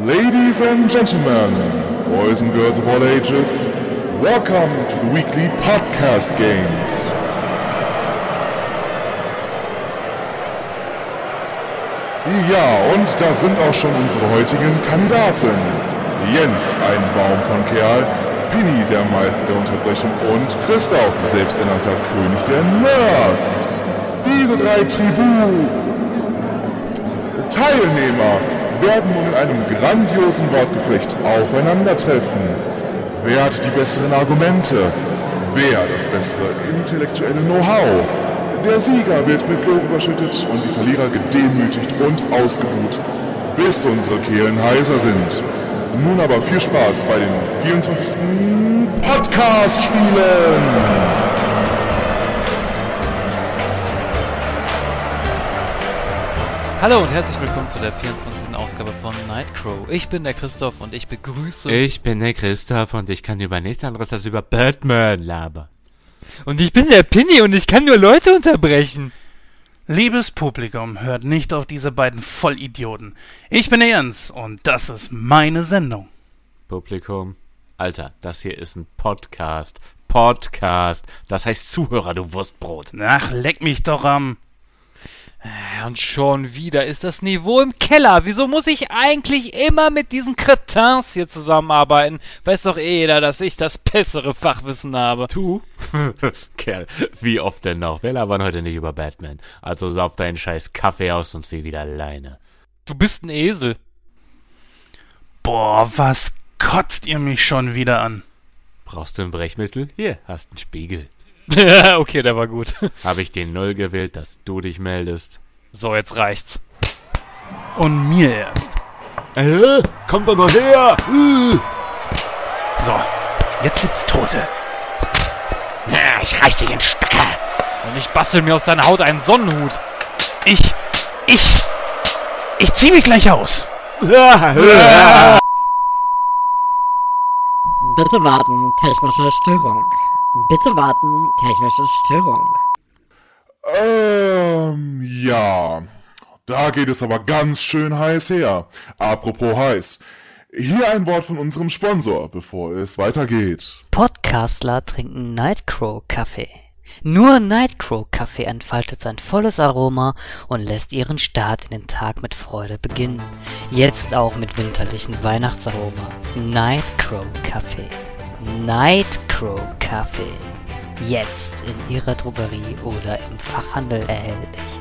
Ladies and gentlemen, boys and girls of all ages, welcome to the weekly podcast games. Ja, und da sind auch schon unsere heutigen Kandidaten. Jens, ein Baum von Kerl, Pini, der Meister der Unterbrechung und Christoph, selbsternannter König der Nerds. Diese drei Tribu Teilnehmer werden nun in einem grandiosen Wortgefecht aufeinandertreffen. Wer hat die besseren Argumente? Wer das bessere intellektuelle Know-how? Der Sieger wird mit Lob überschüttet und die Verlierer gedemütigt und ausgebuht, bis unsere Kehlen heiser sind. Nun aber viel Spaß bei den 24. Podcast-Spielen! Hallo und herzlich willkommen zu der 24. Ausgabe von Nightcrow. Ich bin der Christoph und ich begrüße. Ich bin der Christoph und ich kann über nichts anderes als über Batman labern. Und ich bin der Pinny und ich kann nur Leute unterbrechen. Liebes Publikum, hört nicht auf diese beiden Vollidioten. Ich bin der Jens und das ist meine Sendung. Publikum, Alter, das hier ist ein Podcast. Podcast. Das heißt Zuhörer, du Wurstbrot. Ach, leck mich doch am. Äh, Und schon wieder ist das Niveau im Keller. Wieso muss ich eigentlich immer mit diesen Cretins hier zusammenarbeiten? Weiß doch eh jeder, dass ich das bessere Fachwissen habe. Du? Kerl, wie oft denn noch? Wir labern heute nicht über Batman. Also sauf deinen scheiß Kaffee aus und zieh wieder alleine. Du bist ein Esel. Boah, was kotzt ihr mich schon wieder an? Brauchst du ein Brechmittel? Hier, hast einen Spiegel. okay, der war gut. Habe ich den Null gewählt, dass du dich meldest? So, jetzt reicht's. Und mir erst. Äh, komm doch noch her! Äh. So, jetzt gibt's Tote. Ja, ich reiß dich in Stücke. Und ich bastel mir aus deiner Haut einen Sonnenhut. Ich, ich, ich zieh mich gleich aus. Bitte warten, technische Störung. Bitte warten, technische Störung. Ähm, ja. Da geht es aber ganz schön heiß her. Apropos heiß. Hier ein Wort von unserem Sponsor, bevor es weitergeht. Podcastler trinken Nightcrow Kaffee. Nur Nightcrow Kaffee entfaltet sein volles Aroma und lässt ihren Start in den Tag mit Freude beginnen. Jetzt auch mit winterlichen Weihnachtsaroma. Nightcrow Kaffee. Nightcrow Kaffee. Jetzt in ihrer Drogerie oder im Fachhandel erhältlich.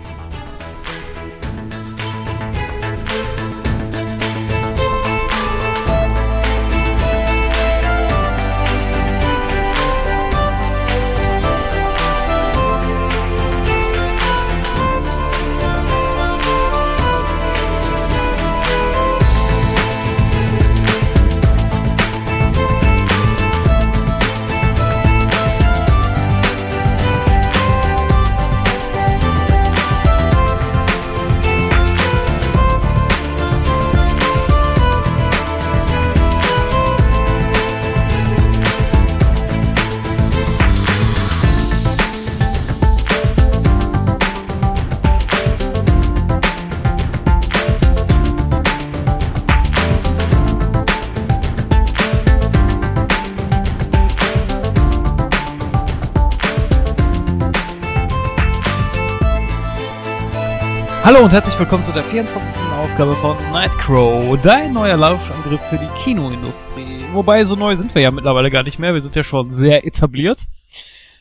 Hallo und herzlich willkommen zu der 24. Ausgabe von Nightcrow, dein neuer Lauschangriff für die Kinoindustrie. Wobei, so neu sind wir ja mittlerweile gar nicht mehr, wir sind ja schon sehr etabliert.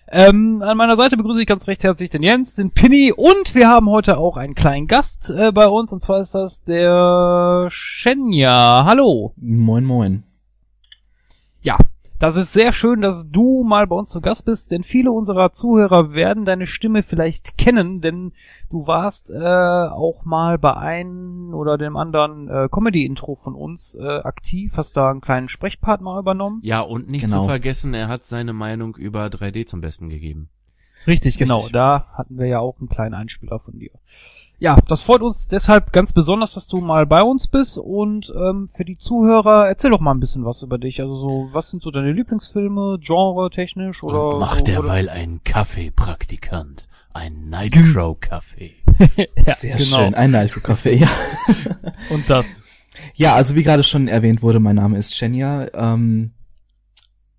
Ähm, an meiner Seite begrüße ich ganz recht herzlich den Jens, den Pinny und wir haben heute auch einen kleinen Gast äh, bei uns und zwar ist das der Shenya. Hallo. Moin, moin. Ja, das ist sehr schön, dass du mal bei uns zu Gast bist, denn viele unserer Zuhörer werden deine Stimme vielleicht kennen, denn du warst äh, auch mal bei einem oder dem anderen äh, Comedy-Intro von uns äh, aktiv, hast da einen kleinen Sprechpart mal übernommen. Ja, und nicht Genau. zu vergessen, er hat seine Meinung über 3D zum Besten gegeben. Richtig, genau. Richtig. Da hatten wir ja auch einen kleinen Einspieler von dir. Ja, das freut uns deshalb ganz besonders, dass du mal bei uns bist und ähm, für die Zuhörer erzähl doch mal ein bisschen was über dich. Also so, was sind so deine Lieblingsfilme, genre technisch oder und macht so, derweil ein Kaffeepraktikant. Ein Nightcrow-Kaffee. ja, Sehr genau. schön. Ein Nitro Café, ja. Und das. Ja, also wie gerade schon erwähnt wurde, mein Name ist Shenya. Ähm,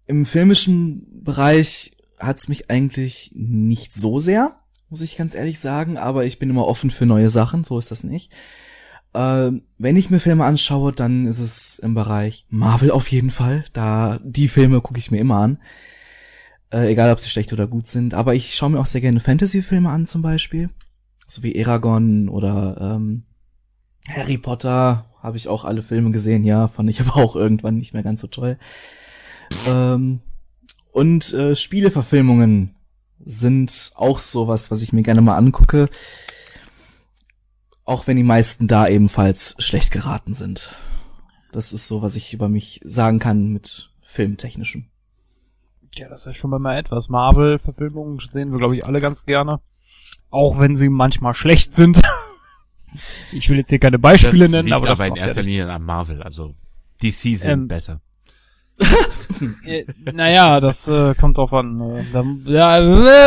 Im filmischen Bereich hat's mich eigentlich nicht so sehr, muss ich ganz ehrlich sagen, aber ich bin immer offen für neue Sachen, so ist das nicht. Ähm, wenn ich mir Filme anschaue, dann ist es im Bereich Marvel auf jeden Fall. Da die Filme gucke ich mir immer an. Äh, egal ob sie schlecht oder gut sind. Aber ich schaue mir auch sehr gerne Fantasy-Filme an, zum Beispiel. So wie Eragon oder ähm, Harry Potter habe ich auch alle Filme gesehen, ja, fand ich aber auch irgendwann nicht mehr ganz so toll. Ähm, und äh, Spieleverfilmungen sind auch sowas, was ich mir gerne mal angucke. Auch wenn die meisten da ebenfalls schlecht geraten sind. Das ist so, was ich über mich sagen kann mit Filmtechnischem. Ja, das ist schon mal etwas. Marvel-Verfilmungen sehen wir, glaube ich, alle ganz gerne. Auch wenn sie manchmal schlecht sind. ich will jetzt hier keine Beispiele das nennen, liegt aber das aber in erster. Linie an Marvel. Also DC sind Ähm, besser. Naja, das äh, kommt drauf an. Äh, da, ja,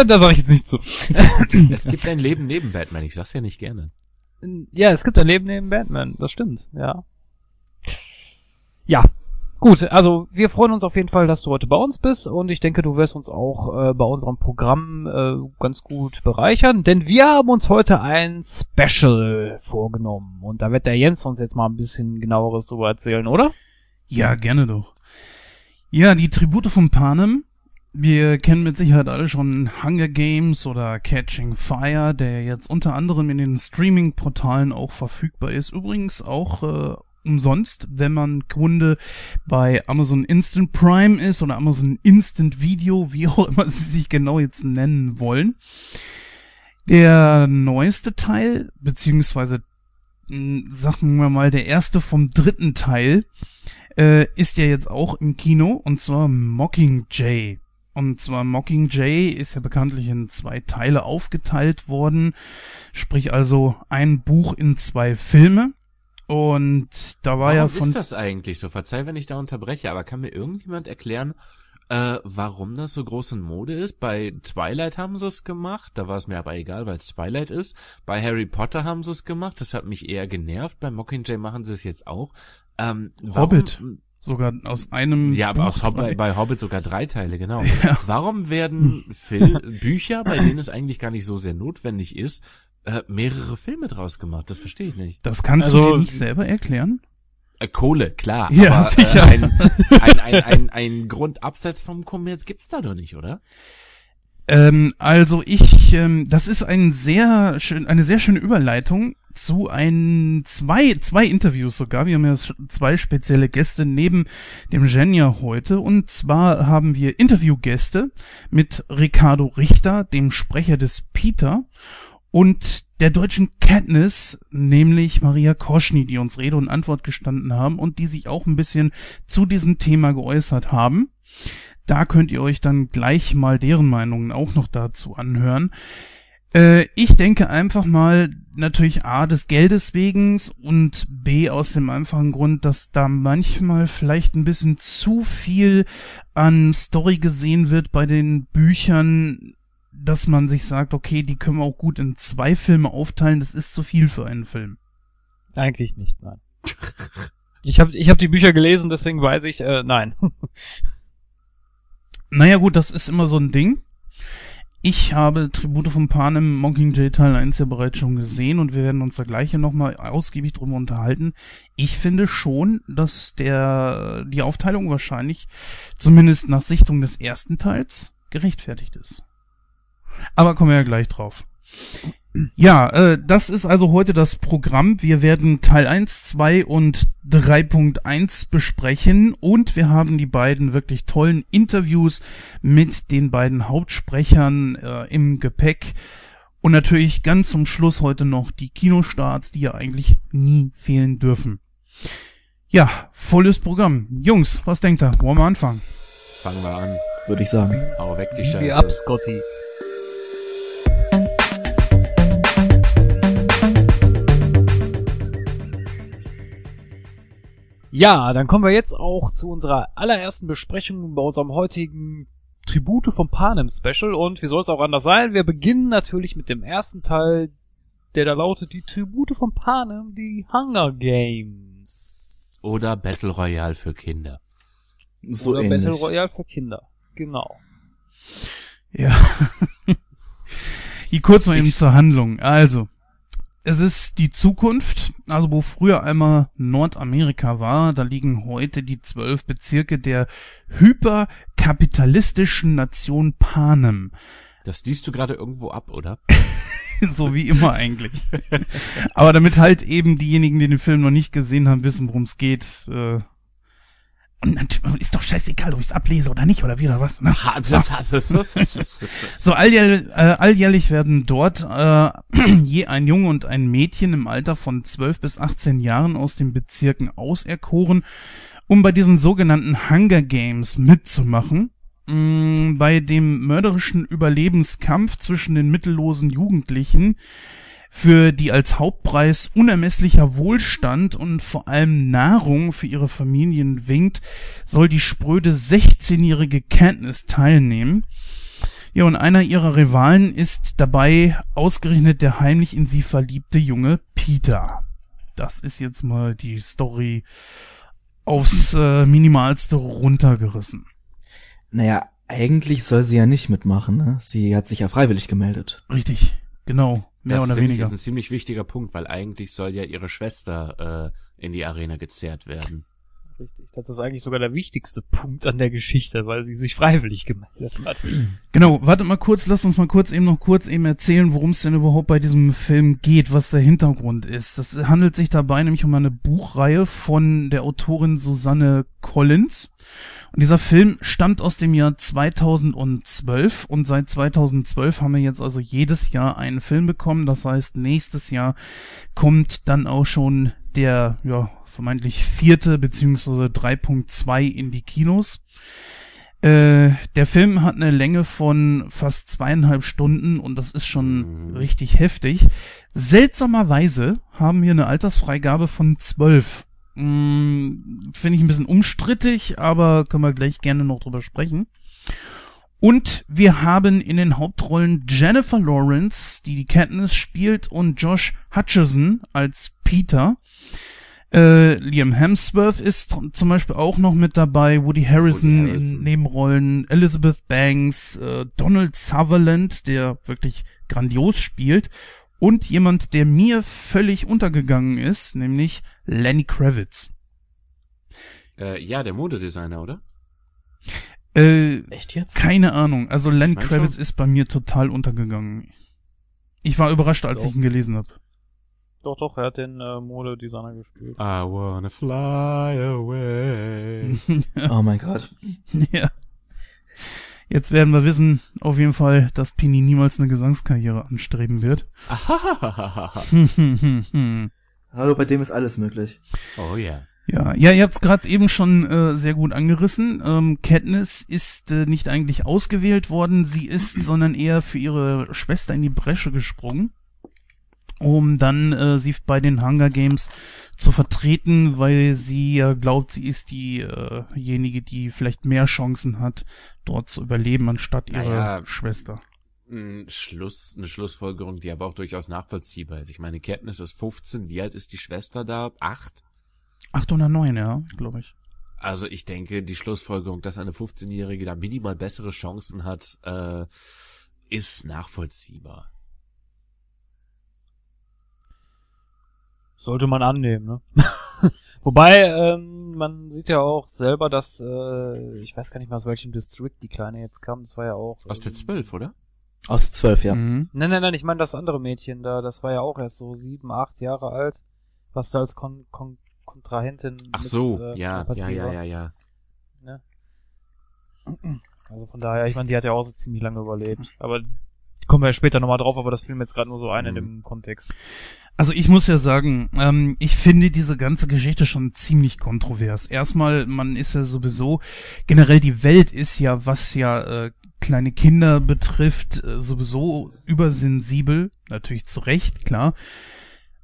äh, da sage ich jetzt nicht zu. Es gibt ein Leben neben Batman. Ich sag's ja nicht gerne. Ja, es gibt ein Leben neben Batman, das stimmt, ja. Ja, gut, also wir freuen uns auf jeden Fall, dass du heute bei uns bist und ich denke, du wirst uns auch äh, bei unserem Programm äh, ganz gut bereichern, denn wir haben uns heute ein Special vorgenommen und da wird der Jens uns jetzt mal ein bisschen genaueres drüber erzählen, oder? Ja, gerne doch. Ja, die Tribute von Panem. Wir kennen mit Sicherheit alle schon Hunger Games oder Catching Fire, der jetzt unter anderem in den Streaming-Portalen auch verfügbar ist. Übrigens auch äh, umsonst, wenn man Kunde bei Amazon Instant Prime ist oder Amazon Instant Video, wie auch immer sie sich genau jetzt nennen wollen. Der neueste Teil, beziehungsweise sagen wir mal der erste vom dritten Teil, äh, ist ja jetzt auch im Kino und zwar Mockingjay. Und zwar Mockingjay ist ja bekanntlich in zwei Teile aufgeteilt worden, sprich also ein Buch in zwei Filme. Und da war Warum ja von ist das eigentlich so? Verzeih, wenn ich da unterbreche, aber kann mir irgendjemand erklären, äh, warum das so groß in Mode ist? Bei Twilight haben sie es gemacht, da war es mir aber egal, weil es Twilight ist. Bei Harry Potter haben sie es gemacht, das hat mich eher genervt. Bei Mockingjay machen sie es jetzt auch. Ähm, warum- Hobbit. sogar aus einem Ja, aber Buch aus Hobbit, drei- bei Hobbit sogar drei Teile, genau. Ja. Warum werden Fil Bücher, bei denen es eigentlich gar nicht so sehr notwendig ist, äh, mehrere Filme draus gemacht? Das verstehe ich nicht. Das kannst Also- du dir nicht selber erklären? Äh, Kohle, klar. Ja, aber, sicher. Äh, ein, ein, ein, ein, ein Grundabsatz vom Kommerz gibt's da doch nicht, oder? Ähm, also ich, ähm, das ist ein sehr schön, eine sehr schöne Überleitung zu ein zwei zwei Interviews sogar. Wir haben ja zwei spezielle Gäste neben dem Genia heute und zwar haben wir Interviewgäste mit Ricardo Richter, dem Sprecher des Peter und der deutschen Katniss, nämlich Maria Koschny, die uns Rede und Antwort gestanden haben und die sich auch ein bisschen zu diesem Thema geäußert haben. Da könnt ihr euch dann gleich mal deren Meinungen auch noch dazu anhören. Äh, ich denke einfach mal natürlich A des Geldes wegen und B aus dem einfachen Grund, dass da manchmal vielleicht ein bisschen zu viel an Story gesehen wird bei den Büchern, dass man sich sagt, okay, die können wir auch gut in zwei Filme aufteilen, das ist zu viel für einen Film. Eigentlich nicht, nein. Ich habe ich hab die Bücher gelesen, deswegen weiß ich, äh, nein. Naja gut, das ist immer so ein Ding. Ich habe Tribute von Panem Mockingjay Teil 1 ja bereits schon gesehen und wir werden uns da gleich nochmal ausgiebig drüber unterhalten. Ich finde schon, dass der, die Aufteilung wahrscheinlich, zumindest nach Sichtung des ersten Teils, gerechtfertigt ist. Aber kommen wir ja gleich drauf. Ja, äh, das ist also heute das Programm. Wir werden Teil 1, 2 und 3.1 besprechen und wir haben die beiden wirklich tollen Interviews mit den beiden Hauptsprechern äh, im Gepäck. Und natürlich ganz zum Schluss heute noch die Kinostarts, die ja eigentlich nie fehlen dürfen. Ja, volles Programm. Jungs, was denkt ihr? Wollen wir anfangen? Fangen wir an. würde ich sagen. Hau weg die Wie Scheiße. ab, Scotty. Ja, dann kommen wir jetzt auch zu unserer allerersten Besprechung bei unserem heutigen Tribute vom Panem Special und wie soll es auch anders sein? Wir beginnen natürlich mit dem ersten Teil, der da lautet die Tribute von Panem, die Hunger Games. Oder Battle Royale für Kinder. So Oder ähnlich. Battle Royale für Kinder. Genau. Ja. Kurz noch eben Ich- zur Handlung. Also, es ist die Zukunft, also wo früher einmal Nordamerika war, da liegen heute die zwölf Bezirke der hyperkapitalistischen Nation Panem. Das liest du gerade irgendwo ab, oder? so wie immer eigentlich. Aber damit halt eben diejenigen, die den Film noch nicht gesehen haben, wissen, worum es geht. Äh, und natürlich ist doch scheißegal, ob ich es ablese oder nicht, oder wie oder was. Ne? So alljährlich, äh, alljährlich werden dort äh, je ein Junge und ein Mädchen im Alter von 12 bis 18 Jahren aus den Bezirken auserkoren, um bei diesen sogenannten Hunger Games mitzumachen. Mm, Bei dem mörderischen Überlebenskampf zwischen den mittellosen Jugendlichen, für die als Hauptpreis unermesslicher Wohlstand und vor allem Nahrung für ihre Familien winkt, soll die spröde 16-jährige Katniss teilnehmen. Ja, und einer ihrer Rivalen ist dabei ausgerechnet der heimlich in sie verliebte junge Peter. Das ist jetzt mal die Story aufs äh, Minimalste runtergerissen. Naja, eigentlich soll sie ja nicht mitmachen, ne? Sie hat sich ja freiwillig gemeldet. Richtig, genau, mehr das oder finde ich weniger. ist ein ziemlich wichtiger Punkt, weil eigentlich soll ja ihre Schwester äh, in die Arena gezerrt werden. Richtig. Das ist eigentlich sogar der wichtigste Punkt an der Geschichte, weil sie sich freiwillig gemeldet hat. Genau, warte mal kurz, lass uns mal kurz eben noch kurz eben erzählen, worum es denn überhaupt bei diesem Film geht, was der Hintergrund ist. Das handelt sich dabei nämlich um eine Buchreihe von der Autorin Susanne Collins. Und dieser Film stammt aus dem Jahr 2012 und seit 2012 haben wir jetzt also jedes Jahr einen Film bekommen. Das heißt, nächstes Jahr kommt dann auch schon der, ja, vermeintlich vierte beziehungsweise 3.2 in die Kinos. Äh, der Film hat eine Länge von fast zweieinhalb Stunden und das ist schon Mhm. richtig heftig. Seltsamerweise haben wir eine Altersfreigabe von zwölf. Mm, Finde ich ein bisschen umstrittig, aber können wir gleich gerne noch drüber sprechen. Und wir haben in den Hauptrollen Jennifer Lawrence, die die Katniss spielt, und Josh Hutcherson als Peter. Äh, Liam Hemsworth ist zum Beispiel auch noch mit dabei, Woody Harrison, Woody Harrelson. in Nebenrollen, Elizabeth Banks, äh, Donald Sutherland, der wirklich grandios spielt, und jemand, der mir völlig untergegangen ist, nämlich Lenny Kravitz. Äh, ja, der Modedesigner, oder? Äh, Echt jetzt? keine Ahnung, also Lenny mein Kravitz schon. ist bei mir total untergegangen. Ich war überrascht, als Doch. ich ihn gelesen habe. Doch, doch, er hat den äh, Modedesigner gespielt. I wanna fly away. Oh mein Gott. ja. Jetzt werden wir wissen, auf jeden Fall, dass Pini niemals eine Gesangskarriere anstreben wird. Hallo, bei dem ist alles möglich. oh ja. Ja, ja, ihr habt es gerade eben schon äh, sehr gut angerissen. Ähm, Katniss ist äh, nicht eigentlich ausgewählt worden, sie ist, sondern eher für ihre Schwester in die Bresche gesprungen, um dann äh, sie bei den Hunger Games zu vertreten, weil sie ja glaubt, sie ist diejenige, die vielleicht mehr Chancen hat, dort zu überleben, anstatt ihre Naja. Schwester. Ein Schluss, eine Schlussfolgerung, die aber auch durchaus nachvollziehbar ist. Ich meine, Katniss ist 15, wie alt ist die Schwester da? Acht? Acht oder neun, ja, glaube ich. Also ich denke, die Schlussfolgerung, dass eine 15-Jährige da minimal bessere Chancen hat, äh, ist nachvollziehbar. Sollte man annehmen, ne? Wobei, ähm, man sieht ja auch selber, dass, äh, ich weiß gar nicht mehr, aus welchem District die Kleine jetzt kam, das war ja auch... Aus der ähm, 12, oder? Aus zwölf, ja. Mhm. Nein, nein, nein, ich meine das andere Mädchen da, das war ja auch erst so sieben, acht Jahre alt, was da als Kon Kon Kontrahentin Ach mit, so, äh, ja, ja, ja, war. ja, ja. Also von daher, ich meine, die hat ja auch so ziemlich lange überlebt. Aber kommen wir ja später nochmal drauf, aber das fiel mir jetzt gerade nur so ein in Mhm. dem Kontext. Also ich muss ja sagen, ähm, ich finde diese ganze Geschichte schon ziemlich kontrovers. Erstmal, man ist ja sowieso, generell die Welt ist ja, was ja äh, kleine Kinder betrifft, äh, sowieso übersensibel, natürlich zu Recht, klar.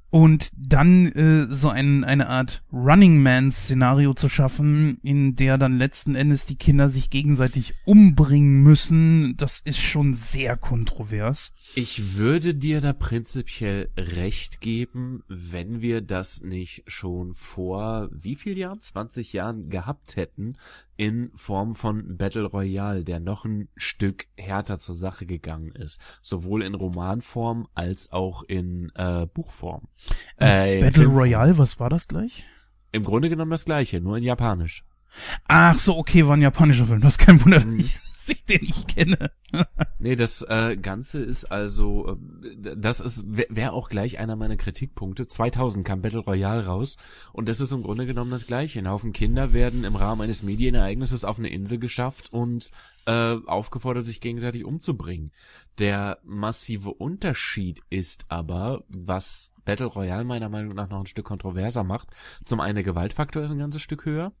und dann äh, so ein, eine Art Running Man-Szenario zu schaffen, in der dann letzten Endes die Kinder sich gegenseitig umbringen müssen, das ist schon sehr kontrovers. Ich würde dir da prinzipiell recht geben, wenn wir das nicht schon vor wie viel Jahren? 20 Jahren gehabt hätten in Form von Battle Royale, der noch ein Stück härter zur Sache gegangen ist. Sowohl in Romanform als auch in äh, Buchform. Äh, in Battle Filmform. Royale, was war das gleich? Im Grunde genommen das gleiche, nur in Japanisch. Ach so, okay, war ein japanischer Film. Das ist kein Wunder, Mhm. ich, ich den nicht kenne. Nee, das äh, Ganze ist also, äh, das ist wäre wär auch gleich einer meiner Kritikpunkte. 2000 kam Battle Royale raus und das ist im Grunde genommen das Gleiche. Ein Haufen Kinder werden im Rahmen eines Medienereignisses auf eine Insel geschafft und äh, aufgefordert, sich gegenseitig umzubringen. Der massive Unterschied ist aber, was Battle Royale meiner Meinung nach noch ein Stück kontroverser macht. Zum einen der Gewaltfaktor ist ein ganzes Stück höher.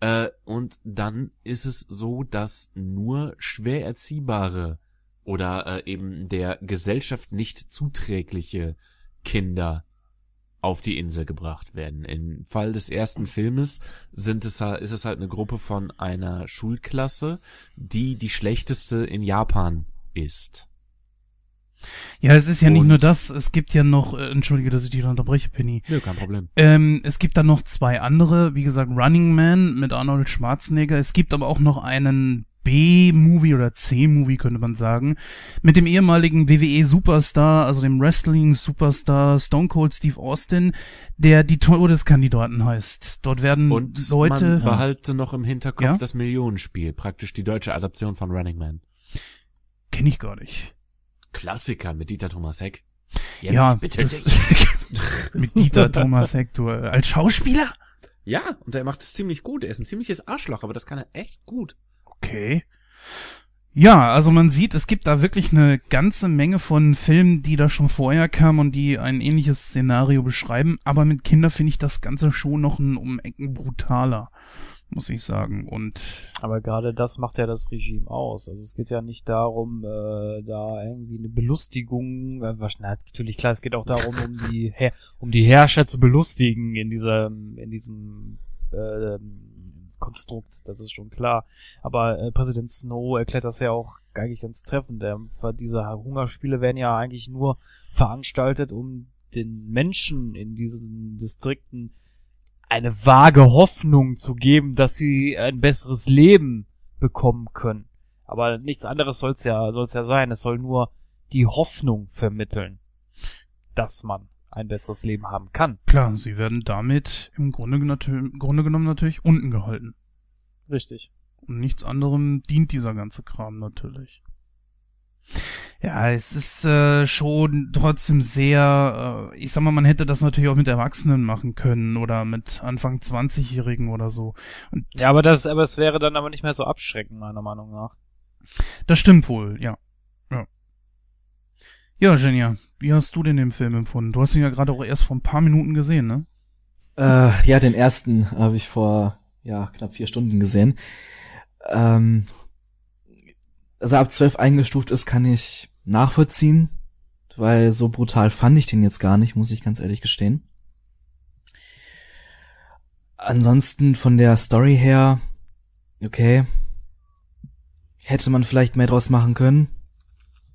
Äh, und dann ist es so, dass nur schwer erziehbare oder äh, eben der Gesellschaft nicht zuträgliche Kinder auf die Insel gebracht werden. Im Fall des ersten Filmes sind es, ha- ist es halt eine Gruppe von einer Schulklasse, die die schlechteste in Japan ist. Ja, es ist ja nicht Und- nur das, es gibt ja noch, äh, entschuldige, dass ich dich unterbreche, Penny. Nö, kein Problem. Ähm, es gibt dann noch zwei andere, wie gesagt, Running Man mit Arnold Schwarzenegger. Es gibt aber auch noch einen B-Movie oder C-Movie, könnte man sagen, mit dem ehemaligen WWE-Superstar, also dem Wrestling-Superstar Stone Cold Steve Austin, der die Todeskandidaten heißt. Dort werden Und Leute... man behalte noch im Hinterkopf Ja? das Millionenspiel, praktisch die deutsche Adaption von Running Man. Kenne ich gar nicht. Klassiker mit Dieter Thomas Heck. Jens, ja, bitte das, mit Dieter Thomas Hector. Als Schauspieler? Ja, und er macht es ziemlich gut. Er ist ein ziemliches Arschloch, aber das kann er echt gut. Okay. Ja, also man sieht, es gibt da wirklich eine ganze Menge von Filmen, die da schon vorher kamen und die ein ähnliches Szenario beschreiben, aber mit Kindern finde ich das Ganze schon noch ein um Ecken brutaler, muss ich sagen. Und Aber gerade das macht ja das Regime aus. Also es geht ja nicht darum, äh, da irgendwie eine Belustigung, äh, natürlich klar, es geht auch darum, um die Her um die Herrscher zu belustigen in diesem in diesem äh, Konstrukt, das ist schon klar. Aber äh, Präsident Snow erklärt das ja auch eigentlich ganz treffend. Der, diese Hungerspiele werden ja eigentlich nur veranstaltet, um den Menschen in diesen Distrikten eine vage Hoffnung zu geben, dass sie ein besseres Leben bekommen können. Aber nichts anderes soll's ja, soll's ja sein. Es soll nur die Hoffnung vermitteln, dass man ein besseres Leben haben kann. klar, sie werden damit im Grunde, im Grunde genommen natürlich unten gehalten. Richtig. Und nichts anderem dient dieser ganze Kram natürlich. Ja, es ist äh, schon trotzdem sehr, äh, ich sag mal, man hätte das natürlich auch mit Erwachsenen machen können oder mit Anfang 20-Jährigen oder so. Und Ja, aber das, aber es wäre dann aber nicht mehr so abschreckend, meiner Meinung nach. das stimmt wohl, ja. Ja, ja Genia, wie hast du denn den Film empfunden? Du hast ihn ja gerade auch erst vor ein paar Minuten gesehen, ne? Äh, ja, den ersten habe ich vor ja knapp vier Stunden gesehen. Ähm, also ab zwölf eingestuft ist, kann ich nachvollziehen, weil so brutal fand ich den jetzt gar nicht, muss ich ganz ehrlich gestehen. Ansonsten von der Story her, okay, hätte man vielleicht mehr draus machen können.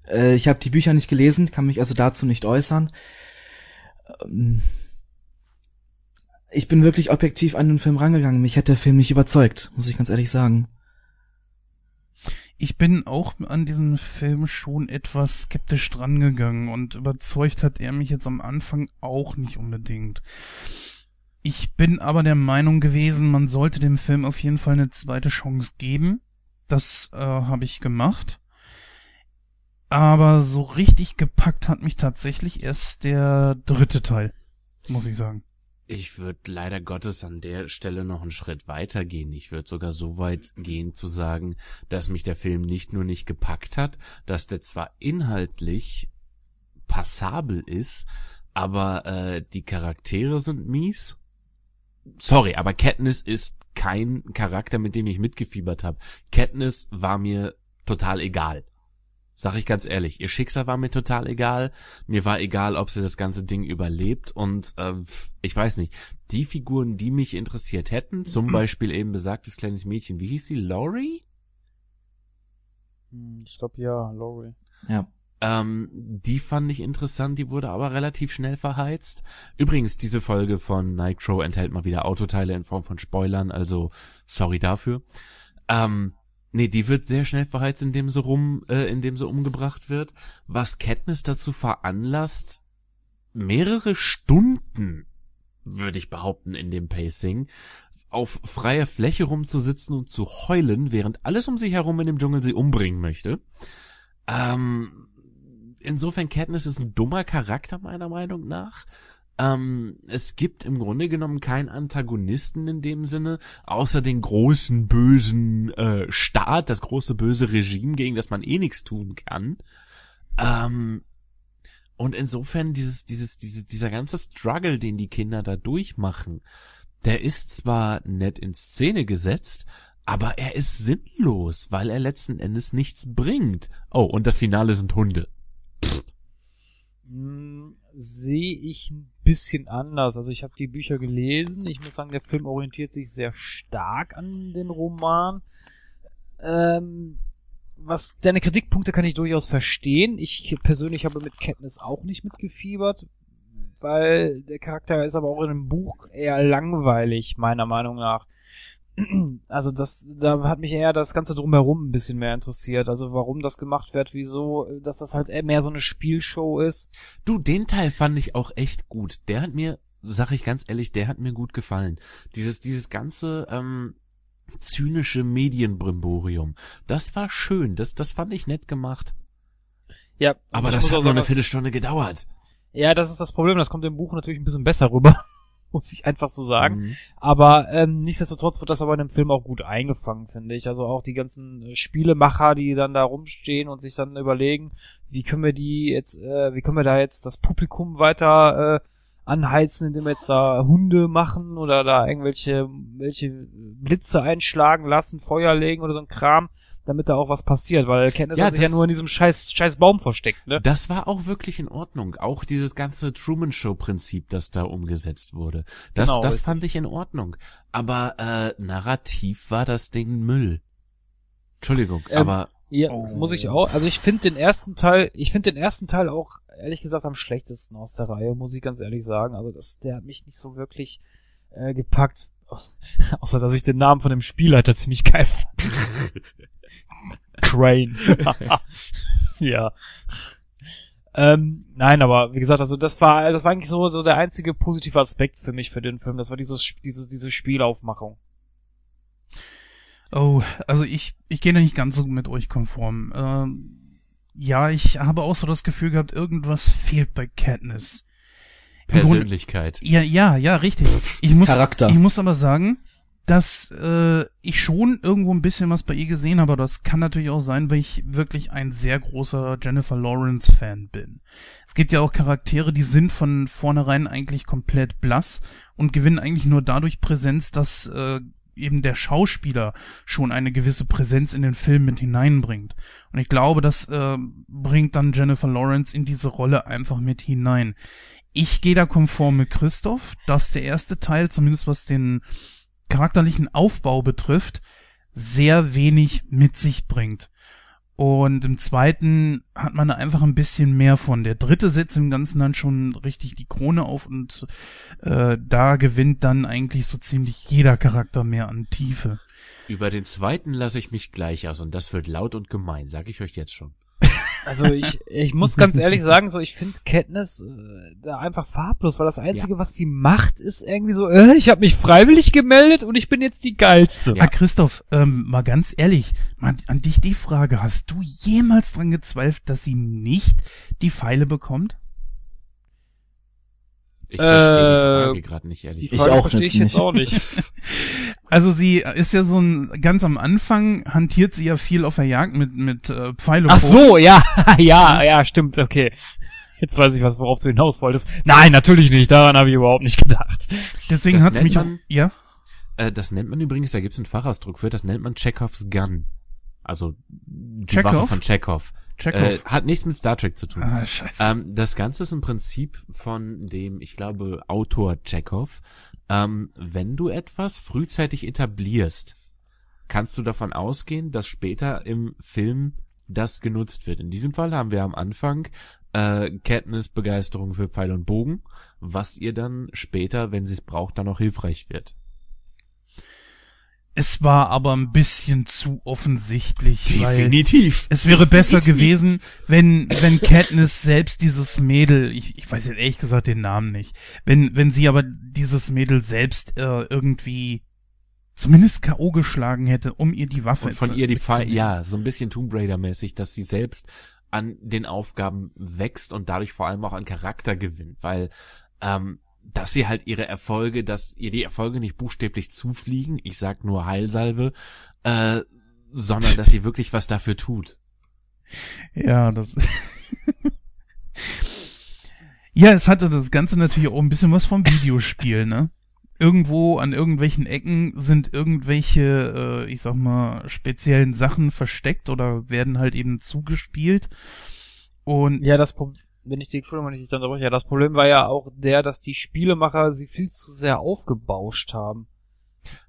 Äh, ich habe die Bücher nicht gelesen, kann mich also dazu nicht äußern. Ähm, ich bin wirklich objektiv an den Film rangegangen. Mich hat der Film nicht überzeugt, muss ich ganz ehrlich sagen. Ich bin auch an diesen Film schon etwas skeptisch drangegangen und überzeugt hat er mich jetzt am Anfang auch nicht unbedingt. Ich bin aber der Meinung gewesen, man sollte dem Film auf jeden Fall eine zweite Chance geben. Das äh, habe ich gemacht. Aber so richtig gepackt hat mich tatsächlich erst der dritte Teil, muss ich sagen. Ich würde leider Gottes an der Stelle noch einen Schritt weiter gehen. Ich würde sogar so weit gehen zu sagen, dass mich der Film nicht nur nicht gepackt hat, dass der zwar inhaltlich passabel ist, aber äh, die Charaktere sind mies. Sorry, aber Katniss ist kein Charakter, mit dem ich mitgefiebert habe. Katniss war mir total egal. Sag ich ganz ehrlich, ihr Schicksal war mir total egal. Mir war egal, ob sie das ganze Ding überlebt. Und äh, ich weiß nicht, die Figuren, die mich interessiert hätten, zum Beispiel eben besagtes kleines Mädchen, wie hieß sie, Laurie? Hm, Ich glaube ja, Laurie. Ja. Ähm, die fand ich interessant, die wurde aber relativ schnell verheizt. Übrigens, diese Folge von Nitro enthält mal wieder Autoteile in Form von Spoilern, also sorry dafür. Ähm, nee, die wird sehr schnell verheizt, indem sie rum, äh, indem sie umgebracht wird, was Katniss dazu veranlasst, mehrere Stunden, würde ich behaupten, in dem Pacing, auf freier Fläche rumzusitzen und zu heulen, während alles um sie herum in dem Dschungel sie umbringen möchte. Ähm, insofern Katniss ist ein dummer Charakter meiner Meinung nach. Ähm, es gibt im Grunde genommen keinen Antagonisten in dem Sinne, außer den großen bösen äh, Staat, das große böse Regime, gegen das man eh nichts tun kann. Ähm, und insofern dieses, dieses, dieses, dieser ganze Struggle, den die Kinder da durchmachen, der ist zwar nett in Szene gesetzt, aber er ist sinnlos, weil er letzten Endes nichts bringt. Oh, und das Finale sind Hunde. Hm, Sehe ich ein bisschen anders. Also ich habe die Bücher gelesen. Ich muss sagen, der Film orientiert sich sehr stark an den Roman. Ähm, was deine Kritikpunkte kann ich durchaus verstehen. Ich persönlich habe mit Katniss auch nicht mitgefiebert, weil der Charakter ist aber auch in dem Buch eher langweilig, meiner Meinung nach. Also das, da hat mich eher das Ganze drumherum ein bisschen mehr interessiert. Also warum das gemacht wird, wieso, dass das halt eher mehr so eine Spielshow ist. Du, den Teil fand ich auch echt gut. Der hat mir, sag ich ganz ehrlich, der hat mir gut gefallen. Dieses, dieses ganze, ähm, zynische Medienbrimborium. Das war schön. Das, das fand ich nett gemacht. Ja, Aber das hat nur eine Viertelstunde gedauert. Ja, das ist das Problem. Das kommt im Buch natürlich ein bisschen besser rüber. Muss ich einfach so sagen. Mhm. Aber ähm, nichtsdestotrotz wird das aber in dem Film auch gut eingefangen, finde ich. Also auch die ganzen äh, Spielemacher, die dann da rumstehen und sich dann überlegen, wie können wir die jetzt, äh, wie können wir da jetzt das Publikum weiter äh, anheizen, indem wir jetzt da Hunde machen oder da irgendwelche welche Blitze einschlagen lassen, Feuer legen oder so ein Kram, damit da auch was passiert, weil Kenntnis Ja, hat sich ja nur in diesem scheiß scheiß Baum versteckt, ne? Das war auch wirklich in Ordnung. Auch dieses ganze Truman Show Prinzip, das da umgesetzt wurde. Das, Genau, das richtig. fand ich in Ordnung. Aber äh, narrativ war das Ding Müll. Entschuldigung, Ähm, aber Ja, Oh. muss ich auch. Also ich finde den ersten Teil, ich finde den ersten Teil auch ehrlich gesagt am schlechtesten aus der Reihe, muss ich ganz ehrlich sagen. Also das, der hat mich nicht so wirklich äh, gepackt. Außer dass ich den Namen von dem Spielleiter ziemlich geil fand. Crane. ja. Ähm, nein, aber wie gesagt, also das war, das war eigentlich so, so der einzige positive Aspekt für mich für den Film. Das war dieses, diese, diese Spielaufmachung. Oh, also ich, ich gehe da nicht ganz so mit euch konform. Ähm, ja, ich habe auch so das Gefühl gehabt, irgendwas fehlt bei Katniss. Im Grunde- Persönlichkeit. Ja, ja, ja, richtig. Ich muss, Charakter. ich muss aber sagen, dass äh, ich schon irgendwo ein bisschen was bei ihr gesehen habe, das kann natürlich auch sein, weil ich wirklich ein sehr großer Jennifer Lawrence Fan bin. Es gibt ja auch Charaktere, die sind von vornherein eigentlich komplett blass und gewinnen eigentlich nur dadurch Präsenz, dass äh, eben der Schauspieler schon eine gewisse Präsenz in den Film mit hineinbringt. Und ich glaube, das äh, bringt dann Jennifer Lawrence in diese Rolle einfach mit hinein. Ich gehe da konform mit Christoph, dass der erste Teil, zumindest was den charakterlichen Aufbau betrifft, sehr wenig mit sich bringt. Und im zweiten hat man da einfach ein bisschen mehr von. Der dritte setzt im Ganzen dann schon richtig die Krone auf und äh, da gewinnt dann eigentlich so ziemlich jeder Charakter mehr an Tiefe. Über den zweiten lasse ich mich gleich aus und das wird laut und gemein, sag ich euch jetzt schon. Also ich, ich muss ganz ehrlich sagen, so ich finde Katniss äh, da einfach farblos, weil das Einzige, was die macht, ist irgendwie so, äh, ich habe mich freiwillig gemeldet und ich bin jetzt die geilste. Ah, Christoph, ähm, mal ganz ehrlich, mal an dich die Frage, hast du jemals dran gezweifelt, dass sie nicht die Pfeile bekommt? Ich verstehe die Äh, Frage gerade nicht, ehrlich. Die Ich Frage auch verstehe ich jetzt nicht. auch nicht. Also sie ist ja so ein, ganz am Anfang hantiert sie ja viel auf der Jagd mit, mit äh, Pfeil und Ach so, ja, ja, ja, stimmt, okay. Jetzt weiß ich, was worauf du hinaus wolltest. Nein, natürlich nicht. Daran habe ich überhaupt nicht gedacht. Deswegen Das hat's mich auch, man- ja? Äh, das nennt man übrigens, da gibt's einen Fachausdruck für, das nennt man Chekhovs Gun. Also die Chekhov? Waffe von Chekhov. Chekhov. Äh, hat nichts mit Star Trek zu tun. ah, scheiße. Ähm, das Ganze ist im Prinzip von dem, ich glaube, Autor Chekhov. Ähm, wenn du etwas frühzeitig etablierst, kannst du davon ausgehen, dass später im Film das genutzt wird. In diesem Fall haben wir am Anfang äh, Katniss Begeisterung für Pfeil und Bogen, was ihr dann später, wenn sie es braucht, dann auch hilfreich wird. Es war aber ein bisschen zu offensichtlich, weil Definitiv. es wäre besser gewesen, wenn, wenn Katniss selbst dieses Mädel, ich, ich weiß jetzt ehrlich gesagt den Namen nicht, wenn, wenn sie aber dieses Mädel selbst äh, irgendwie zumindest K.O. geschlagen hätte, um ihr die Waffe Und von zu- ihr die Pfeil, ja, so ein bisschen Tomb Raider mäßig, dass sie selbst an den Aufgaben wächst und dadurch vor allem auch an Charakter gewinnt, weil ähm, dass sie halt ihre Erfolge, dass ihr die Erfolge nicht buchstäblich zufliegen, ich sag nur Heilsalbe, äh, sondern dass sie wirklich was dafür tut. Ja, das. ja, es hatte das Ganze natürlich auch ein bisschen was vom Videospiel, ne? Irgendwo an irgendwelchen Ecken sind irgendwelche, äh, ich sag mal, speziellen Sachen versteckt oder werden halt eben zugespielt. Und Ja, das Problem, wenn ich die, Entschuldigung, wenn ich dich dann unterbreche, ja, das Problem war ja auch der, dass die Spielemacher sie viel zu sehr aufgebauscht haben.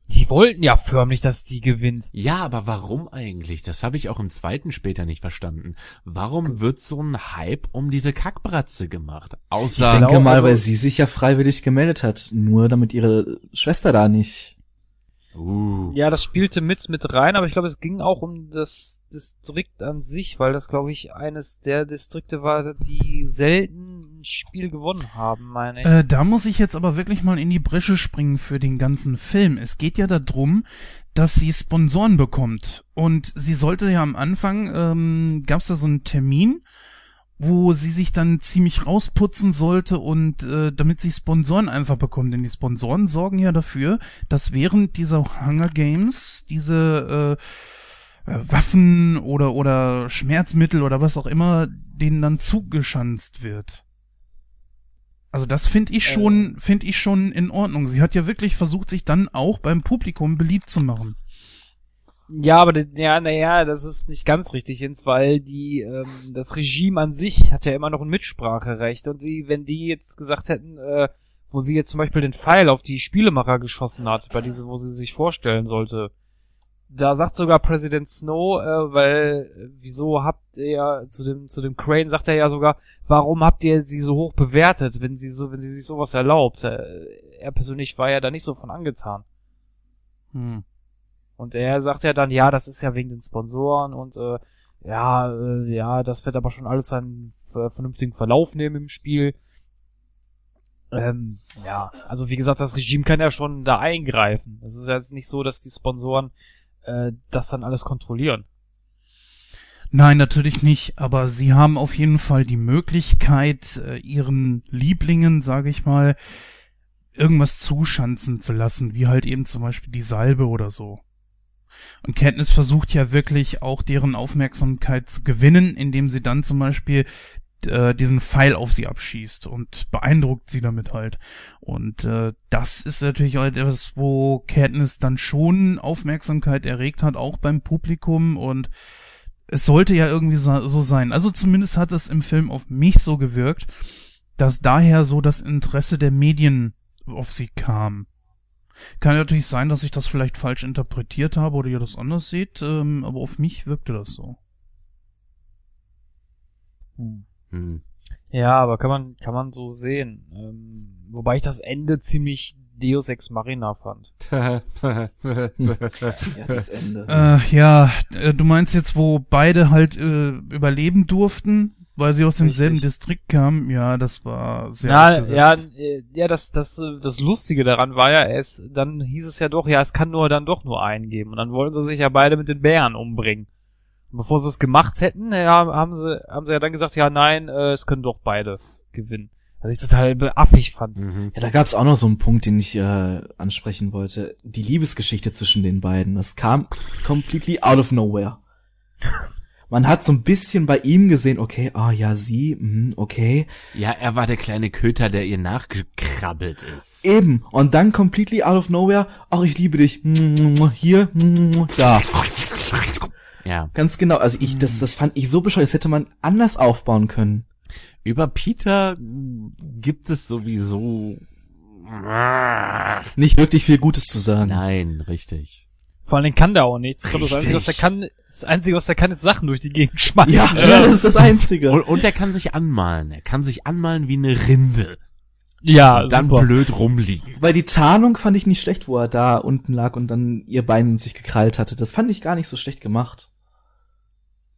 Die wollten ja förmlich, dass die gewinnt. Ja, aber warum eigentlich? Das habe ich auch im zweiten später nicht verstanden. Warum wird so ein Hype um diese Kackbratze gemacht? Ich Außer denke genau, mal, also- weil sie sich ja freiwillig gemeldet hat, nur damit ihre Schwester da nicht. Uh, Ja, das spielte mit, mit rein, aber ich glaube, es ging auch um das Distrikt an sich, weil das, glaube ich, eines der Distrikte war, die selten ein Spiel gewonnen haben, meine ich. Äh, da muss ich jetzt aber wirklich mal in die Bresche springen für den ganzen Film. Es geht ja darum, dass sie Sponsoren bekommt. Und sie sollte ja am Anfang, ähm, gab es da so einen Termin, wo sie sich dann ziemlich rausputzen sollte und äh, damit sie Sponsoren einfach bekommt. Denn die Sponsoren sorgen ja dafür, dass während dieser Hunger Games diese äh, äh, Waffen oder oder Schmerzmittel oder was auch immer denen dann zugeschanzt wird. Also das finde ich schon, finde ich schon in Ordnung. Sie hat ja wirklich versucht, sich dann auch beim Publikum beliebt zu machen. Ja, aber ja, naja, das ist nicht ganz richtig, Jens, weil die ähm, das Regime an sich hat ja immer noch ein Mitspracherecht und die, wenn die jetzt gesagt hätten, äh, wo sie jetzt zum Beispiel den Pfeil auf die Spielemacher geschossen hat, bei diese, wo sie sich vorstellen sollte, da sagt sogar Präsident Snow, äh, weil wieso habt ihr zu dem zu dem Crane sagt er ja sogar, warum habt ihr sie so hoch bewertet, wenn sie so wenn sie sich sowas erlaubt? Äh, er persönlich war ja da nicht so von angetan. Hm. Und er sagt ja dann, ja, das ist ja wegen den Sponsoren und äh, ja, äh, ja, das wird aber schon alles seinen ver- vernünftigen Verlauf nehmen im Spiel. Ähm, ja, also wie gesagt, das Regime kann ja schon da eingreifen. Es ist ja jetzt nicht so, dass die Sponsoren äh, das dann alles kontrollieren. Nein, natürlich nicht, aber sie haben auf jeden Fall die Möglichkeit, äh, ihren Lieblingen, sage ich mal, irgendwas zuschanzen zu lassen, wie halt eben zum Beispiel die Salbe oder so. Und Katniss versucht ja wirklich auch deren Aufmerksamkeit zu gewinnen, indem sie dann zum Beispiel äh, diesen Pfeil auf sie abschießt und beeindruckt sie damit halt. Und äh, das ist natürlich auch etwas, wo Katniss dann schon Aufmerksamkeit erregt hat, auch beim Publikum und es sollte ja irgendwie so, so sein. Also zumindest hat es im Film auf mich so gewirkt, dass daher so das Interesse der Medien auf sie kam. Kann natürlich sein, dass ich das vielleicht falsch interpretiert habe oder ihr das anders seht, ähm, aber auf mich wirkte das so. hm. Ja, aber kann man kann man so sehen. Ähm, wobei ich das Ende ziemlich Deus Ex Machina fand. Ja, das Ende. Äh, ja, äh, du meinst jetzt, wo beide halt äh, überleben durften, weil sie aus demselben. Distrikt kamen? Ja, das war sehr Ja, abgesetzt. ja, äh, ja, das, das, äh, das Lustige daran war ja, es, dann hieß es ja doch, ja, es kann nur dann doch nur einen geben. Und dann wollten sie sich ja beide mit den Bären umbringen. Und bevor sie es gemacht hätten, ja, haben sie, haben sie ja dann gesagt, ja, nein, äh, es können doch beide gewinnen. Was ich total beaffig fand. Mhm. Ja, da gab's auch noch so einen Punkt, den ich äh, ansprechen wollte. Die Liebesgeschichte zwischen den beiden. Das kam completely out of nowhere. Man hat so ein bisschen bei ihm gesehen, okay, ah ja, sie, mhm, okay. Ja, er war der kleine Köter, der ihr nachgekrabbelt ist. Eben. Und dann completely out of nowhere, ach, ich liebe dich. Hier, da. Ja. Ganz genau. Also ich, das, das fand ich so bescheuert. Das hätte man anders aufbauen können. Über Peter gibt es sowieso. Nicht wirklich viel Gutes zu sagen. Nein, richtig. Vor allen Dingen kann der auch nichts. Ich glaube, das Einzige, was er Richtig. kann, das Einzige, was er kann, ist Sachen durch die Gegend schmeißen. Ja, ja, das ist das Einzige. Und, und er kann sich anmalen. Er kann sich anmalen wie eine Rinde. ja und dann super. blöd rumliegen. Weil die Tarnung fand ich nicht schlecht, wo er da unten lag und dann ihr Bein in sich gekrallt hatte. Das fand ich gar nicht so schlecht gemacht.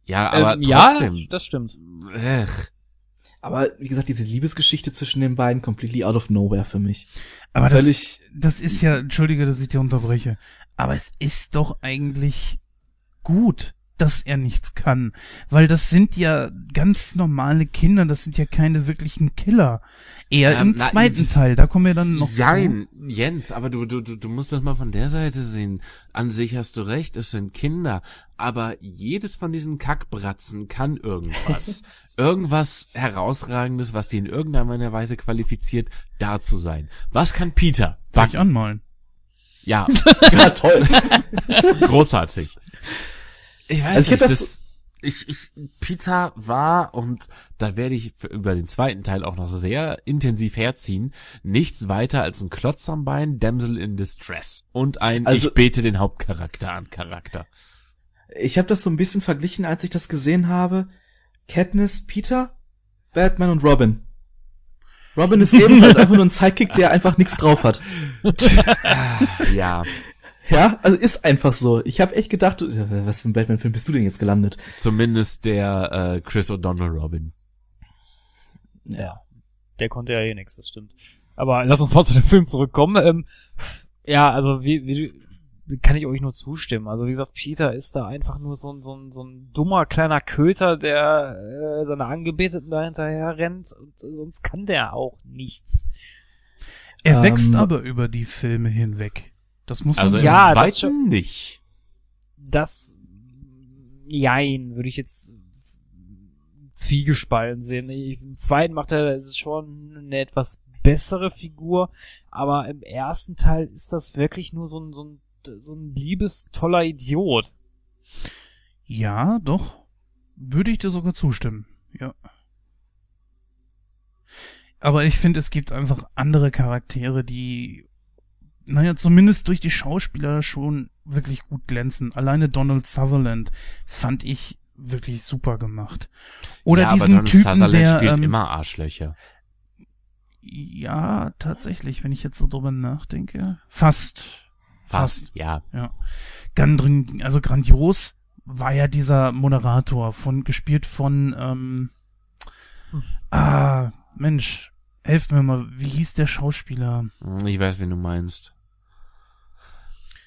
Ja, aber ähm, ja, trotzdem. das stimmt. Ech. Aber wie gesagt, diese Liebesgeschichte zwischen den beiden completely out of nowhere für mich. Aber das, Völlig. das ist ja, entschuldige, dass ich dir unterbreche, aber es ist doch eigentlich gut, dass er nichts kann, weil das sind ja ganz normale Kinder, das sind ja keine wirklichen Killer. Eher Ähm, im na, zweiten das- Teil, da kommen wir dann noch Nein, Jens, aber du, du, du, du musst das mal von der Seite sehen. An sich hast du recht, es sind Kinder, aber jedes von diesen Kackbratzen kann irgendwas. irgendwas herausragendes, was die in irgendeiner Weise qualifiziert, da zu sein. Was kann Peter? zu. Soll ich anmalen? Ja, Ja, toll. großartig. Ich weiß Also ich hab nicht, das- das, ich, ich, Pizza war, und da werde ich über den zweiten Teil auch noch sehr intensiv herziehen, nichts weiter als ein Klotz am Bein, Damsel in Distress und ein Also- Ich bete den Hauptcharakter an Charakter. Ich habe das so ein bisschen verglichen, als ich das gesehen habe. Katniss, Peter, Batman und Robin. Robin ist ebenfalls einfach nur ein Sidekick, der einfach nichts drauf hat. Ja, Ja, also ist einfach so. Ich habe echt gedacht, was für ein Batman-Film bist du denn jetzt gelandet? zumindest der äh, Chris O'Donnell Robin. Ja. Der konnte ja eh nix, das stimmt. Aber lass uns mal zu dem Film zurückkommen. Ähm, ja, also wie, wie du- kann ich euch nur zustimmen. Also wie gesagt, Peter ist da einfach nur so ein, so ein, so ein dummer kleiner Köter, der äh, seine Angebeteten da hinterher rennt und äh, sonst kann der auch nichts. Er Ähm, wächst aber über die Filme hinweg. Das muss man Also sagen. Ja, im das zweiten nicht. Das, jein, würde ich jetzt zwiegespalten sehen. Im zweiten macht er, es ist schon eine etwas bessere Figur, aber im ersten Teil ist das wirklich nur so ein, so ein, so ein liebes, toller Idiot. Ja, doch. Würde ich dir sogar zustimmen. Ja. Aber ich finde, es gibt einfach andere Charaktere, die, naja, zumindest durch die Schauspieler schon wirklich gut glänzen. Alleine Donald Sutherland fand ich wirklich super gemacht. Oder ja, diesen aber Donald Typen, Sutherland der, spielt ähm, immer Arschlöcher. ja, tatsächlich, wenn ich jetzt so drüber nachdenke. Fast. Fast, ja. Ja. Gandrin, also grandios war ja dieser Moderator von, gespielt von, ähm, ah, Mensch, helft mir mal, wie hieß der Schauspieler? Hm, Ich weiß, wen du meinst.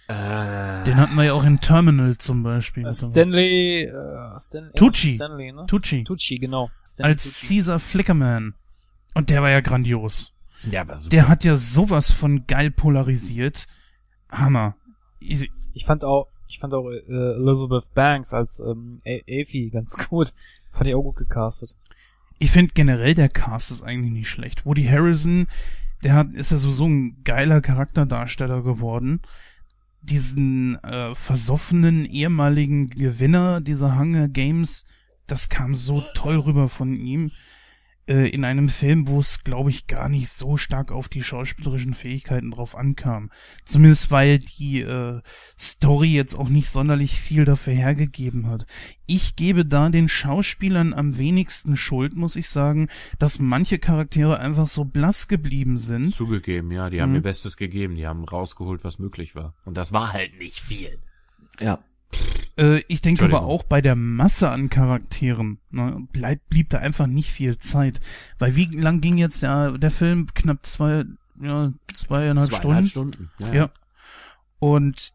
Äh, Den hatten wir ja auch in Terminal zum Beispiel. Äh, Stanley, äh, Stan Tucci. Stanley, ne? Tucci. Tucci, genau. Stanley Als Tucci. Caesar Flickerman. Und der war ja grandios. der war super. Der hat ja sowas von geil polarisiert. Hammer. Ich, Ich fand auch, ich fand auch äh, Elizabeth Banks als ähm, A- Aphie ganz gut. Fand ich auch gut gecastet. ich finde generell der Cast ist eigentlich nicht schlecht. Woody Harrison, der hat, ist ja so, so ein geiler Charakterdarsteller geworden. Diesen äh, versoffenen ehemaligen Gewinner dieser Hunger Games, das kam so toll rüber von ihm. Äh, in einem Film, wo es, glaube ich, gar nicht so stark auf die schauspielerischen Fähigkeiten drauf ankam. Zumindest weil die äh, Story jetzt auch nicht sonderlich viel dafür hergegeben hat. Ich gebe da den Schauspielern am wenigsten Schuld, muss ich sagen, dass manche Charaktere einfach so blass geblieben sind. Zugegeben, ja, die haben Mhm. ihr Bestes gegeben, die haben rausgeholt, was möglich war. Und das war halt nicht viel. Ja. Äh, ich denke aber auch bei der Masse an Charakteren ne, bleib, blieb da einfach nicht viel Zeit. Weil wie lang ging jetzt ja der Film? Knapp zwei, ja, zweieinhalb Zweieinhalb Stunden. Stunden. Ja. Und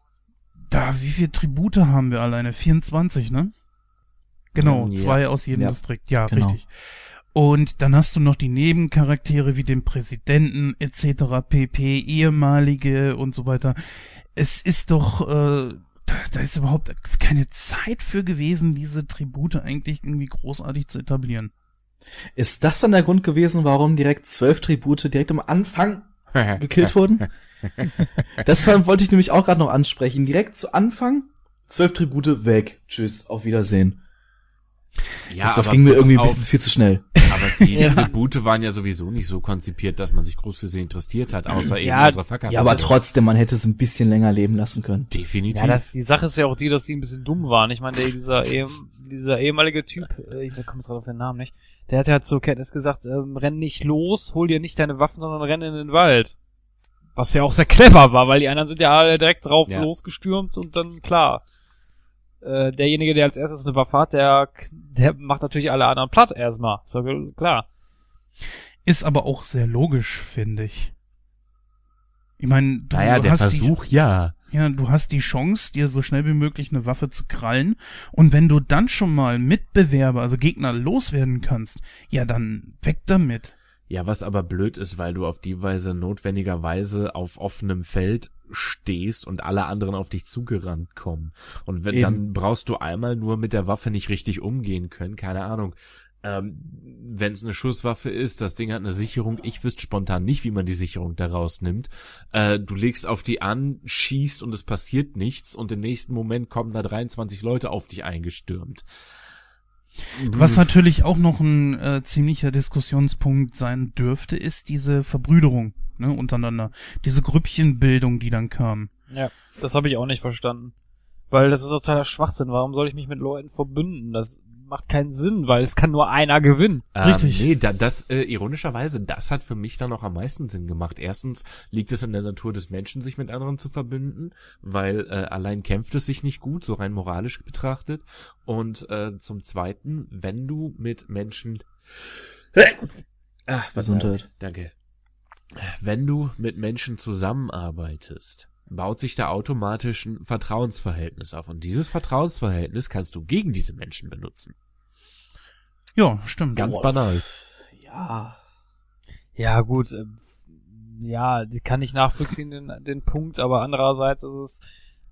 da, wie viele Tribute haben wir alleine? 24, ne? Genau, Ähm, ja. zwei aus jedem Ja. Distrikt. Ja, Genau. richtig. Und dann hast du noch die Nebencharaktere wie den Präsidenten etc., PP, ehemalige und so weiter. Es ist doch, äh, da, da ist überhaupt keine Zeit für gewesen, diese Tribute eigentlich irgendwie großartig zu etablieren. Ist das dann der Grund gewesen, warum direkt zwölf Tribute direkt am Anfang gekillt wurden? Das wollte ich nämlich auch gerade noch ansprechen. Direkt zu Anfang zwölf Tribute weg. Tschüss, auf Wiedersehen. Ja, das das aber ging mir irgendwie ein auf- bisschen viel zu schnell. Aber die Ja. Tribute waren ja sowieso nicht so konzipiert, dass man sich groß für sie interessiert hat, außer eben Ja, unserer Fucker. Ja, aber trotzdem, man hätte es ein bisschen länger leben lassen können. Definitiv. Ja, das, die Sache ist ja auch die, dass die ein bisschen dumm waren. Ich meine, der, dieser, dieser ehemalige Typ, äh, ich komme gerade auf den Namen nicht, der hat ja zur Kenntnis gesagt, ähm, renn nicht los, hol dir nicht deine Waffen, sondern renn in den Wald. Was ja auch sehr clever war, weil die anderen sind ja alle direkt drauf Ja. losgestürmt und dann klar. Äh, derjenige, der als erstes eine Waffe hat, der, der macht natürlich alle anderen platt erstmal. Ge- klar. Ist aber auch sehr logisch, finde ich. Ich meine, du naja, der hast Versuch, ja. die, ja, du hast die Chance, dir so schnell wie möglich eine Waffe zu krallen. Und wenn du dann schon mal Mitbewerber, also Gegner loswerden kannst, ja, dann weg damit. Ja, was aber blöd ist, weil du auf die Weise notwendigerweise auf offenem Feld stehst und alle anderen auf dich zugerannt kommen. Und wenn, Eben. dann brauchst du einmal nur mit der Waffe nicht richtig umgehen können, keine Ahnung. Ähm, wenn es eine Schusswaffe ist, das Ding hat eine Sicherung, ich wüsste spontan nicht, wie man die Sicherung da rausnimmt. Äh, du legst auf die an, schießt und es passiert nichts und im nächsten Moment kommen da 23 Leute auf dich eingestürmt. Was natürlich auch noch ein äh, ziemlicher Diskussionspunkt sein dürfte, ist diese Verbrüderung ne, untereinander. Diese Grüppchenbildung, die dann kam. Ja, das habe ich auch nicht verstanden. Weil das ist totaler Schwachsinn. Warum soll ich mich mit Leuten verbünden? Das macht keinen Sinn, weil es kann nur einer gewinnen. Richtig. Ähm, nee, da, das, äh, ironischerweise, das hat für mich dann noch am meisten Sinn gemacht. Erstens liegt es in der Natur des Menschen, sich mit anderen zu verbünden, weil äh, allein kämpft es sich nicht gut, so rein moralisch betrachtet. Und äh, zum Zweiten, wenn du mit Menschen... Ah, Gesundheit. Danke. Wenn du mit Menschen zusammenarbeitest, baut sich da automatisch ein Vertrauensverhältnis auf. Und dieses Vertrauensverhältnis kannst du gegen diese Menschen benutzen. Ja, stimmt. Ganz Boah. banal. Ja. Ja, gut. äh, Ja, kann ich nachvollziehen, den, den Punkt, aber andererseits ist es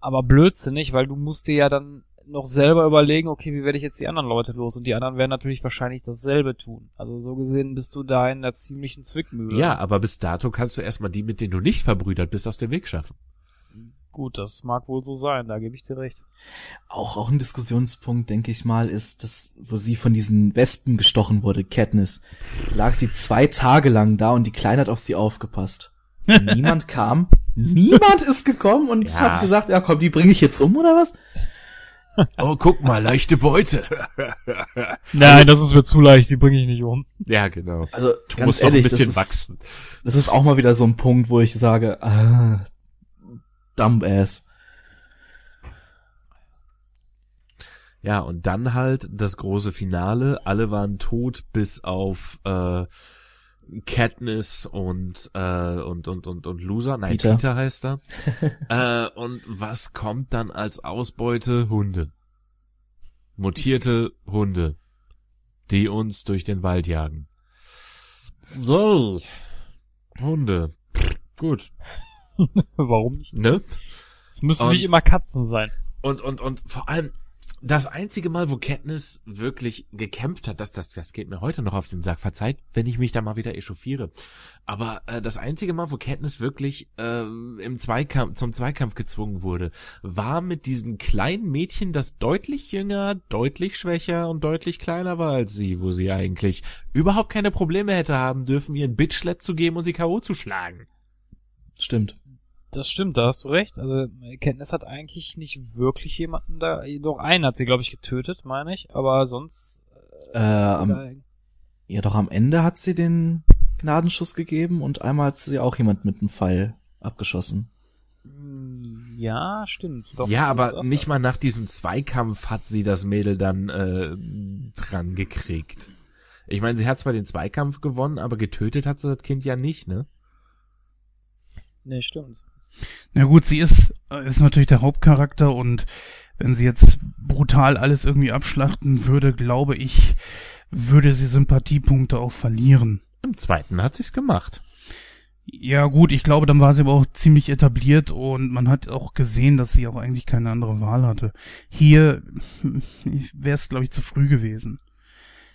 aber blödsinnig, weil du musst dir ja dann noch selber überlegen, okay, wie werde ich jetzt die anderen Leute los? Und die anderen werden natürlich wahrscheinlich dasselbe tun. Also so gesehen bist du da in einer ziemlichen Zwickmühle. Ja, aber bis dato kannst du erstmal die, mit denen du nicht verbrüdert bist, aus dem Weg schaffen. Gut, das mag wohl so sein, da gebe ich dir recht. Auch, auch ein Diskussionspunkt, denke ich mal, ist, dass, wo sie von diesen Wespen gestochen wurde, Katniss, lag sie zwei Tage lang da und die Kleine hat auf sie aufgepasst. Niemand kam, niemand ist gekommen und Ja. hat gesagt, ja komm, die bringe ich jetzt um oder was? Oh, guck mal, leichte Beute. Nein, das ist mir zu leicht, die bringe ich nicht um. ja, genau. Also Du ganz musst ehrlich, doch ein bisschen das ist, wachsen. Das ist auch mal wieder so ein Punkt, wo ich sage, ah, Dumbass. Ja, und dann halt das große Finale. Alle waren tot, bis auf äh, Katniss und äh, und und und und Loser. Nein, Peter. Peter, heißt er. äh, und was kommt dann als Ausbeute? Hunde. Mutierte Hunde, die uns durch den Wald jagen. So. Hunde. Gut. Warum nicht? Ne? Es müssen Und- nicht immer Katzen sein. Und, und, und vor allem, das einzige Mal, wo Katniss wirklich gekämpft hat, das, das, das geht mir heute noch auf den Sack. Verzeiht, wenn ich mich da mal wieder echauffiere. Aber äh, das einzige Mal, wo Katniss wirklich äh, im Zweikampf, zum Zweikampf gezwungen wurde, war mit diesem kleinen Mädchen, das deutlich jünger, deutlich schwächer und deutlich kleiner war als sie, wo sie eigentlich überhaupt keine Probleme hätte haben dürfen, ihr einen Bitch-Slap zu geben und sie K.O. zu schlagen. Stimmt. Das stimmt, da hast du recht. Also Kenntnis hat eigentlich nicht wirklich jemanden da. Doch einen hat sie, glaube ich, getötet, meine ich. Aber sonst. Äh, sie am, ja, doch am Ende hat sie den Gnadenschuss gegeben und einmal hat sie auch jemand mit einem Pfeil abgeschossen. Hm, Ja, stimmt. Doch, ja, aber nicht mal nach diesem Zweikampf hat sie das Mädel dann äh, dran gekriegt. Ich meine, sie hat zwar den Zweikampf gewonnen, aber getötet hat sie das Kind ja nicht, ne? Nee, stimmt. Na gut, sie ist, äh, ist natürlich der Hauptcharakter und wenn sie jetzt brutal alles irgendwie abschlachten würde, glaube ich, würde sie Sympathiepunkte auch verlieren. Im zweiten hat sie's gemacht. Ja gut, ich glaube, dann war sie aber auch ziemlich etabliert und man hat auch gesehen, dass sie auch eigentlich keine andere Wahl hatte. Hier wäre es, glaube ich, zu früh gewesen.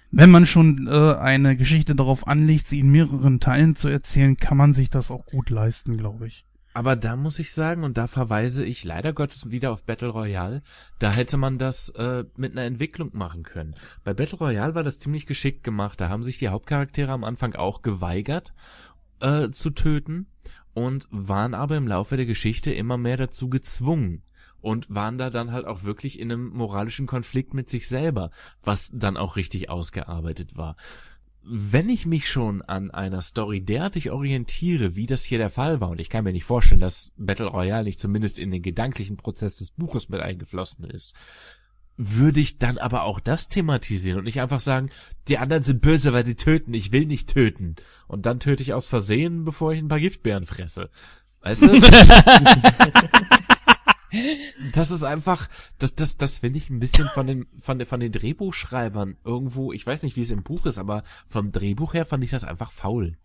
Wenn man schon äh, eine Geschichte darauf anlegt, sie in mehreren Teilen zu erzählen, kann man sich das auch gut leisten, glaube ich. Aber da muss ich sagen, und da verweise ich leider Gottes wieder auf Battle Royale, da hätte man das äh, mit einer Entwicklung machen können. Bei Battle Royale war das ziemlich geschickt gemacht. Da haben sich die Hauptcharaktere am Anfang auch geweigert äh, zu töten und waren aber im Laufe der Geschichte immer mehr dazu gezwungen und waren da dann halt auch wirklich in einem moralischen Konflikt mit sich selber, was dann auch richtig ausgearbeitet war wenn ich mich schon an einer Story derartig orientiere, wie das hier der Fall war, und ich kann mir nicht vorstellen, dass Battle Royale nicht zumindest in den gedanklichen Prozess des Buches mit eingeflossen ist, würde ich dann aber auch das thematisieren und nicht einfach sagen, die anderen sind böse, weil sie töten, ich will nicht töten. Und dann töte ich aus Versehen, bevor ich ein paar Giftbeeren fresse. Weißt du? das ist einfach, das, das, das finde ich ein bisschen von den, von, den, von den Drehbuchschreibern irgendwo, ich weiß nicht, wie es im Buch ist, aber vom Drehbuch her fand ich das einfach faul.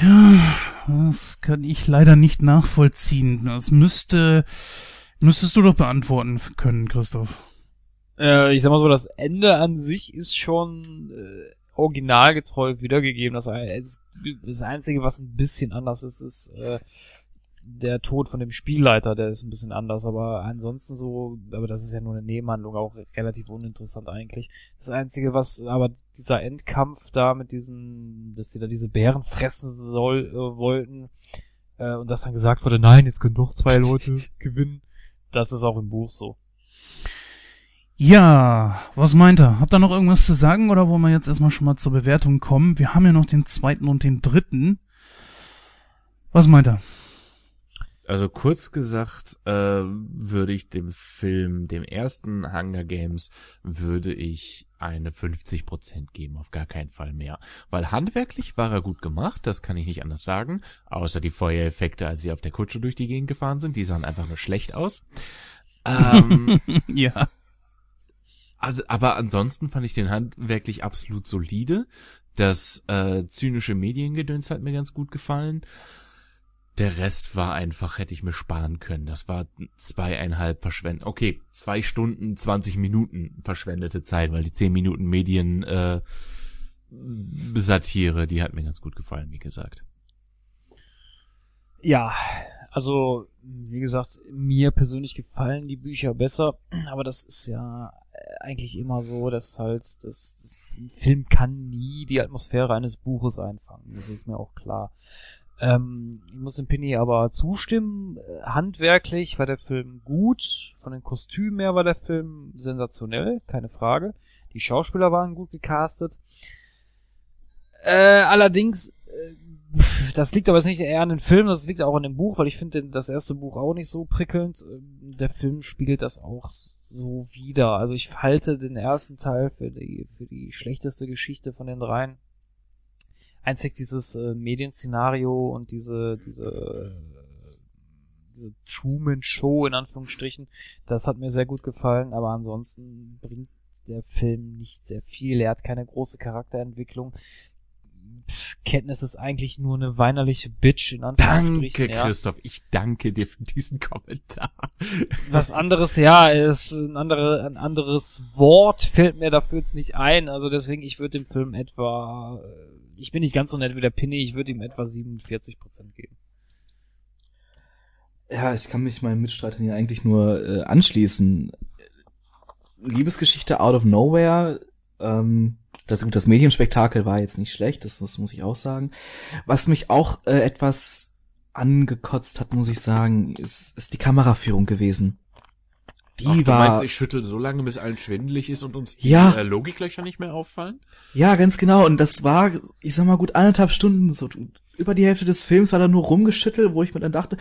Ja, das kann ich leider nicht nachvollziehen. Das müsste, müsstest du doch beantworten können, Christoph. Äh, ich sag mal so, das Ende an sich ist schon äh, originalgetreu wiedergegeben. Das, das Einzige, was ein bisschen anders ist, ist äh, der Tod von dem Spielleiter, der ist ein bisschen anders, aber ansonsten so, aber das ist ja nur eine Nebenhandlung, auch relativ uninteressant eigentlich. Das Einzige, was, aber dieser Endkampf da mit diesen, dass sie da diese Bären fressen soll, äh, wollten, äh, und dass dann gesagt wurde, nein, jetzt können doch zwei Leute gewinnen, das ist auch im Buch so. Ja, was meint er? Habt ihr noch irgendwas zu sagen oder wollen wir jetzt erstmal schon mal zur Bewertung kommen? Wir haben ja noch den zweiten und den dritten. Was meint er? Also kurz gesagt, äh, würde ich dem Film, dem ersten Hunger Games, würde ich eine 50% geben, auf gar keinen Fall mehr. Weil handwerklich war er gut gemacht, das kann ich nicht anders sagen. Außer die Feuereffekte, als sie auf der Kutsche durch die Gegend gefahren sind, die sahen einfach nur schlecht aus. Ähm, ja. Also, aber ansonsten fand ich den handwerklich absolut solide. Das äh, zynische Mediengedöns hat mir ganz gut gefallen. Der Rest war einfach, hätte ich mir sparen können. Das war zweieinhalb verschwendet. Okay, zwei Stunden, zwanzig Minuten verschwendete Zeit, weil die zehn Minuten Medien äh, Satire, die hat mir ganz gut gefallen, wie gesagt. Ja, also wie gesagt, mir persönlich gefallen die Bücher besser, aber das ist ja eigentlich immer so, dass halt das, das Film kann nie die Atmosphäre eines Buches einfangen. Das ist mir auch klar. Ähm, ich muss dem Pinny aber zustimmen. Äh, handwerklich war der Film gut. Von den Kostümen her war der Film sensationell, keine Frage. Die Schauspieler waren gut gecastet. Äh, allerdings, äh, das liegt aber jetzt nicht eher an den Film, das liegt auch an dem Buch, weil ich finde das erste Buch auch nicht so prickelnd. Ähm, der Film spiegelt das auch so wieder. Also ich halte den ersten Teil für die, für die schlechteste Geschichte von den dreien einzig dieses äh, Medienszenario und diese, diese, äh, diese Truman-Show in Anführungsstrichen, das hat mir sehr gut gefallen, aber ansonsten bringt der Film nicht sehr viel. Er hat keine große Charakterentwicklung. Kenntnis ist eigentlich nur eine weinerliche Bitch in Anführungsstrichen. Danke, ja. Christoph. Ich danke dir für diesen Kommentar. Was anderes, ja, ist ein, andere, ein anderes Wort fällt mir dafür jetzt nicht ein. Also deswegen, ich würde dem Film etwa äh, ich bin nicht ganz so nett wie der Pinny, ich würde ihm etwa 47% geben. Ja, ich kann mich meinen Mitstreitern hier eigentlich nur äh, anschließen. Liebesgeschichte out of nowhere. Ähm, das, das Medienspektakel war jetzt nicht schlecht, das muss, muss ich auch sagen. Was mich auch äh, etwas angekotzt hat, muss ich sagen, ist, ist die Kameraführung gewesen. Die Ach, du war. Meinst, ich schüttel so lange, bis allen schwindelig ist und uns die ja. äh, Logiklöcher nicht mehr auffallen? Ja, ganz genau. Und das war, ich sag mal, gut anderthalb Stunden so. Über die Hälfte des Films war da nur rumgeschüttelt, wo ich mir dann dachte,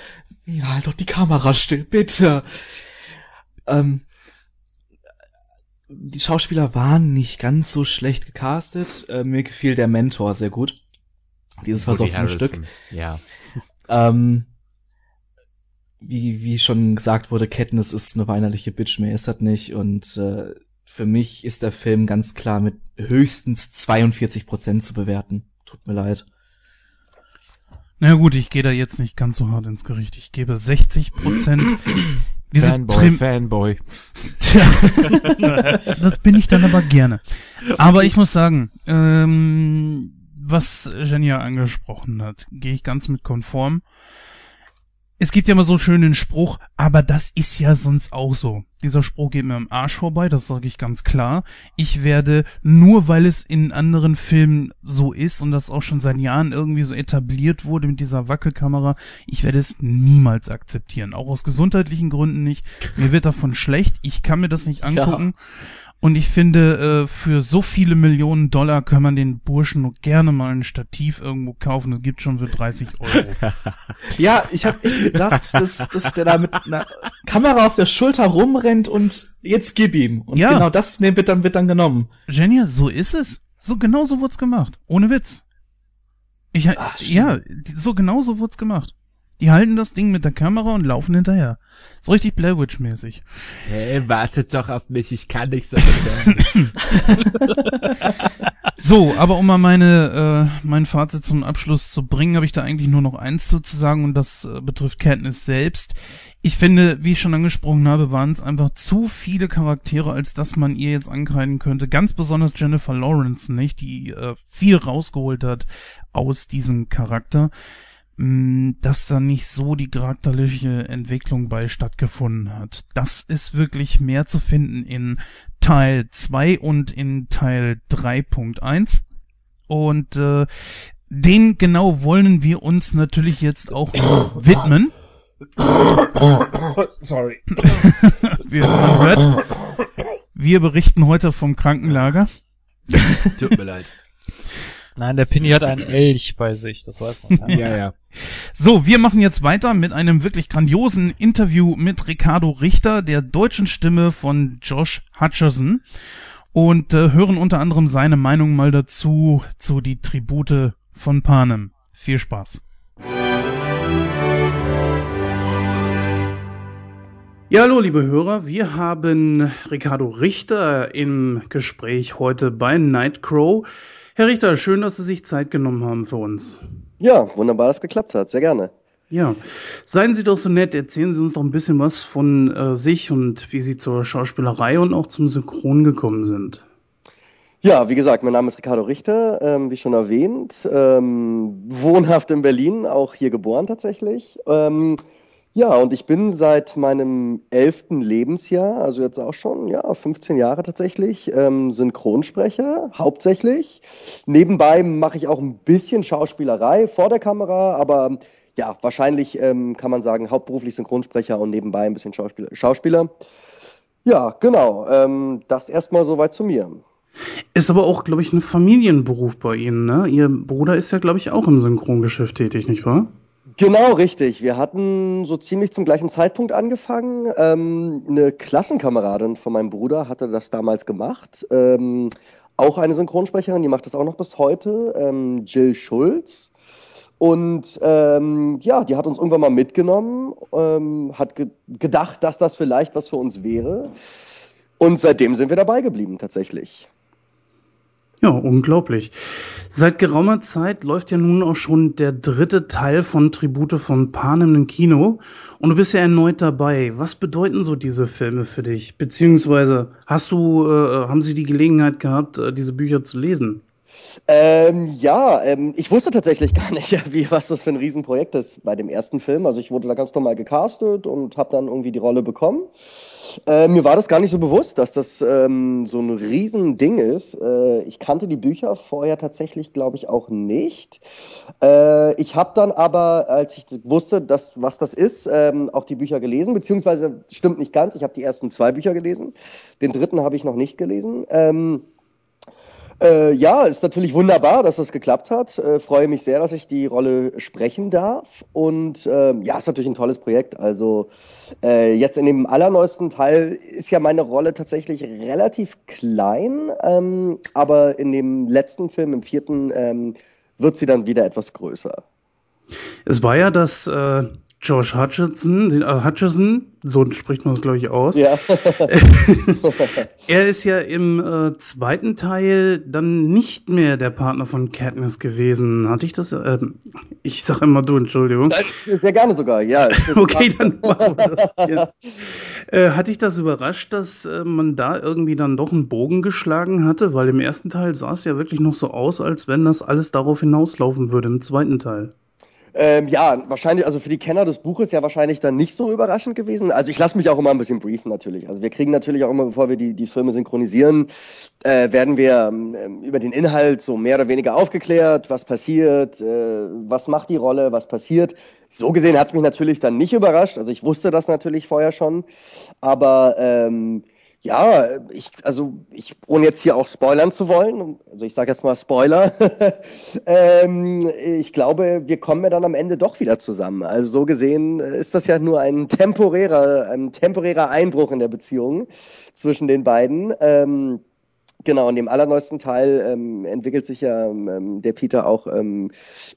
ja, halt doch die Kamera still, bitte. ähm, die Schauspieler waren nicht ganz so schlecht gecastet. Äh, mir gefiel der Mentor sehr gut. Dieses versoffene Stück. Ja. Ähm, wie, wie schon gesagt wurde, Katniss ist eine weinerliche Bitch, mehr ist das nicht. Und äh, für mich ist der Film ganz klar mit höchstens 42 Prozent zu bewerten. Tut mir leid. Na gut, ich gehe da jetzt nicht ganz so hart ins Gericht. Ich gebe 60 Prozent. Fanboy, Fanboy. Tja, das bin ich dann aber gerne. Aber ich muss sagen, ähm, was Jenja angesprochen hat, gehe ich ganz mit konform. Es gibt ja immer so einen schönen Spruch, aber das ist ja sonst auch so. Dieser Spruch geht mir am Arsch vorbei, das sage ich ganz klar. Ich werde, nur weil es in anderen Filmen so ist und das auch schon seit Jahren irgendwie so etabliert wurde mit dieser Wackelkamera, ich werde es niemals akzeptieren. Auch aus gesundheitlichen Gründen nicht. Mir wird davon schlecht, ich kann mir das nicht angucken. Ja. Und ich finde, äh, für so viele Millionen Dollar kann man den Burschen nur gerne mal ein Stativ irgendwo kaufen. Das gibt schon für 30 Euro. ja, ich habe echt gedacht, dass, dass der da mit einer Kamera auf der Schulter rumrennt und jetzt gib ihm. Und ja. genau das ne, wird dann, wird dann genommen. Genia, so ist es. So genau so wurd's gemacht. Ohne Witz. Ich, Ach, ja, so genau so wurd's gemacht. Die halten das Ding mit der Kamera und laufen hinterher. So richtig Blair Witch mäßig. Hey, wartet doch auf mich, ich kann nicht so. so, aber um mal meine äh, mein Fazit zum Abschluss zu bringen, habe ich da eigentlich nur noch eins zu sagen und das äh, betrifft Katniss selbst. Ich finde, wie ich schon angesprochen habe, waren es einfach zu viele Charaktere, als dass man ihr jetzt ankreiden könnte. Ganz besonders Jennifer Lawrence, nicht, die äh, viel rausgeholt hat aus diesem Charakter. Mm, dass da nicht so die charakterliche Entwicklung bei stattgefunden hat. Das ist wirklich mehr zu finden in Teil 2 und in Teil 3.1. Und äh, den genau wollen wir uns natürlich jetzt auch widmen. Sorry. wir, man hört, wir berichten heute vom Krankenlager. Tut mir leid. Nein, der Pinny hat einen Elch bei sich, das weiß man. Ja, ja. ja. So, wir machen jetzt weiter mit einem wirklich grandiosen Interview mit Ricardo Richter, der deutschen Stimme von Josh Hutcherson und äh, hören unter anderem seine Meinung mal dazu, zu die Tribute von Panem. Viel Spaß. Ja, hallo, liebe Hörer. Wir haben Ricardo Richter im Gespräch heute bei Nightcrow. Herr Richter, schön, dass Sie sich Zeit genommen haben für uns. Ja, wunderbar, dass es geklappt hat. Sehr gerne. Ja, seien Sie doch so nett, erzählen Sie uns doch ein bisschen was von äh, sich und wie Sie zur Schauspielerei und auch zum Synchron gekommen sind. Ja, wie gesagt, mein Name ist Ricardo Richter, ähm, wie schon erwähnt, ähm, wohnhaft in Berlin, auch hier geboren tatsächlich. Ähm, ja, und ich bin seit meinem elften Lebensjahr, also jetzt auch schon, ja, 15 Jahre tatsächlich, ähm, Synchronsprecher, hauptsächlich. Nebenbei mache ich auch ein bisschen Schauspielerei vor der Kamera, aber ja, wahrscheinlich ähm, kann man sagen, hauptberuflich Synchronsprecher und nebenbei ein bisschen Schauspieler. Schauspieler. Ja, genau. Ähm, das erstmal soweit zu mir. Ist aber auch, glaube ich, ein Familienberuf bei Ihnen, ne? Ihr Bruder ist ja, glaube ich, auch im Synchrongeschäft tätig, nicht wahr? Genau, richtig. Wir hatten so ziemlich zum gleichen Zeitpunkt angefangen. Ähm, eine Klassenkameradin von meinem Bruder hatte das damals gemacht. Ähm, auch eine Synchronsprecherin, die macht das auch noch bis heute, ähm, Jill Schulz. Und ähm, ja, die hat uns irgendwann mal mitgenommen, ähm, hat ge gedacht, dass das vielleicht was für uns wäre. Und seitdem sind wir dabei geblieben, tatsächlich. Ja, unglaublich. Seit geraumer Zeit läuft ja nun auch schon der dritte Teil von Tribute von Panem im Kino und du bist ja erneut dabei. Was bedeuten so diese Filme für dich? Beziehungsweise hast du, äh, haben sie die Gelegenheit gehabt, äh, diese Bücher zu lesen? Ähm, ja, ähm, ich wusste tatsächlich gar nicht, wie, was das für ein Riesenprojekt ist bei dem ersten Film. Also ich wurde da ganz normal gecastet und habe dann irgendwie die Rolle bekommen. Äh, mir war das gar nicht so bewusst, dass das ähm, so ein Riesending ist. Äh, ich kannte die Bücher vorher tatsächlich, glaube ich, auch nicht. Äh, ich habe dann aber, als ich wusste, dass, was das ist, ähm, auch die Bücher gelesen, beziehungsweise stimmt nicht ganz, ich habe die ersten zwei Bücher gelesen. Den dritten habe ich noch nicht gelesen. Ähm, äh, ja, ist natürlich wunderbar, dass das geklappt hat. Äh, freue mich sehr, dass ich die Rolle sprechen darf. Und äh, ja, ist natürlich ein tolles Projekt. Also äh, jetzt in dem allerneuesten Teil ist ja meine Rolle tatsächlich relativ klein, ähm, aber in dem letzten Film, im vierten, ähm, wird sie dann wieder etwas größer. Es war ja das äh, Josh Hutcherson, äh, Hutcherson, so spricht man es, glaube ich, aus. Ja. er ist ja im äh, zweiten Teil dann nicht mehr der Partner von Katniss gewesen. Hatte ich das? Äh, ich sage immer du, Entschuldigung. Sehr gerne sogar, ja. okay, dann machen wir das. Ja. Äh, hatte ich das überrascht, dass äh, man da irgendwie dann doch einen Bogen geschlagen hatte? Weil im ersten Teil sah es ja wirklich noch so aus, als wenn das alles darauf hinauslaufen würde, im zweiten Teil. Ähm, ja, wahrscheinlich, also für die Kenner des Buches ja wahrscheinlich dann nicht so überraschend gewesen. Also ich lasse mich auch immer ein bisschen briefen natürlich. Also wir kriegen natürlich auch immer, bevor wir die, die Filme synchronisieren, äh, werden wir ähm, über den Inhalt so mehr oder weniger aufgeklärt, was passiert, äh, was macht die Rolle, was passiert. So gesehen hat es mich natürlich dann nicht überrascht. Also ich wusste das natürlich vorher schon. Aber ähm, ja, ich, also ich, ohne jetzt hier auch spoilern zu wollen, also ich sage jetzt mal Spoiler, ähm, ich glaube, wir kommen ja dann am Ende doch wieder zusammen. Also so gesehen ist das ja nur ein temporärer, ein temporärer Einbruch in der Beziehung zwischen den beiden. Ähm, Genau, in dem allerneuesten Teil ähm, entwickelt sich ja ähm, der Peter auch ähm,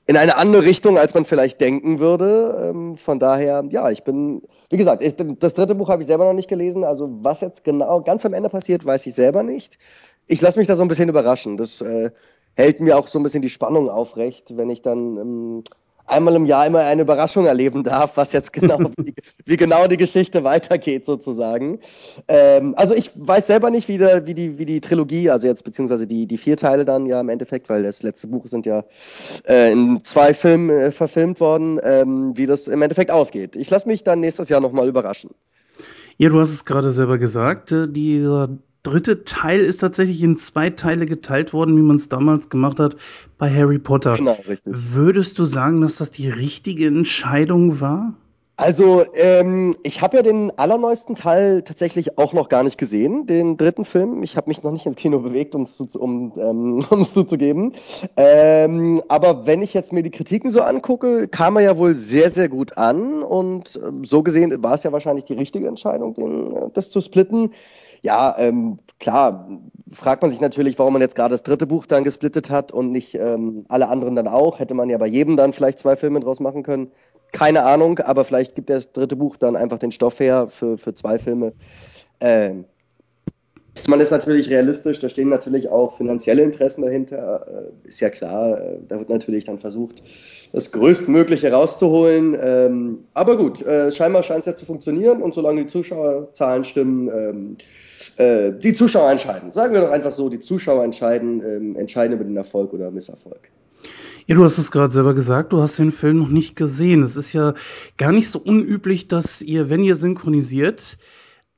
in eine andere Richtung, als man vielleicht denken würde. Ähm, von daher, ja, ich bin, wie gesagt, ich, das dritte Buch habe ich selber noch nicht gelesen. Also was jetzt genau ganz am Ende passiert, weiß ich selber nicht. Ich lasse mich da so ein bisschen überraschen. Das äh, hält mir auch so ein bisschen die Spannung aufrecht, wenn ich dann ähm, einmal im Jahr immer eine Überraschung erleben darf, was jetzt genau, wie, wie genau die Geschichte weitergeht sozusagen. Ähm, also ich weiß selber nicht, wie, der, wie, die, wie die Trilogie, also jetzt beziehungsweise die, die vier Teile dann ja im Endeffekt, weil das letzte Buch sind ja äh, in zwei Filmen äh, verfilmt worden, ähm, wie das im Endeffekt ausgeht. Ich lasse mich dann nächstes Jahr nochmal überraschen. Ja, du hast es gerade selber gesagt, äh, dieser dritte Teil ist tatsächlich in zwei Teile geteilt worden, wie man es damals gemacht hat bei Harry Potter. Genau, richtig. Würdest du sagen, dass das die richtige Entscheidung war? Also, ähm, ich habe ja den allerneuesten Teil tatsächlich auch noch gar nicht gesehen, den dritten Film. Ich habe mich noch nicht ins Kino bewegt, um es um, ähm, zuzugeben. Ähm, aber wenn ich jetzt mir die Kritiken so angucke, kam er ja wohl sehr, sehr gut an. Und ähm, so gesehen war es ja wahrscheinlich die richtige Entscheidung, den, äh, das zu splitten. Ja, ähm, klar, fragt man sich natürlich, warum man jetzt gerade das dritte Buch dann gesplittet hat und nicht ähm, alle anderen dann auch. Hätte man ja bei jedem dann vielleicht zwei Filme draus machen können. Keine Ahnung, aber vielleicht gibt das dritte Buch dann einfach den Stoff her für, für zwei Filme. Ähm, man ist natürlich realistisch, da stehen natürlich auch finanzielle Interessen dahinter, äh, ist ja klar. Äh, da wird natürlich dann versucht, das Größtmögliche rauszuholen. Ähm, aber gut, äh, scheinbar scheint es ja zu funktionieren und solange die Zuschauerzahlen stimmen, ähm, äh, die Zuschauer entscheiden. Sagen wir doch einfach so, die Zuschauer entscheiden, ähm, entscheiden über den Erfolg oder Misserfolg. Ja, du hast es gerade selber gesagt, du hast den Film noch nicht gesehen. Es ist ja gar nicht so unüblich, dass ihr, wenn ihr synchronisiert,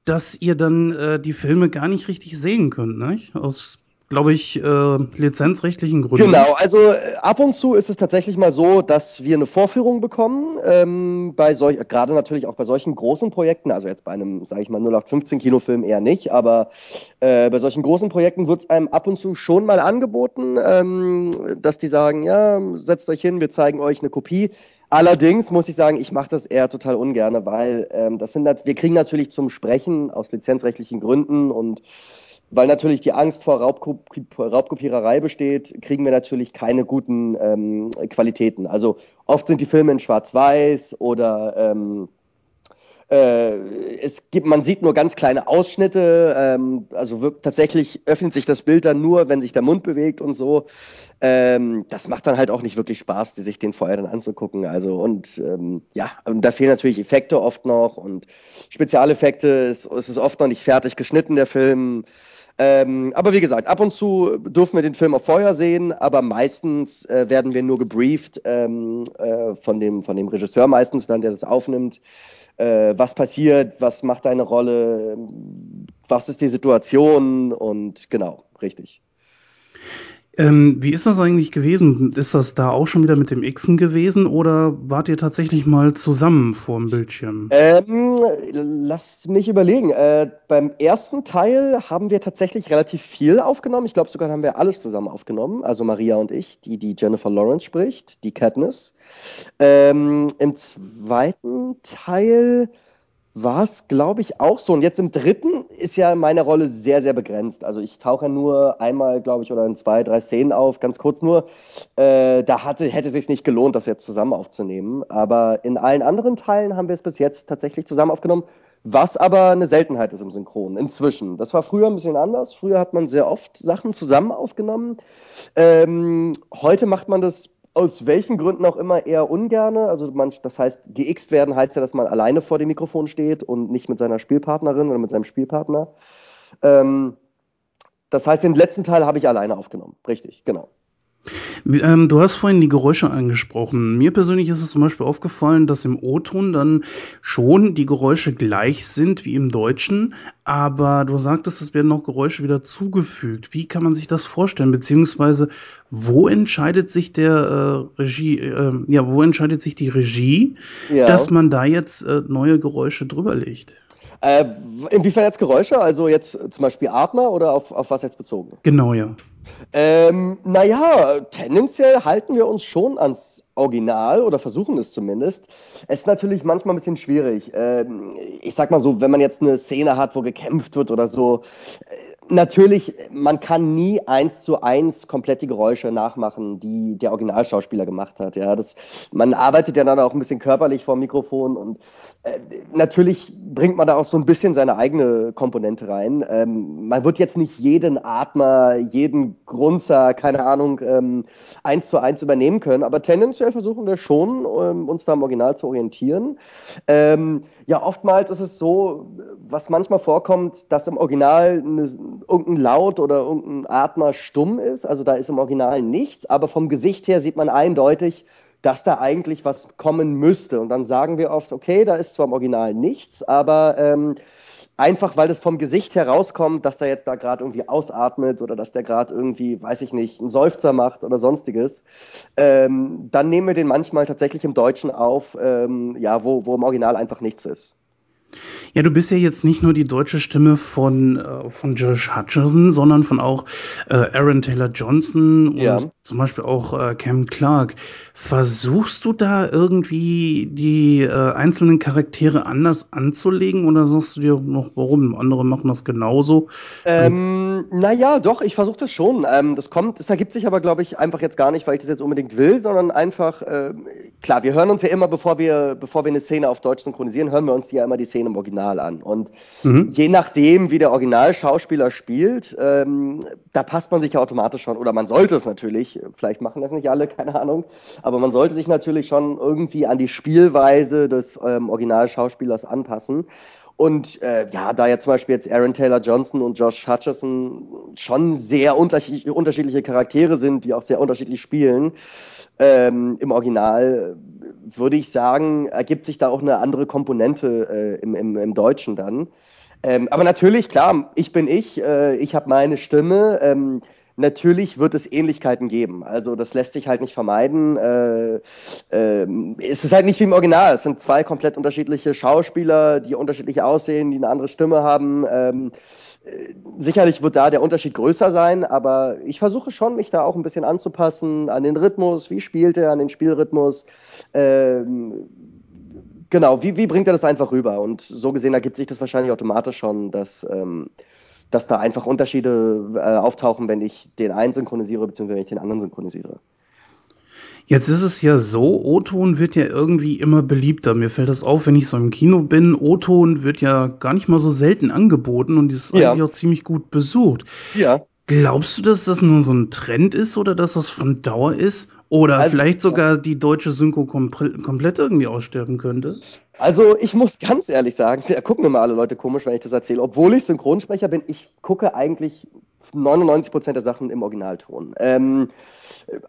dass ihr dann äh, die Filme gar nicht richtig sehen könnt, ne? Aus glaube ich, äh, lizenzrechtlichen Gründen. Genau, also äh, ab und zu ist es tatsächlich mal so, dass wir eine Vorführung bekommen, ähm, bei solch, gerade natürlich auch bei solchen großen Projekten, also jetzt bei einem, sage ich mal, 0815 Kinofilm eher nicht, aber äh, bei solchen großen Projekten wird es einem ab und zu schon mal angeboten, ähm, dass die sagen, ja, setzt euch hin, wir zeigen euch eine Kopie. Allerdings muss ich sagen, ich mache das eher total ungern, weil ähm, das sind, wir kriegen natürlich zum Sprechen aus lizenzrechtlichen Gründen und weil natürlich die Angst vor Raubkopi Raubkopiererei besteht, kriegen wir natürlich keine guten ähm, Qualitäten. Also oft sind die Filme in Schwarz-Weiß oder ähm, äh, es gibt, man sieht nur ganz kleine Ausschnitte. Ähm, also wirklich, tatsächlich öffnet sich das Bild dann nur, wenn sich der Mund bewegt und so. Ähm, das macht dann halt auch nicht wirklich Spaß, sich den vorher dann anzugucken. Also und ähm, ja, und da fehlen natürlich Effekte oft noch und Spezialeffekte. Es, es ist oft noch nicht fertig geschnitten der Film. Ähm, aber wie gesagt, ab und zu dürfen wir den Film auch vorher sehen, aber meistens äh, werden wir nur gebrieft ähm, äh, von, dem, von dem Regisseur meistens dann, der das aufnimmt. Äh, was passiert, was macht deine Rolle, was ist die Situation und genau, richtig. Ähm, wie ist das eigentlich gewesen? Ist das da auch schon wieder mit dem Xen gewesen oder wart ihr tatsächlich mal zusammen vor dem Bildschirm? Ähm, lass mich überlegen. Äh, beim ersten Teil haben wir tatsächlich relativ viel aufgenommen. Ich glaube sogar haben wir alles zusammen aufgenommen. Also Maria und ich, die die Jennifer Lawrence spricht, die Katniss. Ähm, Im zweiten Teil war es, glaube ich, auch so. Und jetzt im dritten ist ja meine Rolle sehr, sehr begrenzt. Also ich tauche nur einmal, glaube ich, oder in zwei, drei Szenen auf, ganz kurz nur. Äh, da hatte, hätte es sich nicht gelohnt, das jetzt zusammen aufzunehmen. Aber in allen anderen Teilen haben wir es bis jetzt tatsächlich zusammen aufgenommen. Was aber eine Seltenheit ist im Synchron, inzwischen. Das war früher ein bisschen anders. Früher hat man sehr oft Sachen zusammen aufgenommen. Ähm, heute macht man das aus welchen Gründen auch immer eher ungerne. Also man, das heißt, geixt werden heißt ja, dass man alleine vor dem Mikrofon steht und nicht mit seiner Spielpartnerin oder mit seinem Spielpartner. Ähm, das heißt, den letzten Teil habe ich alleine aufgenommen. Richtig, genau. Ähm, du hast vorhin die Geräusche angesprochen. Mir persönlich ist es zum Beispiel aufgefallen, dass im O-Ton dann schon die Geräusche gleich sind wie im Deutschen, aber du sagtest, es werden noch Geräusche wieder zugefügt. Wie kann man sich das vorstellen? Beziehungsweise, wo entscheidet sich der äh, Regie, äh, ja, wo entscheidet sich die Regie, ja. dass man da jetzt äh, neue Geräusche drüber legt? Äh, inwiefern jetzt Geräusche? Also jetzt zum Beispiel Atmer oder auf, auf was jetzt bezogen? Genau, ja. Ähm, naja, tendenziell halten wir uns schon ans Original oder versuchen es zumindest. Es ist natürlich manchmal ein bisschen schwierig. Ähm, ich sag mal so, wenn man jetzt eine Szene hat, wo gekämpft wird oder so, äh, Natürlich, man kann nie eins zu eins komplett die Geräusche nachmachen, die der Originalschauspieler gemacht hat. Ja, das, man arbeitet ja dann auch ein bisschen körperlich vor dem Mikrofon und äh, natürlich bringt man da auch so ein bisschen seine eigene Komponente rein. Ähm, man wird jetzt nicht jeden Atmer, jeden Grunzer, keine Ahnung, ähm, eins zu eins übernehmen können, aber tendenziell versuchen wir schon, ähm, uns da im Original zu orientieren. Ähm, ja, oftmals ist es so, was manchmal vorkommt, dass im Original eine, irgendein Laut oder irgendein Atmer stumm ist. Also da ist im Original nichts, aber vom Gesicht her sieht man eindeutig, dass da eigentlich was kommen müsste. Und dann sagen wir oft, okay, da ist zwar im Original nichts, aber ähm, einfach weil das vom Gesicht herauskommt, dass der jetzt da gerade irgendwie ausatmet oder dass der gerade irgendwie, weiß ich nicht, einen Seufzer macht oder sonstiges, ähm, dann nehmen wir den manchmal tatsächlich im Deutschen auf, ähm, ja, wo, wo im Original einfach nichts ist. Ja, du bist ja jetzt nicht nur die deutsche Stimme von, äh, von Josh Hutcherson, sondern von auch äh, Aaron Taylor Johnson und ja. zum Beispiel auch äh, Cam Clark. Versuchst du da irgendwie die äh, einzelnen Charaktere anders anzulegen oder sagst du dir noch, warum? Andere machen das genauso? Ähm, naja, doch, ich versuche das schon. Ähm, das kommt, das ergibt sich aber, glaube ich, einfach jetzt gar nicht, weil ich das jetzt unbedingt will, sondern einfach, äh, klar, wir hören uns ja immer, bevor wir, bevor wir eine Szene auf Deutsch synchronisieren, hören wir uns ja immer die Szene im Original an. Und mhm. je nachdem, wie der Originalschauspieler spielt, ähm, da passt man sich ja automatisch schon, oder man sollte es natürlich, vielleicht machen das nicht alle, keine Ahnung, aber man sollte sich natürlich schon irgendwie an die Spielweise des ähm, Originalschauspielers anpassen. Und äh, ja, da ja zum Beispiel jetzt Aaron Taylor Johnson und Josh Hutcherson schon sehr unterschiedliche, unterschiedliche Charaktere sind, die auch sehr unterschiedlich spielen, ähm, im Original würde ich sagen, ergibt sich da auch eine andere Komponente äh, im, im, im, Deutschen dann. Ähm, aber natürlich, klar, ich bin ich, äh, ich habe meine Stimme. Ähm, natürlich wird es Ähnlichkeiten geben. Also das lässt sich halt nicht vermeiden. Äh, äh, es ist halt nicht wie im Original. Es sind zwei komplett unterschiedliche Schauspieler, die unterschiedlich aussehen, die eine andere Stimme haben. Ähm, äh, sicherlich wird da der Unterschied größer sein, aber ich versuche schon, mich da auch ein bisschen anzupassen an den Rhythmus. Wie spielt er, an den Spielrhythmus? Ähm, genau, wie, wie bringt er das einfach rüber? Und so gesehen ergibt sich das wahrscheinlich automatisch schon, dass, ähm, dass da einfach Unterschiede äh, auftauchen, wenn ich den einen synchronisiere, beziehungsweise wenn ich den anderen synchronisiere. Jetzt ist es ja so, O-Ton wird ja irgendwie immer beliebter. Mir fällt das auf, wenn ich so im Kino bin. O-Ton wird ja gar nicht mal so selten angeboten und ist ja. eigentlich auch ziemlich gut besucht. Ja. Glaubst du, dass das nur so ein Trend ist oder dass das von Dauer ist? Oder also, vielleicht sogar die deutsche Synchro komplett irgendwie aussterben könnte? Also ich muss ganz ehrlich sagen, da gucken immer alle Leute komisch, wenn ich das erzähle. Obwohl ich Synchronsprecher bin, ich gucke eigentlich 99% der Sachen im Originalton. Ähm,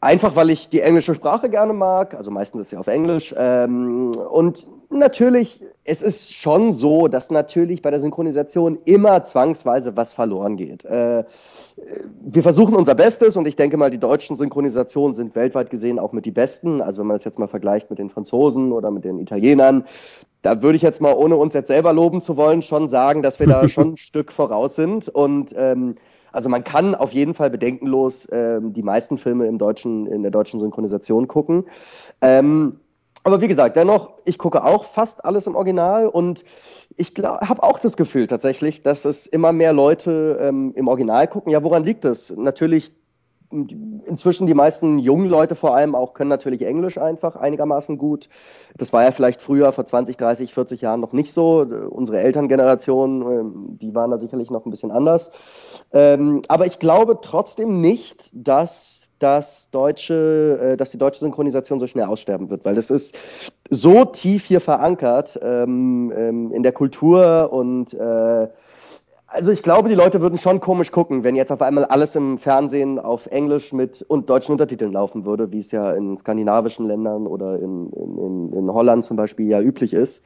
Einfach weil ich die englische Sprache gerne mag, also meistens ist sie auf Englisch. Ähm, und natürlich, es ist schon so, dass natürlich bei der Synchronisation immer zwangsweise was verloren geht. Äh, wir versuchen unser Bestes und ich denke mal, die deutschen Synchronisationen sind weltweit gesehen auch mit die besten. Also wenn man das jetzt mal vergleicht mit den Franzosen oder mit den Italienern, da würde ich jetzt mal, ohne uns jetzt selber loben zu wollen, schon sagen, dass wir da schon ein Stück voraus sind. Und ähm, also man kann auf jeden Fall bedenkenlos ähm, die meisten Filme im deutschen, in der deutschen Synchronisation gucken. Ähm, aber wie gesagt, dennoch, ich gucke auch fast alles im Original und ich habe auch das Gefühl tatsächlich, dass es immer mehr Leute ähm, im Original gucken. Ja, woran liegt das? Natürlich inzwischen die meisten jungen Leute vor allem auch können natürlich Englisch einfach einigermaßen gut. Das war ja vielleicht früher vor 20, 30, 40 Jahren noch nicht so. Unsere Elterngeneration, ähm, die waren da sicherlich noch ein bisschen anders. Ähm, aber ich glaube trotzdem nicht, dass das deutsche, äh, dass die deutsche Synchronisation so schnell aussterben wird, weil das ist so tief hier verankert ähm, in der Kultur und äh, Also ich glaube, die Leute würden schon komisch gucken, wenn jetzt auf einmal alles im Fernsehen auf Englisch mit und deutschen Untertiteln laufen würde, wie es ja in skandinavischen Ländern oder in, in, in Holland zum Beispiel ja üblich ist.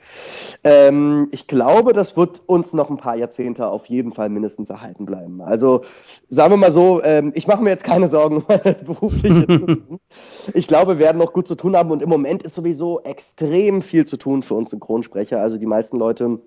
Ähm, ich glaube, das wird uns noch ein paar Jahrzehnte auf jeden Fall mindestens erhalten bleiben. Also sagen wir mal so, ähm, ich mache mir jetzt keine Sorgen um meine berufliche Zukunft. Ich glaube, wir werden noch gut zu tun haben und im Moment ist sowieso extrem viel zu tun für uns Synchronsprecher. Also die meisten Leute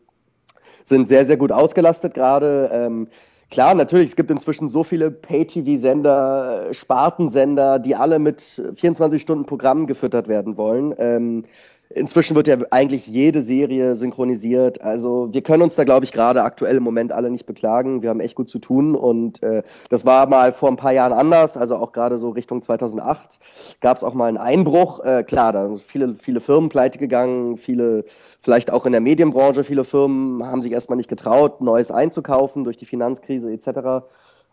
sind sehr, sehr gut ausgelastet gerade. Ähm, klar, natürlich, es gibt inzwischen so viele Pay-TV-Sender, äh, Spartensender, die alle mit 24 Stunden Programmen gefüttert werden wollen. Ähm, Inzwischen wird ja eigentlich jede Serie synchronisiert. Also wir können uns da, glaube ich, gerade aktuell im Moment alle nicht beklagen. Wir haben echt gut zu tun und äh, das war mal vor ein paar Jahren anders. Also auch gerade so Richtung 2008 gab es auch mal einen Einbruch. Äh, klar, da sind viele, viele Firmen pleite gegangen, viele, vielleicht auch in der Medienbranche, viele Firmen haben sich erstmal nicht getraut, Neues einzukaufen durch die Finanzkrise etc.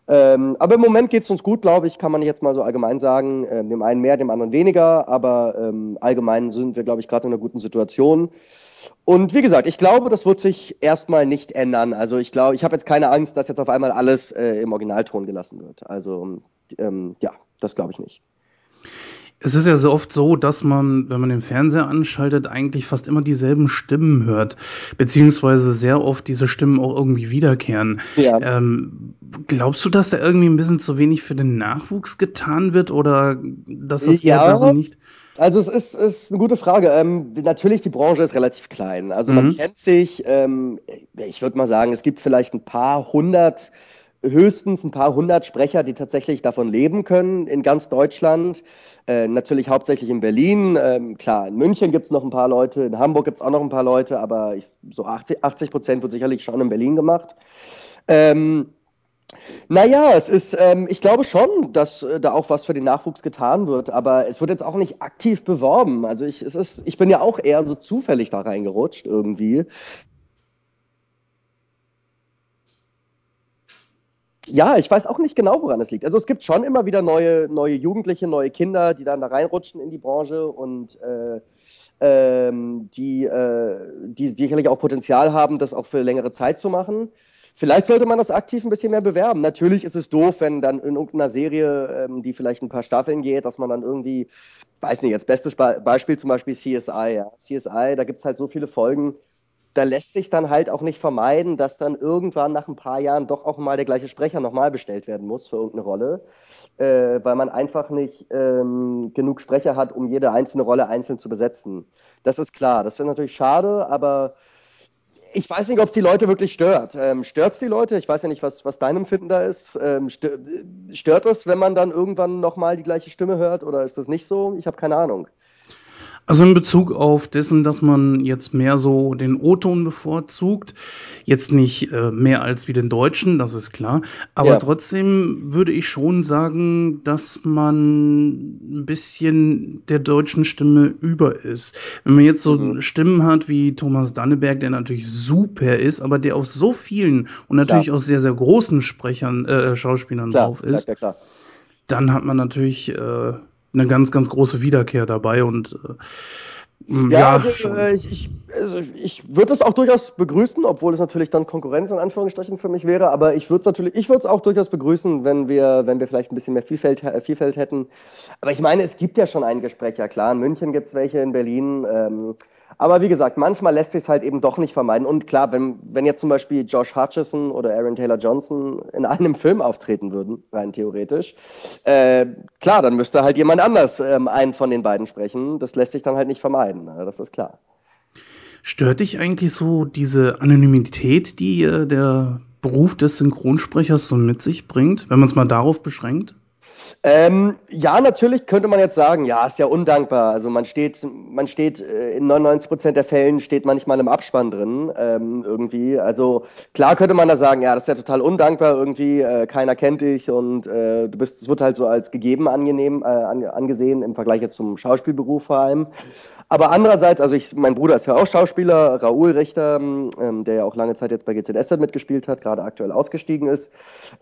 Ähm, aber im Moment geht es uns gut, glaube ich, kann man jetzt mal so allgemein sagen. Ähm, dem einen mehr, dem anderen weniger, aber ähm, allgemein sind wir, glaube ich, gerade in einer guten Situation. Und wie gesagt, ich glaube, das wird sich erstmal nicht ändern. Also ich glaube, ich habe jetzt keine Angst, dass jetzt auf einmal alles äh, im Originalton gelassen wird. Also ähm, ja, das glaube ich nicht. Es ist ja so oft so, dass man, wenn man den Fernseher anschaltet, eigentlich fast immer dieselben Stimmen hört, beziehungsweise sehr oft diese Stimmen auch irgendwie wiederkehren. Ja. Ähm, glaubst du, dass da irgendwie ein bisschen zu wenig für den Nachwuchs getan wird oder dass das ja. daran nicht? Also es ist, ist eine gute Frage. Ähm, natürlich, die Branche ist relativ klein. Also man mhm. kennt sich, ähm, ich würde mal sagen, es gibt vielleicht ein paar hundert höchstens ein paar hundert Sprecher, die tatsächlich davon leben können in ganz Deutschland. Äh, natürlich hauptsächlich in Berlin. Ähm, klar, in München gibt es noch ein paar Leute, in Hamburg gibt es auch noch ein paar Leute, aber ich, so 80 Prozent wird sicherlich schon in Berlin gemacht. Ähm, naja, es ist, ähm, ich glaube schon, dass äh, da auch was für den Nachwuchs getan wird, aber es wird jetzt auch nicht aktiv beworben. Also ich, es ist, ich bin ja auch eher so zufällig da reingerutscht irgendwie. Ja, ich weiß auch nicht genau, woran es liegt. Also es gibt schon immer wieder neue, neue Jugendliche, neue Kinder, die dann da reinrutschen in die Branche und äh, ähm, die, äh, die sicherlich auch Potenzial haben, das auch für längere Zeit zu machen. Vielleicht sollte man das aktiv ein bisschen mehr bewerben. Natürlich ist es doof, wenn dann in irgendeiner Serie, ähm, die vielleicht ein paar Staffeln geht, dass man dann irgendwie, weiß nicht, jetzt bestes Beispiel zum Beispiel CSI. Ja. CSI, da gibt es halt so viele Folgen, da lässt sich dann halt auch nicht vermeiden, dass dann irgendwann nach ein paar Jahren doch auch mal der gleiche Sprecher nochmal bestellt werden muss für irgendeine Rolle, äh, weil man einfach nicht ähm, genug Sprecher hat, um jede einzelne Rolle einzeln zu besetzen. Das ist klar. Das wäre natürlich schade, aber ich weiß nicht, ob es die Leute wirklich stört. Ähm, stört es die Leute? Ich weiß ja nicht, was, was dein Empfinden da ist. Ähm, stört es, wenn man dann irgendwann nochmal die gleiche Stimme hört oder ist das nicht so? Ich habe keine Ahnung. Also in Bezug auf dessen, dass man jetzt mehr so den O-Ton bevorzugt, jetzt nicht äh, mehr als wie den Deutschen, das ist klar, aber ja. trotzdem würde ich schon sagen, dass man ein bisschen der deutschen Stimme über ist. Wenn man jetzt so mhm. Stimmen hat wie Thomas Danneberg, der natürlich super ist, aber der auf so vielen und natürlich klar. auch sehr, sehr großen Sprechern, äh, Schauspielern klar, drauf ist, klar, dann hat man natürlich äh, eine ganz, ganz große Wiederkehr dabei und äh, ja, ja also, äh, ich, ich, also ich würde das auch durchaus begrüßen, obwohl es natürlich dann Konkurrenz in Anführungsstrichen für mich wäre, aber ich würde es natürlich, ich würde es auch durchaus begrüßen, wenn wir, wenn wir vielleicht ein bisschen mehr Vielfalt, äh, Vielfalt hätten. Aber ich meine, es gibt ja schon einige Sprecher, klar, in München gibt es welche, in Berlin. Ähm, aber wie gesagt, manchmal lässt sich es halt eben doch nicht vermeiden. Und klar, wenn, wenn jetzt zum Beispiel Josh Hutcherson oder Aaron Taylor Johnson in einem Film auftreten würden, rein theoretisch, äh, klar, dann müsste halt jemand anders ähm, einen von den beiden sprechen. Das lässt sich dann halt nicht vermeiden. Ne? Das ist klar. Stört dich eigentlich so diese Anonymität, die äh, der Beruf des Synchronsprechers so mit sich bringt, wenn man es mal darauf beschränkt? Ähm, ja, natürlich könnte man jetzt sagen, ja, ist ja undankbar. Also man steht, man steht äh, in 99 Prozent der Fällen steht manchmal im Abspann drin ähm, irgendwie. Also klar könnte man da sagen, ja, das ist ja total undankbar irgendwie. Äh, keiner kennt dich und äh, du bist, es wird halt so als gegeben angenehm äh, angesehen im Vergleich jetzt zum Schauspielberuf vor allem. Aber andererseits, also ich, mein Bruder ist ja auch Schauspieler, Raoul Richter, ähm, der ja auch lange Zeit jetzt bei GZSZ mitgespielt hat, gerade aktuell ausgestiegen ist.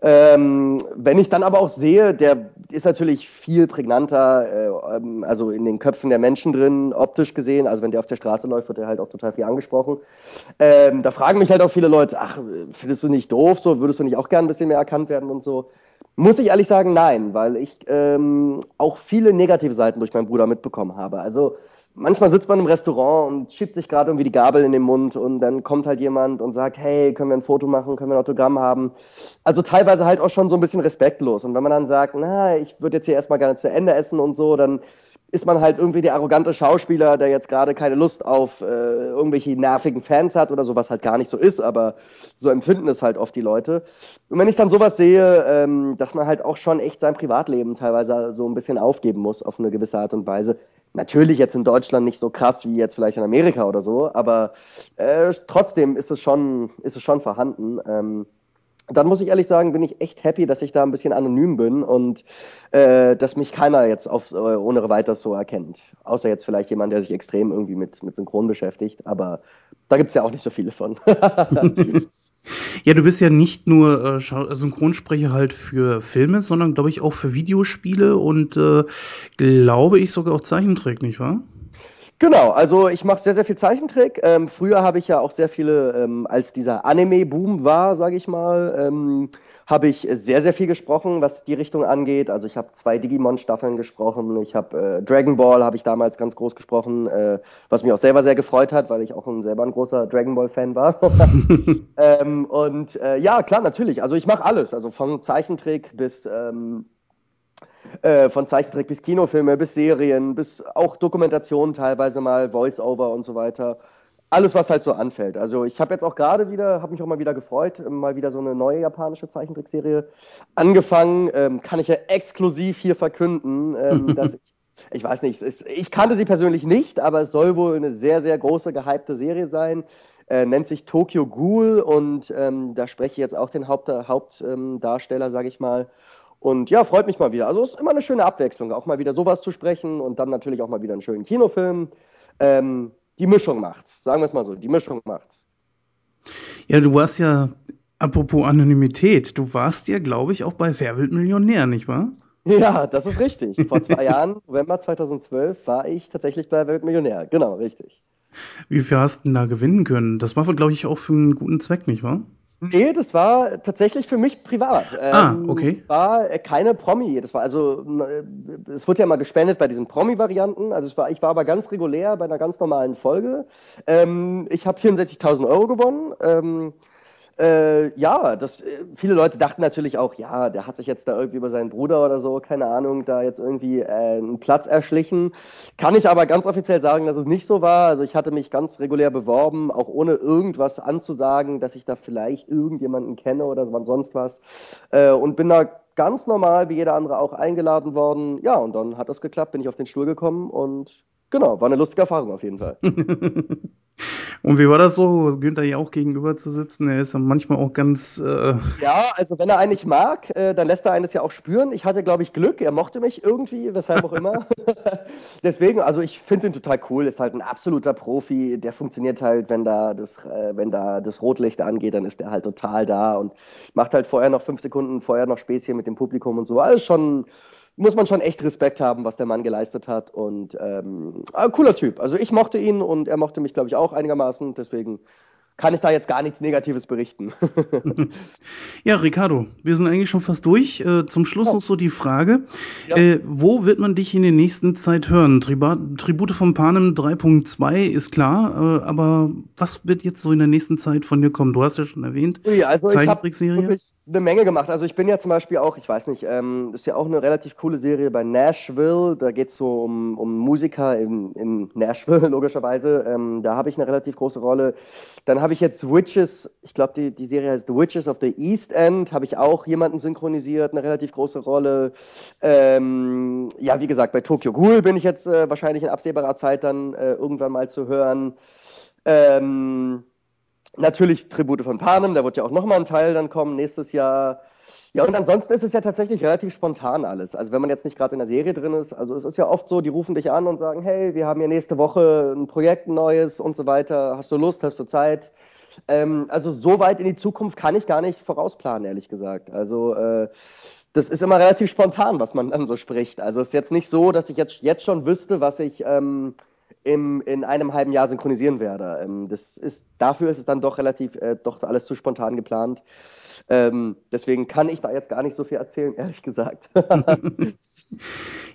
Ähm, wenn ich dann aber auch sehe, der ist natürlich viel prägnanter, äh, ähm, also in den Köpfen der Menschen drin, optisch gesehen. Also wenn der auf der Straße läuft, wird er halt auch total viel angesprochen. Ähm, da fragen mich halt auch viele Leute, ach, findest du nicht doof, so würdest du nicht auch gern ein bisschen mehr erkannt werden und so. Muss ich ehrlich sagen, nein, weil ich ähm, auch viele negative Seiten durch meinen Bruder mitbekommen habe. Also manchmal sitzt man im Restaurant und schiebt sich gerade irgendwie die Gabel in den Mund und dann kommt halt jemand und sagt, hey, können wir ein Foto machen, können wir ein Autogramm haben? Also teilweise halt auch schon so ein bisschen respektlos. Und wenn man dann sagt, na, ich würde jetzt hier erstmal gerne zu Ende essen und so, dann ist man halt irgendwie der arrogante Schauspieler, der jetzt gerade keine Lust auf äh, irgendwelche nervigen Fans hat oder so, was halt gar nicht so ist, aber so empfinden es halt oft die Leute. Und wenn ich dann sowas sehe, ähm, dass man halt auch schon echt sein Privatleben teilweise so ein bisschen aufgeben muss auf eine gewisse Art und Weise, Natürlich jetzt in Deutschland nicht so krass wie jetzt vielleicht in Amerika oder so, aber äh, trotzdem ist es schon, ist es schon vorhanden. Ähm, dann muss ich ehrlich sagen, bin ich echt happy, dass ich da ein bisschen anonym bin und äh, dass mich keiner jetzt auf, äh, ohne weiteres so erkennt. Außer jetzt vielleicht jemand, der sich extrem irgendwie mit, mit Synchron beschäftigt, aber da gibt es ja auch nicht so viele von. Ja, du bist ja nicht nur äh, Synchronsprecher halt für Filme, sondern glaube ich auch für Videospiele und äh, glaube ich sogar auch Zeichentrick, nicht wahr? Genau, also ich mache sehr, sehr viel Zeichentrick. Ähm, früher habe ich ja auch sehr viele, ähm, als dieser Anime-Boom war, sage ich mal, ähm, habe ich sehr, sehr viel gesprochen, was die Richtung angeht. Also ich habe zwei Digimon-Staffeln gesprochen, ich habe äh, Dragon Ball habe ich damals ganz groß gesprochen, äh, was mich auch selber sehr gefreut hat, weil ich auch ein, selber ein großer Dragon Ball-Fan war. ähm, und äh, ja, klar, natürlich. Also ich mache alles, also von Zeichentrick bis ähm, äh, von Zeichentrick bis Kinofilme, bis Serien, bis auch Dokumentationen teilweise mal, Voice-Over und so weiter alles, was halt so anfällt. Also ich habe jetzt auch gerade wieder, habe mich auch mal wieder gefreut, mal wieder so eine neue japanische Zeichentrickserie angefangen. Ähm, kann ich ja exklusiv hier verkünden, ähm, dass ich, ich weiß nicht, ist, ich kannte sie persönlich nicht, aber es soll wohl eine sehr, sehr große, gehypte Serie sein. Äh, nennt sich Tokyo Ghoul und ähm, da spreche ich jetzt auch den Hauptdarsteller, Haupt, sage ich mal. Und ja, freut mich mal wieder. Also es ist immer eine schöne Abwechslung, auch mal wieder sowas zu sprechen und dann natürlich auch mal wieder einen schönen Kinofilm. Ähm, die Mischung macht's. Sagen wir es mal so, die Mischung macht's. Ja, du warst ja, apropos Anonymität, du warst ja, glaube ich, auch bei Wer wird Millionär, nicht wahr? Ja, das ist richtig. Vor zwei Jahren, November 2012, war ich tatsächlich bei Wer wird Millionär. Genau, richtig. Wie viel hast du denn da gewinnen können? Das war, glaube ich, auch für einen guten Zweck, nicht wahr? Nee, das war tatsächlich für mich privat. Ah, ähm, okay. Es war äh, keine Promi. Das war also, äh, es wurde ja mal gespendet bei diesen Promi-Varianten. Also war, ich war aber ganz regulär bei einer ganz normalen Folge. Ähm, ich habe 64.000 Euro gewonnen. Äh, ja, das, äh, viele Leute dachten natürlich auch, ja, der hat sich jetzt da irgendwie über seinen Bruder oder so, keine Ahnung, da jetzt irgendwie äh, einen Platz erschlichen. Kann ich aber ganz offiziell sagen, dass es nicht so war. Also ich hatte mich ganz regulär beworben, auch ohne irgendwas anzusagen, dass ich da vielleicht irgendjemanden kenne oder sonst was. Äh, und bin da ganz normal, wie jeder andere auch, eingeladen worden. Ja, und dann hat das geklappt, bin ich auf den Stuhl gekommen und genau, war eine lustige Erfahrung auf jeden Fall. Und wie war das so, Günther hier auch gegenüber zu sitzen? Er ist ja manchmal auch ganz. Äh ja, also wenn er einen nicht mag, äh, dann lässt er eines ja auch spüren. Ich hatte, glaube ich, Glück. Er mochte mich irgendwie, weshalb auch immer. Deswegen, also ich finde ihn total cool. Ist halt ein absoluter Profi. Der funktioniert halt, wenn da das, äh, wenn da das Rotlicht angeht, dann ist der halt total da und macht halt vorher noch fünf Sekunden vorher noch Späßchen mit dem Publikum und so. Alles schon muss man schon echt Respekt haben, was der Mann geleistet hat. Und ähm, cooler Typ. Also ich mochte ihn und er mochte mich, glaube ich, auch einigermaßen. Deswegen kann ich da jetzt gar nichts Negatives berichten. ja, Ricardo, wir sind eigentlich schon fast durch. Äh, zum Schluss ja. noch so die Frage: ja. äh, Wo wird man dich in der nächsten Zeit hören? Triba Tribute von Panem 3.2 ist klar, äh, aber was wird jetzt so in der nächsten Zeit von dir kommen? Du hast ja schon erwähnt, ja, also Zeichentrickserie. Ich eine Menge gemacht. Also ich bin ja zum Beispiel auch, ich weiß nicht, ähm, ist ja auch eine relativ coole Serie bei Nashville. Da geht es so um, um Musiker in, in Nashville, logischerweise. Ähm, da habe ich eine relativ große Rolle. Dann habe ich jetzt Witches, ich glaube, die, die Serie heißt The Witches of the East End, habe ich auch jemanden synchronisiert, eine relativ große Rolle. Ähm, ja, wie gesagt, bei Tokyo Ghoul bin ich jetzt äh, wahrscheinlich in absehbarer Zeit dann äh, irgendwann mal zu hören. Ähm, natürlich Tribute von Panem, da wird ja auch nochmal ein Teil dann kommen nächstes Jahr. Ja, und ansonsten ist es ja tatsächlich relativ spontan alles. Also wenn man jetzt nicht gerade in der Serie drin ist, also es ist ja oft so, die rufen dich an und sagen, hey, wir haben ja nächste Woche ein Projekt ein neues und so weiter. Hast du Lust, hast du Zeit? Ähm, also so weit in die Zukunft kann ich gar nicht vorausplanen, ehrlich gesagt. Also äh, das ist immer relativ spontan, was man dann so spricht. Also es ist jetzt nicht so, dass ich jetzt, jetzt schon wüsste, was ich ähm, im, in einem halben Jahr synchronisieren werde. Ähm, das ist, dafür ist es dann doch relativ, äh, doch alles zu spontan geplant. Ähm, deswegen kann ich da jetzt gar nicht so viel erzählen, ehrlich gesagt.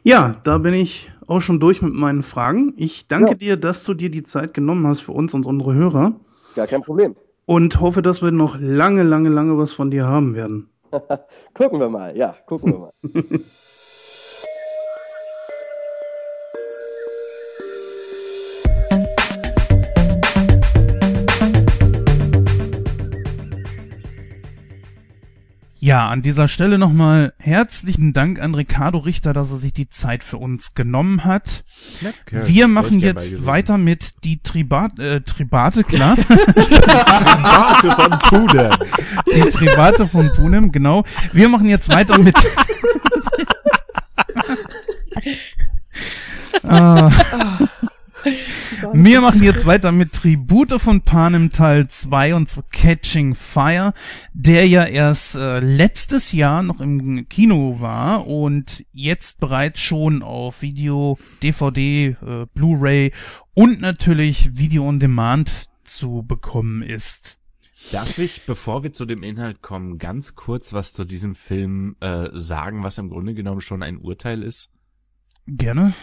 Ja, da bin ich auch schon durch mit meinen Fragen. Ich danke Ja. dir, dass du dir die Zeit genommen hast für uns und unsere Hörer Gar kein Problem. und hoffe, dass wir noch lange, lange, lange was von dir haben werden. Gucken wir mal, ja, gucken wir mal. Ja, an dieser Stelle nochmal herzlichen Dank an Ricardo Richter, dass er sich die Zeit für uns genommen hat. Wir machen jetzt weiter mit die Tribat, äh, Tribate, klar. Warte von Puder. die Tribate von Punem, genau. Wir machen jetzt weiter mit. ah. Wir machen jetzt weiter mit Tribute von Panem Teil 2 und zwar Catching Fire, der ja erst äh, letztes Jahr noch im Kino war und jetzt bereits schon auf Video, DVD, äh, Blu-ray und natürlich Video on Demand zu bekommen ist. Darf ich, bevor wir zu dem Inhalt kommen, ganz kurz was zu diesem Film äh, sagen, was im Grunde genommen schon ein Urteil ist? Gerne.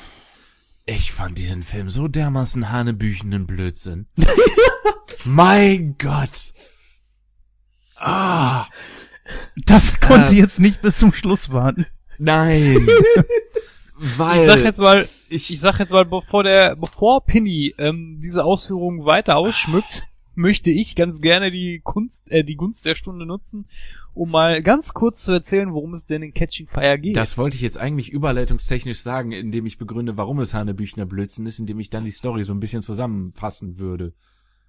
Ich fand diesen Film so dermaßen hanebüchenden Blödsinn. mein Gott. Ah, Das konnte Äh. jetzt nicht bis zum Schluss warten. nein. Weil Ich sag jetzt mal, ich, ich sag jetzt mal, bevor der, bevor Pinny ähm, diese Ausführungen weiter ausschmückt, möchte ich ganz gerne die Kunst, äh, die Gunst der Stunde nutzen, um mal ganz kurz zu erzählen, worum es denn in Catching Fire geht. Das wollte ich jetzt eigentlich überleitungstechnisch sagen, indem ich begründe, warum es Hanebüchner Blödsinn ist, indem ich dann die Story so ein bisschen zusammenfassen würde.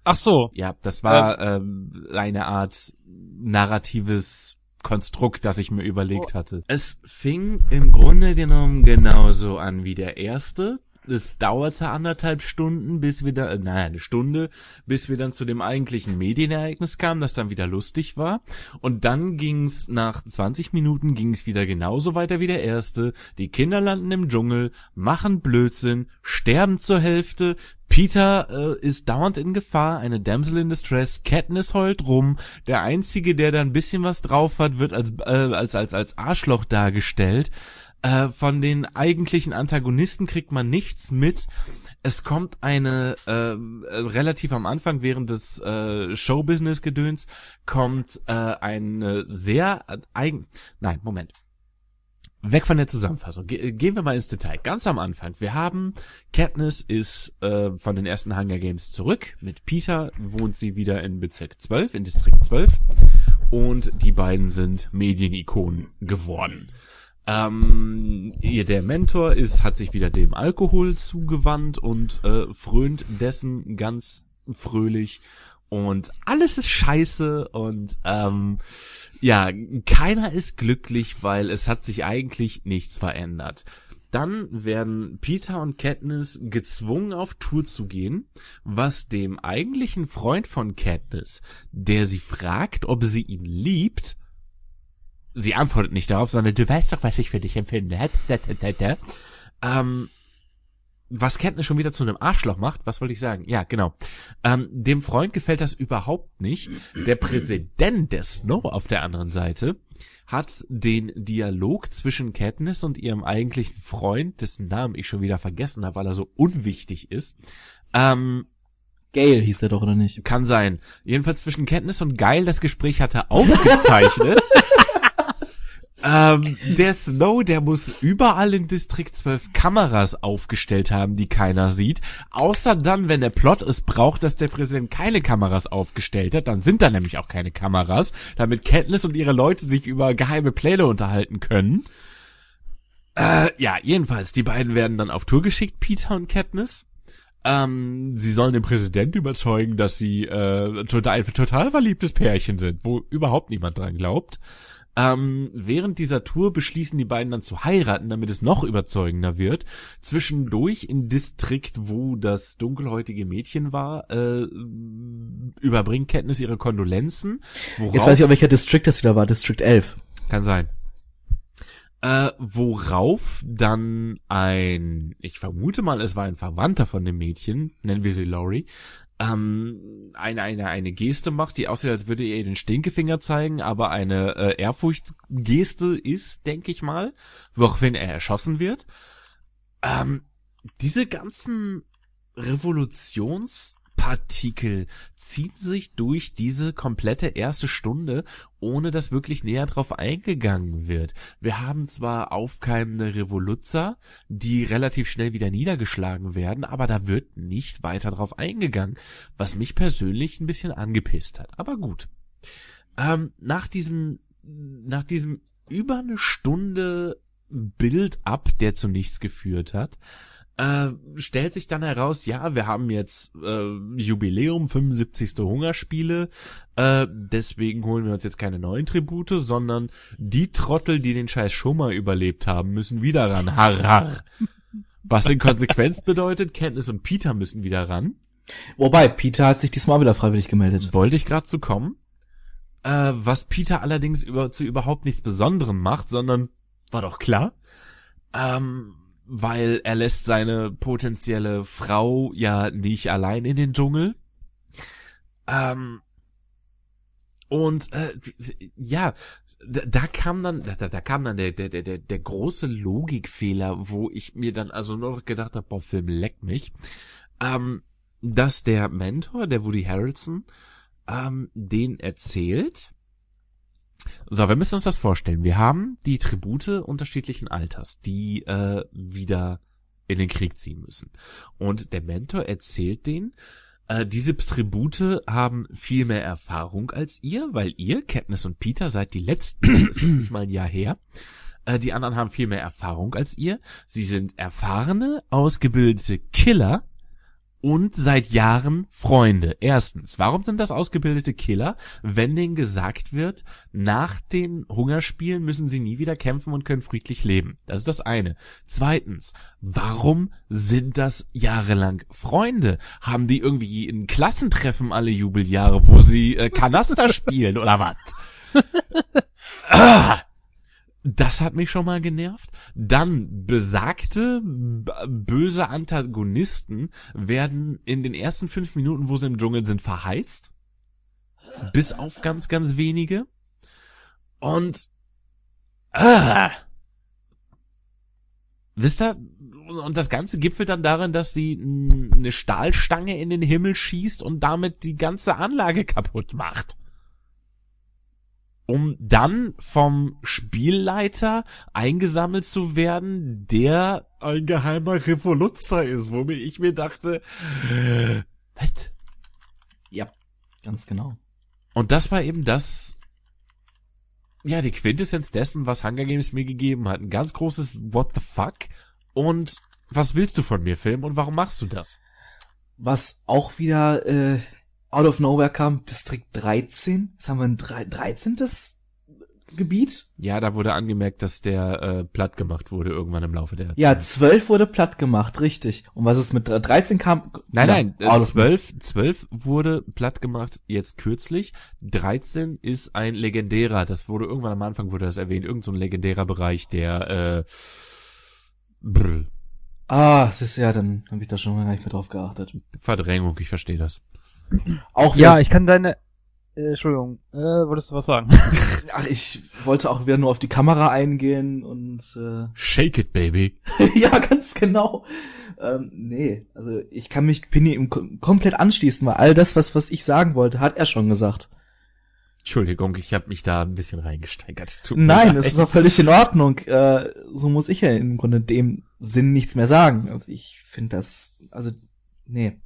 Ach so. Ja, das war ähm, eine Art narratives Konstrukt, das ich mir überlegt hatte. Es fing im Grunde genommen genauso an wie der erste. Es dauerte anderthalb Stunden, bis wir da, äh, naja, eine Stunde, bis wir dann zu dem eigentlichen Medienereignis kamen, das dann wieder lustig war. Und dann ging's nach 20 Minuten ging's wieder genauso weiter wie der erste. Die Kinder landen im Dschungel, machen Blödsinn, sterben zur Hälfte. Peter äh, ist dauernd in Gefahr, eine Damsel in Distress, Katniss heult rum. Der einzige, der da ein bisschen was drauf hat, wird als äh, als als als Arschloch dargestellt. Äh, von den eigentlichen Antagonisten kriegt man nichts mit. Es kommt eine äh, äh, relativ am Anfang während des äh, Showbusiness-Gedöns kommt äh, eine sehr äh, eigen. Nein, Moment. Weg von der Zusammenfassung. Ge gehen wir mal ins Detail. Ganz am Anfang. Wir haben Katniss ist äh, von den ersten Hunger Games zurück. Mit Peter wohnt sie wieder in Bezirk 12, in Distrikt 12. Und die beiden sind Medienikonen geworden. Ähm, ihr der Mentor ist, hat sich wieder dem Alkohol zugewandt und äh, frönt dessen ganz fröhlich und alles ist scheiße und ähm, ja, keiner ist glücklich, weil es hat sich eigentlich nichts verändert. Dann werden Peter und Katniss gezwungen auf Tour zu gehen, was dem eigentlichen Freund von Katniss, der sie fragt, ob sie ihn liebt, sie antwortet nicht darauf, sondern du weißt doch, was ich für dich empfinde. Ähm, was Katniss schon wieder zu einem Arschloch macht, was wollte ich sagen? Ja, genau. Ähm, dem Freund gefällt das überhaupt nicht. Der Präsident der Snow auf der anderen Seite hat den Dialog zwischen Katniss und ihrem eigentlichen Freund, dessen Namen ich schon wieder vergessen habe, weil er so unwichtig ist. Ähm, Gale hieß der doch, oder nicht? kann sein. Jedenfalls zwischen Katniss und Geil das Gespräch hat er aufgezeichnet. ähm, der Snow, der muss überall in Distrikt 12 Kameras aufgestellt haben, die keiner sieht. Außer dann, wenn der Plot es braucht, dass der Präsident keine Kameras aufgestellt hat, dann sind da nämlich auch keine Kameras, damit Katniss und ihre Leute sich über geheime Pläne unterhalten können. Äh, ja, jedenfalls, die beiden werden dann auf Tour geschickt, Peter und Katniss. Ähm, sie sollen den Präsident überzeugen, dass sie äh, total, ein total verliebtes Pärchen sind, wo überhaupt niemand dran glaubt. Ähm, während dieser Tour beschließen die beiden dann zu heiraten, damit es noch überzeugender wird. Zwischendurch im Distrikt, wo das dunkelhäutige Mädchen war, äh, überbringt Katniss ihre Kondolenzen. Jetzt weiß ich auch, welcher District das wieder war. District 11. Kann sein. Äh, worauf dann ein, ich vermute mal, es war ein Verwandter von dem Mädchen, nennen wir sie Laurie, ähm, eine, eine, eine Geste macht, die aussieht, als würde er ihr den Stinkefinger zeigen, aber eine äh, Ehrfurchtsgeste ist, denke ich mal, woraufhin er erschossen wird. Ähm, diese ganzen Revolutionspartikel ziehen sich durch diese komplette erste Stunde, ohne dass wirklich näher drauf eingegangen wird. Wir haben zwar aufkeimende Revoluzzer, die relativ schnell wieder niedergeschlagen werden, aber da wird nicht weiter drauf eingegangen, was mich persönlich ein bisschen angepisst hat. Aber gut. Ähm, nach diesem, nach diesem über eine Stunde Bild ab, der zu nichts geführt hat, äh, stellt sich dann heraus, ja, wir haben jetzt äh, Jubiläum, 75. Hungerspiele, äh, deswegen holen wir uns jetzt keine neuen Tribute, sondern die Trottel, die den scheiß Schummer überlebt haben, müssen wieder ran. Har, har. Was in Konsequenz bedeutet, Kenntnis und Peter müssen wieder ran. Wobei, Peter hat sich diesmal wieder freiwillig gemeldet. Wollte ich gerade zu kommen. Äh, was Peter allerdings über, zu überhaupt nichts Besonderem macht, sondern war doch klar. Ähm, weil er lässt seine potenzielle Frau ja nicht allein in den Dschungel. Ähm, und äh, ja, da, da kam dann, da, da kam dann der, der, der, der große Logikfehler, wo ich mir dann also nur gedacht habe, boah, Film leckt mich, ähm, dass der Mentor, der Woody Harrelson, ähm, den erzählt, so, wir müssen uns das vorstellen. Wir haben die Tribute unterschiedlichen Alters, die äh, wieder in den Krieg ziehen müssen. Und der Mentor erzählt denen, äh, diese Tribute haben viel mehr Erfahrung als ihr, weil ihr, Katniss und Peter, seid die letzten, das ist jetzt nicht mal ein Jahr her. Äh, die anderen haben viel mehr Erfahrung als ihr. Sie sind erfahrene, ausgebildete Killer und seit Jahren Freunde. Erstens, warum sind das ausgebildete Killer, wenn denen gesagt wird, nach den Hungerspielen müssen sie nie wieder kämpfen und können friedlich leben? Das ist das eine. Zweitens, warum sind das jahrelang Freunde? Haben die irgendwie ein Klassentreffen alle Jubeljahre, wo sie äh, Kanaster spielen oder was? ah! Das hat mich schon mal genervt. Dann besagte böse Antagonisten werden in den ersten fünf Minuten, wo sie im Dschungel sind, verheizt. Bis auf ganz, ganz wenige. Und ah, wisst ihr, und das Ganze gipfelt dann darin, dass sie eine Stahlstange in den Himmel schießt und damit die ganze Anlage kaputt macht um dann vom Spielleiter eingesammelt zu werden, der ein geheimer Revoluzzer ist, womit ich mir dachte, was? Ja, ganz genau. Und das war eben das, ja, die Quintessenz dessen, was Hunger Games mir gegeben hat. Ein ganz großes What the fuck? Und was willst du von mir, Film? Und warum machst du das? Was auch wieder äh, out of nowhere kam Distrikt 13. Jetzt haben wir ein 13. Gebiet. Ja, da wurde angemerkt, dass der äh, platt gemacht wurde irgendwann im Laufe der Ja, 12 wurde platt gemacht, richtig. Und was ist mit 13 kam? Nein, nein, äh, 12, 12 wurde platt gemacht jetzt kürzlich. 13 ist ein legendärer, das wurde irgendwann am Anfang wurde das erwähnt, irgend so ein legendärer Bereich, der äh, brr. Ah, es ist ja, dann habe ich da schon gar nicht mehr drauf geachtet. Verdrängung, ich verstehe das. Auch ja, ich kann deine. Äh, Entschuldigung, äh, wolltest du was sagen? Ach, ich wollte auch wieder nur auf die Kamera eingehen und äh, Shake it, baby. ja, ganz genau. Ähm, nee, also ich kann mich Pinny im komplett anschließen, weil all das, was was ich sagen wollte, hat er schon gesagt. Entschuldigung, ich habe mich da ein bisschen reingesteigert. Nein, es ist auch völlig in Ordnung. Äh, so muss ich ja im Grunde dem Sinn nichts mehr sagen. Ich finde das, also nee.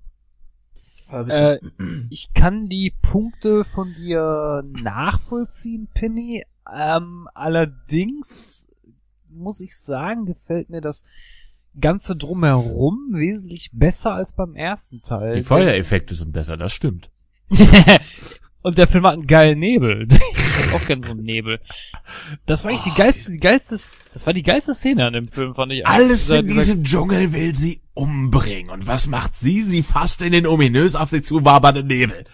Äh, ich kann die Punkte von dir nachvollziehen, Penny. Ähm, allerdings muss ich sagen, gefällt mir das Ganze drumherum wesentlich besser als beim ersten Teil. Die Feuereffekte sind besser, das stimmt. Und der Film hat einen geilen Nebel. ich auch gerne so einen Nebel. Das war eigentlich oh, die geilste, die geilste, das war die geilste Szene an dem Film, fand ich. Alles in diesem Dschungel will sie umbringen. Und was macht sie? Sie fasst in den ominös auf sie zuwabernden Nebel.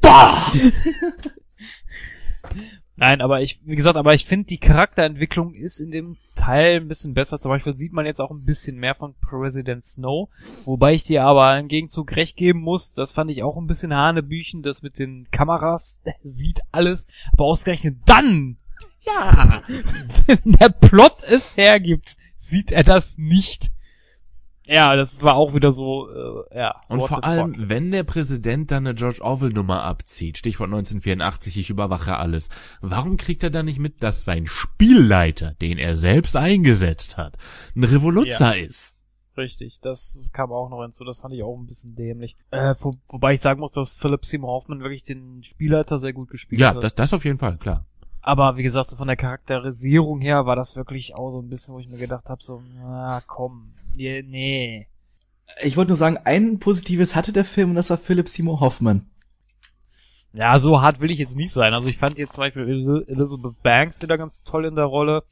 Boah! Nein, aber ich, wie gesagt, aber ich finde, die Charakterentwicklung ist in dem Teil ein bisschen besser. Zum Beispiel sieht man jetzt auch ein bisschen mehr von President Snow. Wobei ich dir aber im Gegenzug recht geben muss, das fand ich auch ein bisschen Hanebüchen, das mit den Kameras, sieht alles, aber ausgerechnet dann, Ja. wenn der Plot es hergibt, sieht er das nicht. Ja, das war auch wieder so, äh, ja. Und vor allem, fuck. wenn der Präsident dann eine George Orwell-Nummer abzieht, Stichwort 1984, ich überwache alles, warum kriegt er dann nicht mit, dass sein Spielleiter, den er selbst eingesetzt hat, ein Revoluzzer ist? Richtig, das kam auch noch hinzu, das fand ich auch ein bisschen dämlich. Äh, wo, wobei ich sagen muss, dass Philip Seymour Hoffman wirklich den Spielleiter sehr gut gespielt Ja, hat. das, das auf jeden Fall, klar. Aber wie gesagt, so von der Charakterisierung her war das wirklich auch so ein bisschen, wo ich mir gedacht habe, so, na komm, nee, nee. Ich wollte nur sagen, ein Positives hatte der Film und das war Philip Seymour Hoffman. Ja, so hart will ich jetzt nicht sein. Also ich fand jetzt zum Beispiel El- Elizabeth Banks wieder ganz toll in der Rolle.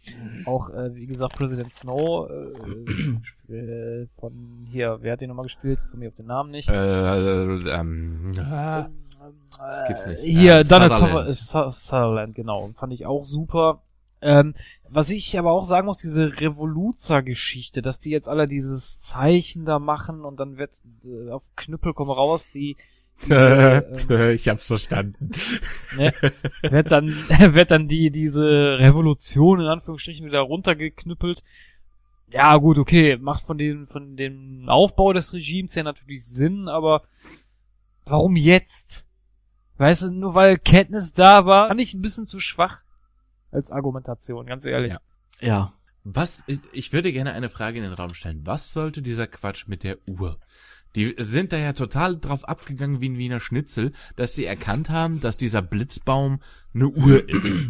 Auch, äh, wie gesagt, President Snow äh, äh, von hier, wer hat den nochmal gespielt? Ich komme mir auf den Namen nicht. Äh, ähm, ah, das gibt's nicht. Hier, Äh, Donald. Sutherland. Sutherland, genau. Fand ich auch super. Ähm, was ich aber auch sagen muss, diese Revoluzer-Geschichte, dass die jetzt alle dieses Zeichen da machen und dann wird äh, auf Knüppel komm raus, die, äh, ich hab's verstanden. ne, wird dann wird dann die diese Revolution in Anführungsstrichen wieder runtergeknüppelt. Ja, gut, okay, macht von dem von dem Aufbau des Regimes her natürlich Sinn, aber warum jetzt? Weißt du, nur weil Katniss da war, fand ich ein bisschen zu schwach als Argumentation, ganz ehrlich. Ja. Ja. Was, ich, ich würde gerne eine Frage in den Raum stellen. Was sollte dieser Quatsch mit der Uhr? Die sind da ja total drauf abgegangen wie ein Wiener Schnitzel, dass sie erkannt haben, dass dieser Blitzbaum eine Uhr ist.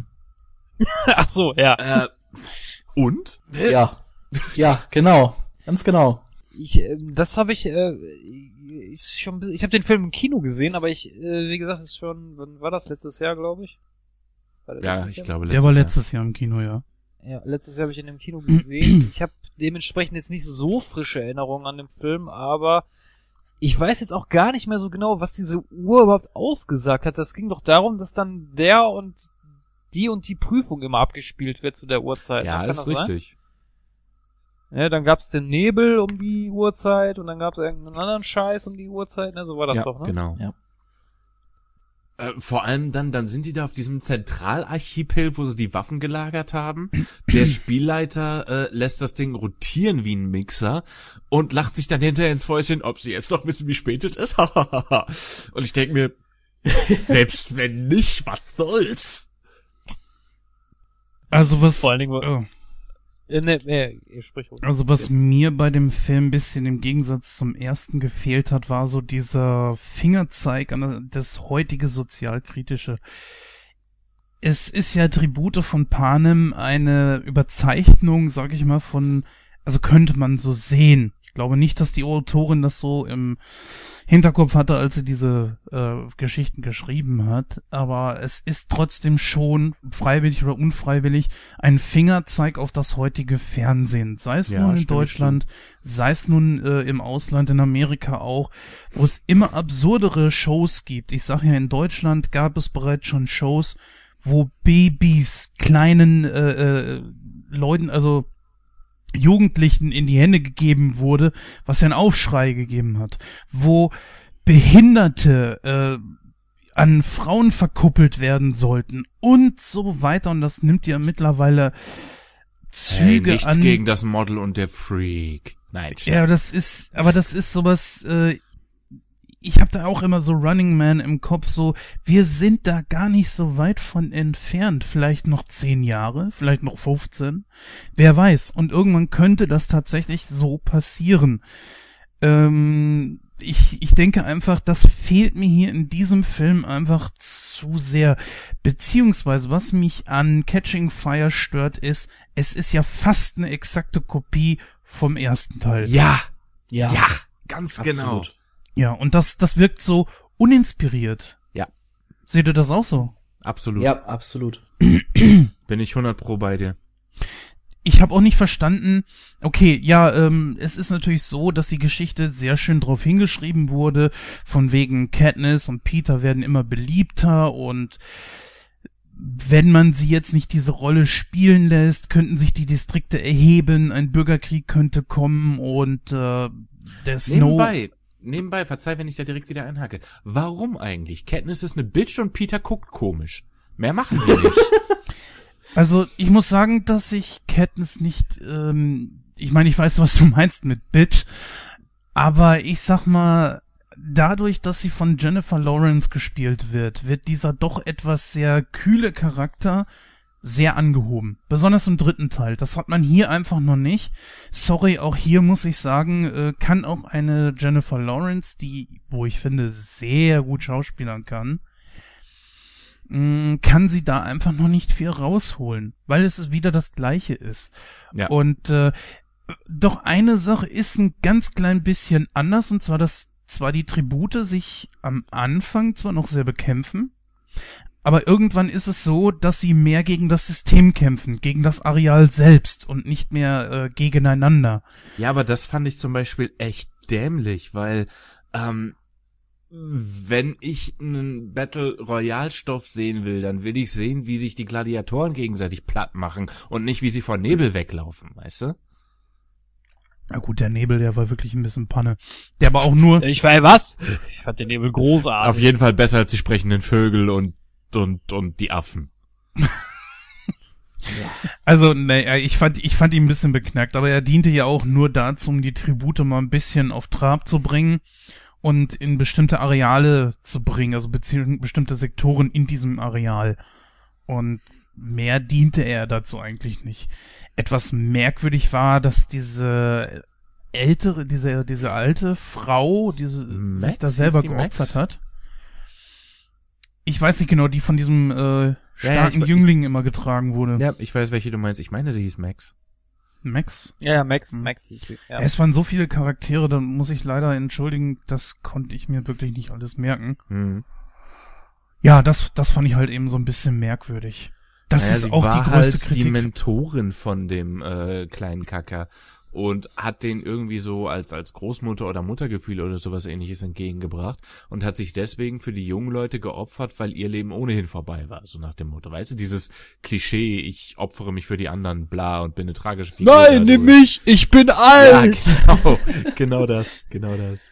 Ach so, ja. äh, und? Ja. Ja, genau. Ganz genau. Ich, ähm, das habe ich, äh, ist schon, ein bisschen- ich habe den Film im Kino gesehen, aber ich, äh, wie gesagt, ist schon, wann war das letztes Jahr, glaube ich? Ja, letztes ich Jahr? glaube, Der war Jahr. letztes Jahr im Kino, ja. Ja, letztes Jahr habe ich ihn im Kino gesehen. Ich habe dementsprechend jetzt nicht so frische Erinnerungen an den Film, aber ich weiß jetzt auch gar nicht mehr so genau, was diese Uhr überhaupt ausgesagt hat. Das ging doch darum, dass dann der und die und die Prüfung immer abgespielt wird zu der Uhrzeit. Ja, ist sein? richtig. Ja, dann gab's den Nebel um die Uhrzeit und dann gab's irgendeinen anderen Scheiß um die Uhrzeit. Ne, so war das ja, doch, ne? genau. Ja. Äh, vor allem dann, dann sind die da auf diesem Zentralarchipel, wo sie die Waffen gelagert haben. Der Spielleiter äh, lässt das Ding rotieren wie ein Mixer und lacht sich dann hinterher ins Fäustchen, ob sie jetzt noch wissen, wie spät es ist. und ich denke mir, selbst wenn nicht, was soll's? Also was, Vor allen Dingen, oh. Äh, ne, ne, also was mir bei dem Film ein bisschen im Gegensatz zum ersten gefehlt hat, war so dieser Fingerzeig an das heutige sozialkritische. Es ist ja Tribute von Panem eine Überzeichnung, sag ich mal, von, also könnte man so sehen. Ich glaube nicht, dass die Autorin das so im Hinterkopf hatte, als sie diese äh, Geschichten geschrieben hat, aber es ist trotzdem schon freiwillig oder unfreiwillig ein Fingerzeig auf das heutige Fernsehen, sei es Ja, nun in Deutschland, sei es nun äh, im Ausland, in Amerika auch, wo es immer absurdere Shows gibt. Ich sage ja, in Deutschland gab es bereits schon Shows, wo Babys kleinen äh, äh, Leuten, also Jugendlichen in die Hände gegeben wurde, was ja einen Aufschrei gegeben hat, wo Behinderte äh, an Frauen verkuppelt werden sollten und so weiter und das nimmt ja mittlerweile Hey, Züge nichts an. gegen das Model und der Freak. Nein, Ja, Scherz. das ist, aber das ist sowas, äh, ich habe da auch immer so Running Man im Kopf, so, wir sind da gar nicht so weit von entfernt. Vielleicht noch zehn Jahre, vielleicht noch 15. Wer weiß. Und irgendwann könnte das tatsächlich so passieren. Ähm, ich, ich denke einfach, das fehlt mir hier in diesem Film einfach zu sehr. Beziehungsweise, was mich an Catching Fire stört, ist, es ist ja fast eine exakte Kopie vom ersten Teil. ja, Ja. ja, ganz genau. Ja, und das, das wirkt so uninspiriert. Ja. Seht ihr das auch so? Absolut. Ja, absolut. Bin ich 100 pro bei dir. Ich habe auch nicht verstanden, okay, ja, ähm, es ist natürlich so, dass die Geschichte sehr schön drauf hingeschrieben wurde, von wegen Katniss und Peter werden immer beliebter und wenn man sie jetzt nicht diese Rolle spielen lässt, könnten sich die Distrikte erheben, ein Bürgerkrieg könnte kommen und äh, der Snow. Nebenbei, nebenbei, verzeih, wenn ich da direkt wieder einhacke. Warum eigentlich? Katniss ist eine Bitch und Peter guckt komisch. Mehr machen wir nicht. Also ich muss sagen, dass ich Katniss nicht, ähm, ich meine, ich weiß, was du meinst mit Bitch, aber ich sag mal, dadurch, dass sie von Jennifer Lawrence gespielt wird, wird dieser doch etwas sehr kühle Charakter sehr angehoben. Besonders im dritten Teil. Das hat man hier einfach noch nicht. Sorry, auch hier muss ich sagen, äh, kann auch eine Jennifer Lawrence, die, wo ich finde, sehr gut schauspielern kann, mh, kann sie da einfach noch nicht viel rausholen, weil es wieder das gleiche ist. Ja. Und äh, doch eine Sache ist ein ganz klein bisschen anders, und zwar, dass zwar die Tribute sich am Anfang zwar noch sehr bekämpfen, aber irgendwann ist es so, dass sie mehr gegen das System kämpfen, gegen das Areal selbst und nicht mehr äh, gegeneinander. Ja, aber das fand ich zum Beispiel echt dämlich, weil ähm, wenn ich einen Battle Royale Stoff sehen will, dann will ich sehen, wie sich die Gladiatoren gegenseitig platt machen und nicht wie sie vor Nebel weglaufen, weißt du? Na gut, der Nebel, der war wirklich ein bisschen Panne. Der war auch nur, Ich war, was? Ich fand den Nebel großartig. Auf jeden Fall besser als die sprechenden Vögel und und und die Affen. also ne, ich fand, ich fand ihn ein bisschen beknackt, aber er diente ja auch nur dazu, um die Tribute mal ein bisschen auf Trab zu bringen und in bestimmte Areale zu bringen, also beziehungsweise bestimmte Sektoren in diesem Areal. Und mehr diente er dazu eigentlich nicht. Etwas merkwürdig war, dass diese ältere, diese, diese alte Frau, diese Max? sich da selber die geopfert Max? hat. Ich weiß nicht genau, die von diesem äh, ja, starken ich- Jüngling immer getragen wurde. Ja, ich weiß, welche du meinst. Ich meine, sie hieß Max. Max. ja, ja, Max, Hm. Max hieß sie. Ja. Es waren so viele Charaktere, da muss ich leider entschuldigen, das konnte ich mir wirklich nicht alles merken. Hm. Ja, das, das fand ich halt eben so ein bisschen merkwürdig. Das Naja, ist sie auch war die größte halt die Kritik. Mentorin von dem äh, kleinen Kacker und hat den irgendwie so als als Großmutter oder Muttergefühl oder sowas ähnliches entgegengebracht und hat sich deswegen für die jungen Leute geopfert, weil ihr Leben ohnehin vorbei war, so nach dem Motto. Weißt du, dieses Klischee, ich opfere mich für die anderen, bla und bin eine tragische Figur. Nein, oder nimm mich, ich bin Ja, alt. genau, genau das, genau das.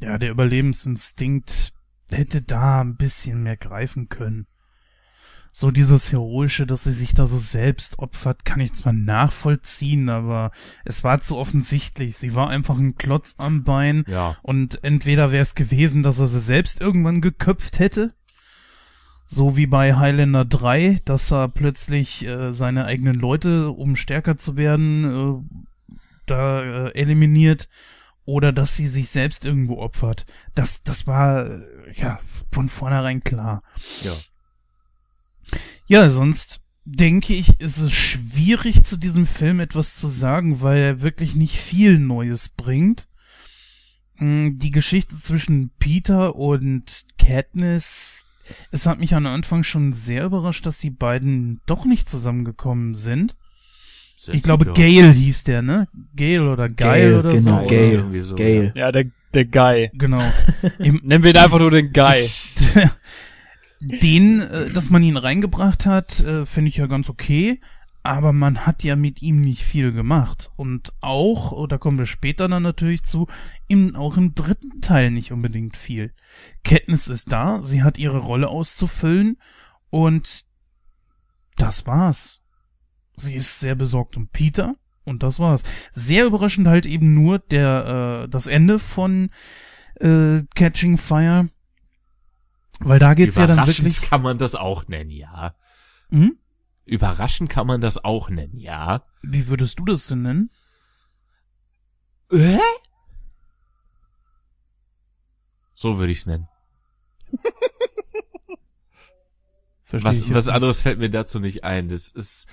Ja, der Überlebensinstinkt hätte da ein bisschen mehr greifen können. So dieses Heroische, dass sie sich da so selbst opfert, kann ich zwar nachvollziehen, aber es war zu offensichtlich. Sie war einfach ein Klotz am Bein Ja. und entweder wäre es gewesen, dass er sie selbst irgendwann geköpft hätte, so wie bei Highlander 3, dass er plötzlich äh, seine eigenen Leute, um stärker zu werden, äh, da äh, eliminiert, oder dass sie sich selbst irgendwo opfert. Das, das war äh, ja von vornherein klar. Ja. Ja, sonst denke ich, ist es schwierig zu diesem Film etwas zu sagen, weil er wirklich nicht viel Neues bringt. Mm, Die Geschichte zwischen Peter und Katniss, es hat mich am Anfang schon sehr überrascht, dass die beiden doch nicht zusammengekommen sind. Ich glaube. Gale hieß der, ne? Gale oder Geil Gale, oder genau, so. Gale. Gale, Irgendwie so, Gale. Ja, der, der Guy. Genau. Nennen wir ihn einfach nur den Guy. Den, äh, dass man ihn reingebracht hat, äh, finde ich ja ganz okay. Aber man hat ja mit ihm nicht viel gemacht. Und auch, oh, da kommen wir später dann natürlich zu, im, auch im dritten Teil nicht unbedingt viel. Katniss ist da, sie hat ihre Rolle auszufüllen und das war's. Sie ist sehr besorgt um Peter und das war's. Sehr überraschend halt eben nur der, äh, das Ende von äh, Catching Fire. Weil da geht's ja dann Überraschend wirklich. kann man das auch nennen, ja. Hm? Überraschend kann man das auch nennen, ja. Wie würdest du das denn nennen? Äh? So würde ich's nennen. Verstehe Was, ich was anderes fällt mir dazu nicht ein. Das ist,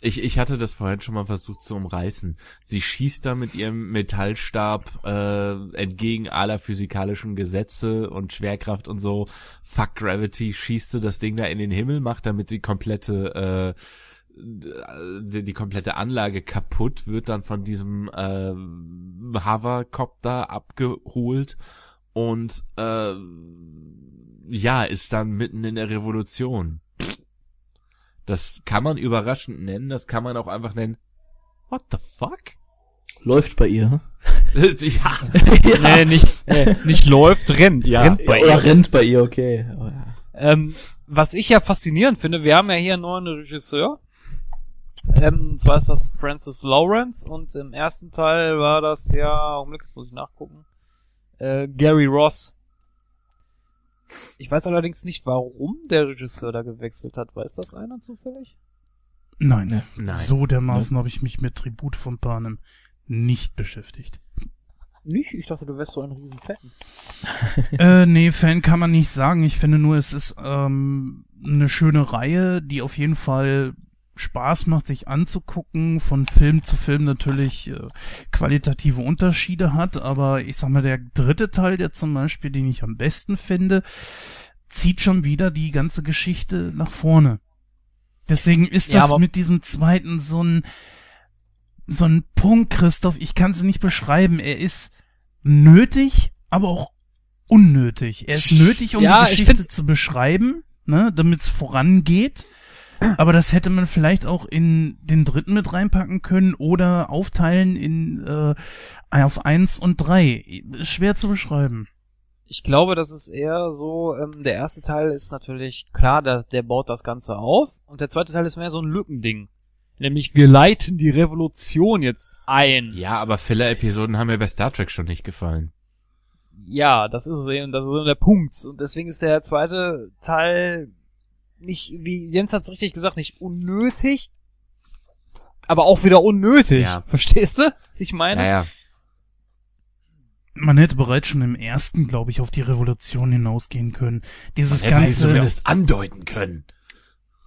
ich, ich hatte das vorhin schon mal versucht zu umreißen. Sie schießt da mit ihrem Metallstab äh, entgegen aller physikalischen Gesetze und Schwerkraft und so. Fuck Gravity, schießt sie das Ding da in den Himmel, macht damit die komplette äh, die, die komplette Anlage kaputt, wird dann von diesem äh, Hovercopter abgeholt und äh, ja, ist dann mitten in der Revolution. Das kann man überraschend nennen, das kann man auch einfach nennen. What the fuck? Läuft bei ihr. ja. Nee, nicht, äh, nicht läuft, rennt. Ja, rennt bei oder ihr. rennt bei ihr, okay. Oh, ja. Ähm, was ich ja faszinierend finde, wir haben ja hier einen neuen Regisseur. Ähm, und zwar ist das Francis Lawrence und im ersten Teil war das ja, Augenblick, muss ich nachgucken, äh, Gary Ross. Ich weiß allerdings nicht, warum der Regisseur da gewechselt hat. Weiß das einer zufällig? Nein, Nein. so dermaßen habe ich mich mit Tribut von Panem nicht beschäftigt. Nicht? Ich dachte, du wärst so ein Riesenfan. äh, nee, Fan kann man nicht sagen. Ich finde nur, es ist ähm, eine schöne Reihe, die auf jeden Fall Spaß macht, sich anzugucken, von Film zu Film natürlich äh, qualitative Unterschiede hat, aber ich sag mal, der dritte Teil, der zum Beispiel, den ich am besten finde, zieht schon wieder die ganze Geschichte nach vorne. Deswegen ist Ja, das aber- mit diesem zweiten so ein so ein Punkt, Christoph, ich kann es nicht beschreiben. Er ist nötig, aber auch unnötig. Er ist nötig, um Ja, die ich Geschichte find- zu beschreiben, ne, damit es vorangeht. Aber das hätte man vielleicht auch in den dritten mit reinpacken können oder aufteilen in äh, auf eins und drei. Schwer zu beschreiben. Ich glaube, das ist eher so, ähm, der erste Teil ist natürlich klar, der, der baut das Ganze auf und der zweite Teil ist mehr so ein Lückending. Nämlich wir leiten die Revolution jetzt ein. Ja, aber Filler-Episoden haben mir bei Star Trek schon nicht gefallen. Ja, das ist es eben, das ist eben der Punkt. Und deswegen ist der zweite Teil nicht, wie Jens hat's richtig gesagt, nicht unnötig, aber auch wieder unnötig. Ja. Verstehst du, was ich meine? Naja, Man hätte bereits schon im ersten, glaube ich, auf die Revolution hinausgehen können. Dieses hätte sie ganze. zumindest andeuten können.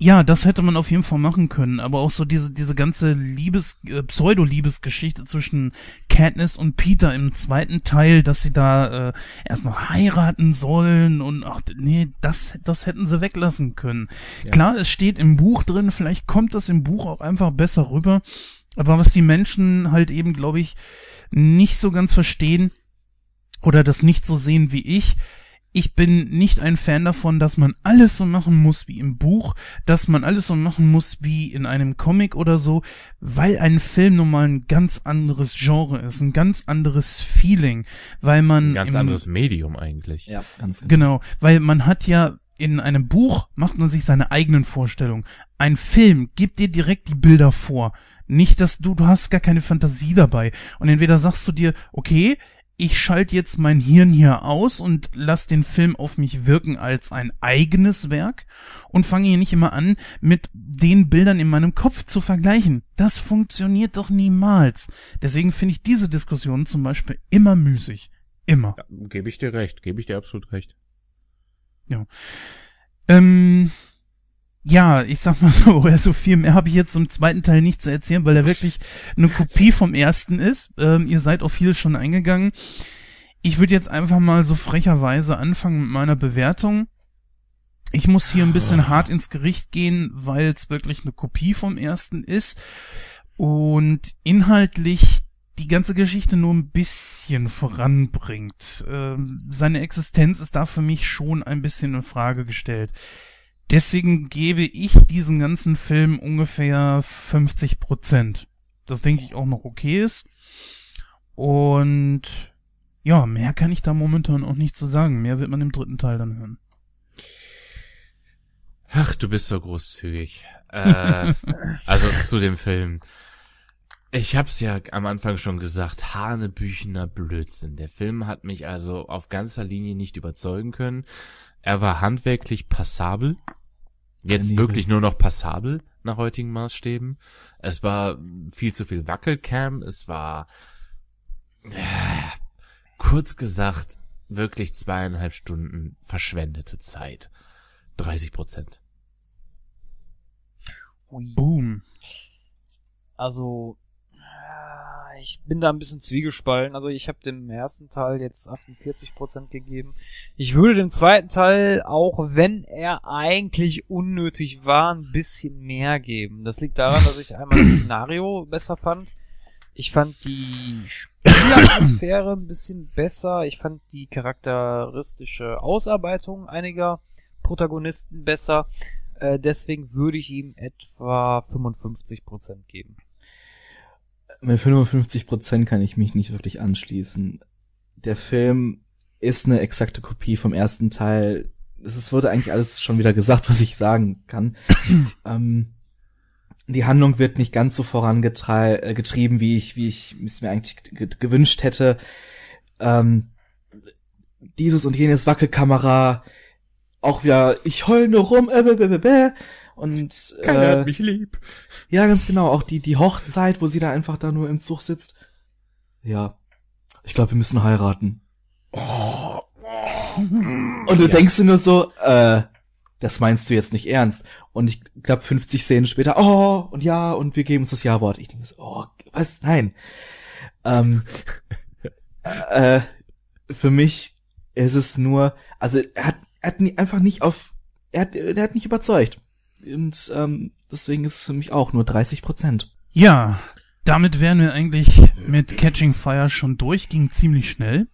Ja, das hätte man auf jeden Fall machen können, aber auch so diese diese ganze Liebes äh, Pseudo-Liebesgeschichte zwischen Katniss und Peter im zweiten Teil, dass sie da äh, erst noch heiraten sollen und ach nee, das das hätten sie weglassen können. Klar, es steht im Buch drin, vielleicht kommt das im Buch auch einfach besser rüber, aber was die Menschen halt eben, glaube ich, nicht so ganz verstehen oder das nicht so sehen wie ich, ich bin nicht ein Fan davon, dass man alles so machen muss wie im Buch, dass man alles so machen muss wie in einem Comic oder so, weil ein Film nun mal ein ganz anderes Genre ist, ein ganz anderes Feeling, weil man Ein ganz im, anderes Medium eigentlich. Ja, ganz genau. Genau, weil man hat ja in einem Buch macht man sich seine eigenen Vorstellungen. Ein Film gibt dir direkt die Bilder vor. Nicht, dass du, du hast gar keine Fantasie dabei. Und entweder sagst du dir, okay, ich schalte jetzt mein Hirn hier aus und lass den Film auf mich wirken als ein eigenes Werk und fange hier nicht immer an, mit den Bildern in meinem Kopf zu vergleichen. Das funktioniert doch niemals. Deswegen finde ich diese Diskussion zum Beispiel immer müßig. Immer. Ja, gebe ich dir recht, gebe ich dir absolut recht. Ähm, ja, ich sag mal so, also viel mehr habe ich jetzt zum zweiten Teil nicht zu erzählen, weil er wirklich eine Kopie vom ersten ist. Ähm, ihr seid auf viel schon eingegangen. Ich würde jetzt einfach mal so frecherweise anfangen mit meiner Bewertung. Ich muss hier ein bisschen hart ins Gericht gehen, weil es wirklich eine Kopie vom ersten ist und inhaltlich die ganze Geschichte nur ein bisschen voranbringt. Ähm, seine Existenz ist da für mich schon ein bisschen in Frage gestellt. Deswegen gebe ich diesem ganzen Film ungefähr 50 Prozent. Das denke ich auch noch okay ist. Und ja, mehr kann ich da momentan auch nicht zu sagen. Mehr wird man im dritten Teil dann hören. Ach, du bist so großzügig. Äh, also zu dem Film. Ich hab's ja am Anfang schon gesagt, hanebüchener Blödsinn. Der Film hat mich also auf ganzer Linie nicht überzeugen können. Er war handwerklich passabel. Jetzt wirklich nur noch passabel nach heutigen Maßstäben. Es war viel zu viel Wackelcam. Es war, äh, kurz gesagt, wirklich zweieinhalb Stunden verschwendete Zeit. 30 Prozent. Boom. Also, äh, ich bin da ein bisschen zwiegespalten. Also ich habe dem ersten Teil jetzt 48% gegeben. Ich würde dem zweiten Teil, auch wenn er eigentlich unnötig war, ein bisschen mehr geben. Das liegt daran, dass ich einmal das Szenario besser fand. Ich fand die Spielatmosphäre ein bisschen besser. Ich fand die charakteristische Ausarbeitung einiger Protagonisten besser. Äh, deswegen würde ich ihm etwa 55% geben. Mit 55% kann ich mich nicht wirklich anschließen. Der Film ist eine exakte Kopie vom ersten Teil. Es wurde eigentlich alles schon wieder gesagt, was ich sagen kann. ähm, die Handlung wird nicht ganz so vorangetrieben, wie ich, wie ich es mir eigentlich gewünscht hätte. Ähm, dieses und jenes Wackelkamera, auch wieder, ich heul nur rum, äh, bäh, bäh, bäh, und äh, Keiner hat mich lieb. Ja, ganz genau. Auch die die Hochzeit, wo sie da einfach da nur im Zug sitzt. Ja, ich glaube, wir müssen heiraten. Oh. Und du ja. denkst dir nur so, äh, das meinst du jetzt nicht ernst. Und ich glaube, 50 Szenen später, oh, und ja, und wir geben uns das Ja-Wort. Ich denke so, oh, was? Nein. Ähm, äh, für mich ist es nur, also er hat, er hat einfach nicht auf, er hat, er hat nicht überzeugt. Und ähm, deswegen ist es für mich auch nur 30 Prozent. Ja, damit wären wir eigentlich mit Catching Fire schon durch, ging ziemlich schnell.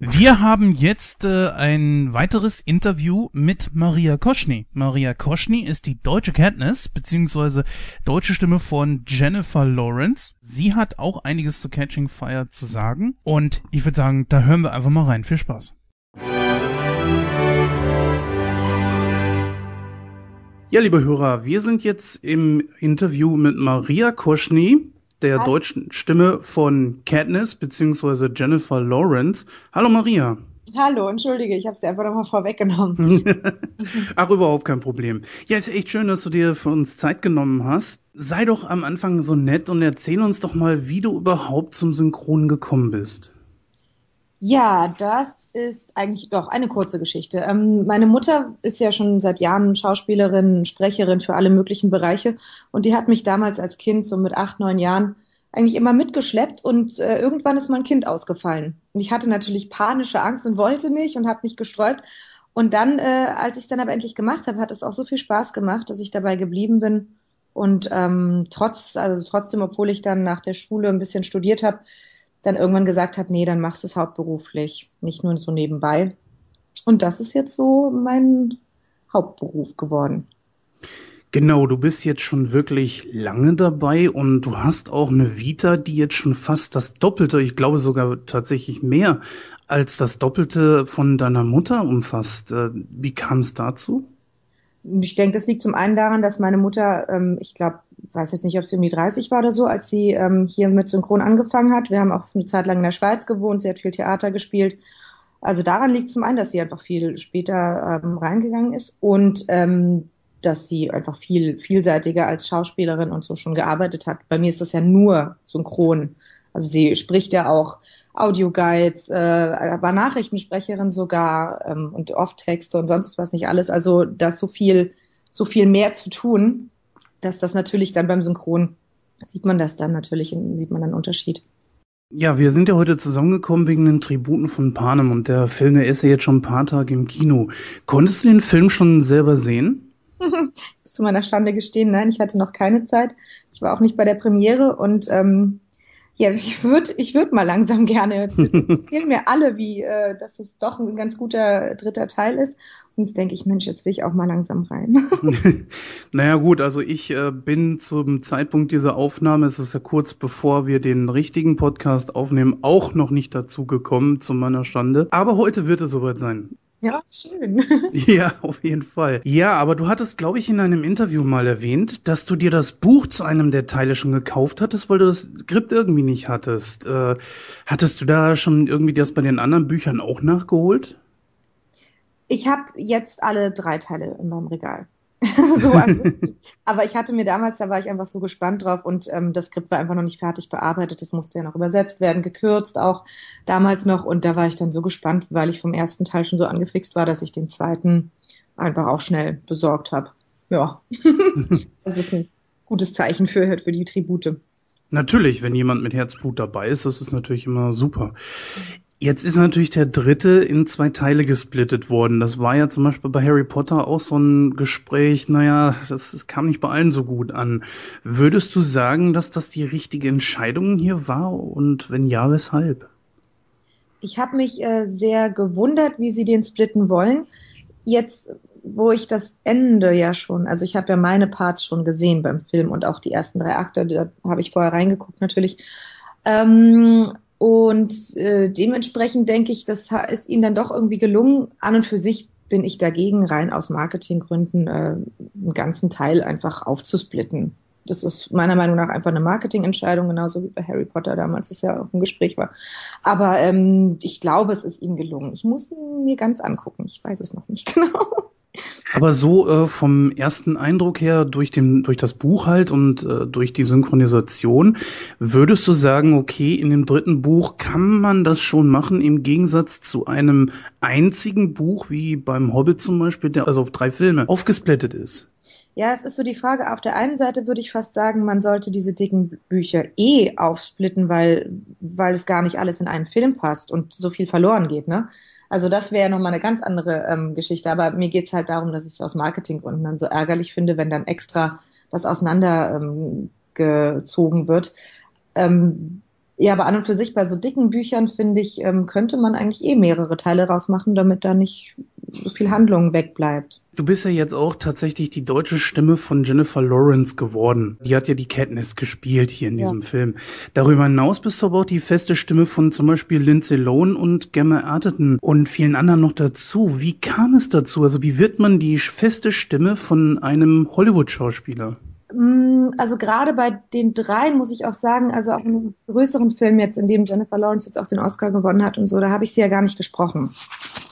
Wir haben jetzt äh, ein weiteres Interview mit Maria Koschny. Maria Koschny ist die deutsche Katniss, beziehungsweise deutsche Stimme von Jennifer Lawrence. Sie hat auch einiges zu Catching Fire zu sagen. Und ich würde sagen, da hören wir einfach mal rein. Viel Spaß. Ja, liebe Hörer, wir sind jetzt im Interview mit Maria Koschny der Hallo. deutschen Stimme von Katniss bzw. Jennifer Lawrence. Hallo Maria. Hallo, entschuldige, ich habe es dir einfach nochmal vorweggenommen. Ach, überhaupt kein Problem. Ja, ist echt schön, dass du dir für uns Zeit genommen hast. Sei doch am Anfang so nett und erzähl uns doch mal, wie du überhaupt zum Synchron gekommen bist. Ja, das ist eigentlich doch eine kurze Geschichte. Ähm, meine Mutter ist ja schon seit Jahren Schauspielerin, Sprecherin für alle möglichen Bereiche und die hat mich damals als Kind, so mit acht, neun Jahren, eigentlich immer mitgeschleppt und äh, irgendwann ist mein Kind ausgefallen. Und ich hatte natürlich panische Angst und wollte nicht und habe mich gesträubt. Und dann, äh, als ich es dann aber endlich gemacht habe, hat es auch so viel Spaß gemacht, dass ich dabei geblieben bin. Und ähm, trotz, also trotzdem, obwohl ich dann nach der Schule ein bisschen studiert habe, dann irgendwann gesagt habe, nee, dann machst du es hauptberuflich, nicht nur so nebenbei. Und das ist jetzt so mein Hauptberuf geworden. Genau, du bist jetzt schon wirklich lange dabei und du hast auch eine Vita, die jetzt schon fast das Doppelte, ich glaube sogar tatsächlich mehr als das Doppelte von deiner Mutter umfasst. Äh, wie kam es dazu? Ich denke, das liegt zum einen daran, dass meine Mutter, ähm, ich glaube, weiß jetzt nicht, ob sie um die 30 war oder so, als sie ähm, hier mit Synchron angefangen hat. Wir haben auch eine Zeit lang in der Schweiz gewohnt, sie hat viel Theater gespielt. Also daran liegt zum einen, dass sie einfach viel später ähm, reingegangen ist und ähm, dass sie einfach viel vielseitiger als Schauspielerin und so schon gearbeitet hat. Bei mir ist das ja nur synchron. Also sie spricht ja auch Audioguides, äh, war Nachrichtensprecherin sogar ähm, und oft Texte und sonst was nicht alles. Also da ist so viel, so viel mehr zu tun, dass das natürlich dann beim Synchron sieht man das dann natürlich, sieht man dann einen Unterschied. Ja, wir sind ja heute zusammengekommen wegen den Tributen von Panem und der Film, der ist ja jetzt schon ein paar Tage im Kino. Konntest du den Film schon selber sehen? zu meiner Schande gestehen, nein, ich hatte noch keine Zeit. Ich war auch nicht bei der Premiere und ähm, ja, ich würde ich würd mal langsam gerne. Jetzt erzählen mir alle, wie, äh, dass es doch ein ganz guter dritter Teil ist. Und jetzt denke ich, Mensch, jetzt will ich auch mal langsam rein. naja, gut, also ich äh, bin zum Zeitpunkt dieser Aufnahme, es ist ja kurz bevor wir den richtigen Podcast aufnehmen, auch noch nicht dazu gekommen, zu meiner Stande. Aber heute wird es soweit sein. Ja, schön. ja, auf jeden Fall. Ja, aber du hattest, glaube ich, in einem Interview mal erwähnt, dass du dir das Buch zu einem der Teile schon gekauft hattest, weil du das Skript irgendwie nicht hattest. Äh, hattest du da schon irgendwie das bei den anderen Büchern auch nachgeholt? Ich habe jetzt alle drei Teile in meinem Regal. so, aber ich hatte mir damals, da war ich einfach so gespannt drauf und ähm, das Skript war einfach noch nicht fertig bearbeitet. Das musste ja noch übersetzt werden, gekürzt auch damals noch. Und da war ich dann so gespannt, weil ich vom ersten Teil schon so angefixt war, dass ich den zweiten einfach auch schnell besorgt habe. Ja, das ist ein gutes Zeichen für, für die Tribute. Natürlich, wenn jemand mit Herzblut dabei ist, das ist natürlich immer super. Jetzt ist natürlich der dritte in zwei Teile gesplittet worden. Das war ja zum Beispiel bei Harry Potter auch so ein Gespräch, naja, das, das kam nicht bei allen so gut an. Würdest du sagen, dass das die richtige Entscheidung hier war? Und wenn ja, weshalb? Ich habe mich äh, sehr gewundert, wie sie den splitten wollen. Jetzt, wo ich das Ende ja schon, also ich habe ja meine Parts schon gesehen beim Film und auch die ersten drei Akte, da habe ich vorher reingeguckt natürlich. Ähm, und äh, dementsprechend denke ich, das ist ihnen dann doch irgendwie gelungen. An und für sich bin ich dagegen, rein aus Marketinggründen äh, einen ganzen Teil einfach aufzusplitten. Das ist meiner Meinung nach einfach eine Marketingentscheidung, genauso wie bei Harry Potter damals, das ja auch ein Gespräch war. Aber ähm, ich glaube, es ist ihnen gelungen. Ich muss ihn mir ganz angucken. Ich weiß es noch nicht genau. Aber so äh, vom ersten Eindruck her, durch, den, durch das Buch halt und äh, durch die Synchronisation, würdest du sagen, okay, in dem dritten Buch kann man das schon machen, im Gegensatz zu einem einzigen Buch, wie beim Hobbit zum Beispiel, der also auf drei Filme aufgesplittet ist? Ja, es ist so die Frage. Auf der einen Seite würde ich fast sagen, man sollte diese dicken Bücher eh aufsplitten, weil, weil es gar nicht alles in einen Film passt und so viel verloren geht, ne? Also das wäre nochmal eine ganz andere ähm, Geschichte. Aber mir geht's halt darum, dass ich es aus Marketinggründen dann so ärgerlich finde, wenn dann extra das auseinandergezogen ähm, wird. Ähm, ja, aber an und für sich bei so dicken Büchern, finde ich, ähm, könnte man eigentlich eh mehrere Teile rausmachen, damit da nicht so viel Handlung wegbleibt. Du bist ja jetzt auch tatsächlich die deutsche Stimme von Jennifer Lawrence geworden. Die hat ja die Katniss gespielt hier in ja. diesem Film. Darüber hinaus bist du aber auch die feste Stimme von zum Beispiel Lindsay Lohan und Gemma Arterton und vielen anderen noch dazu. Wie kam es dazu? Also wie wird man die feste Stimme von einem Hollywood-Schauspieler? Mm, also gerade bei den dreien muss ich auch sagen, also auch in einem größeren Film jetzt, in dem Jennifer Lawrence jetzt auch den Oscar gewonnen hat und so, da habe ich sie ja gar nicht gesprochen.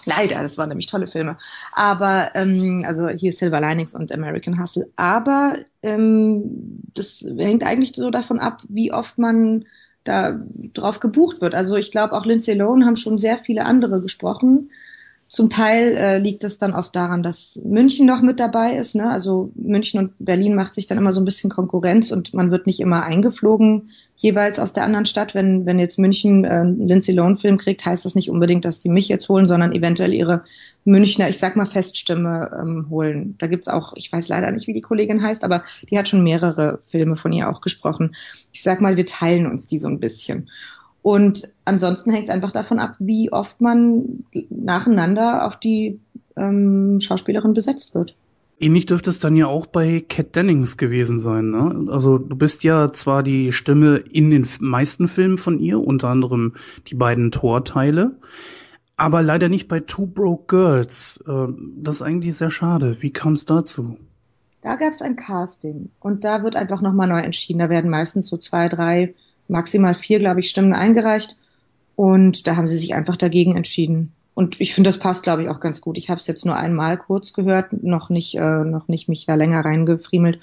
Leider, das waren nämlich tolle Filme. Aber, ähm, also hier Silver Linings und American Hustle. Aber ähm, das hängt eigentlich so davon ab, wie oft man da drauf gebucht wird. Also ich glaube, auch Lindsay Lohan haben schon sehr viele andere gesprochen. Zum Teil äh, liegt es dann oft daran, dass München noch mit dabei ist. Ne? Also München und Berlin macht sich dann immer so ein bisschen Konkurrenz und man wird nicht immer eingeflogen, jeweils aus der anderen Stadt. Wenn, wenn jetzt München äh, einen Lindsay Lohan-Film kriegt, heißt das nicht unbedingt, dass die mich jetzt holen, sondern eventuell ihre Münchner, ich sag mal, Feststimme ähm, holen. Da gibt's auch, ich weiß leider nicht, wie die Kollegin heißt, aber die hat schon mehrere Filme von ihr auch gesprochen. Ich sag mal, wir teilen uns die so ein bisschen. Und ansonsten hängt es einfach davon ab, wie oft man nacheinander auf die ähm, Schauspielerin besetzt wird. Ähnlich dürfte es dann ja auch bei Cat Dennings gewesen sein. Ne? Also du bist ja zwar die Stimme in den meisten Filmen von ihr, unter anderem die beiden Torteile, aber leider nicht bei Two Broke Girls. Äh, das ist eigentlich sehr schade. Wie kam es dazu? Da gab es ein Casting und da wird einfach nochmal neu entschieden. Da werden meistens so zwei, drei maximal vier, glaube ich, Stimmen eingereicht. Und da haben sie sich einfach dagegen entschieden. Und ich finde, das passt, glaube ich, auch ganz gut. Ich habe es jetzt nur einmal kurz gehört, noch nicht, äh, noch nicht mich da länger reingefriemelt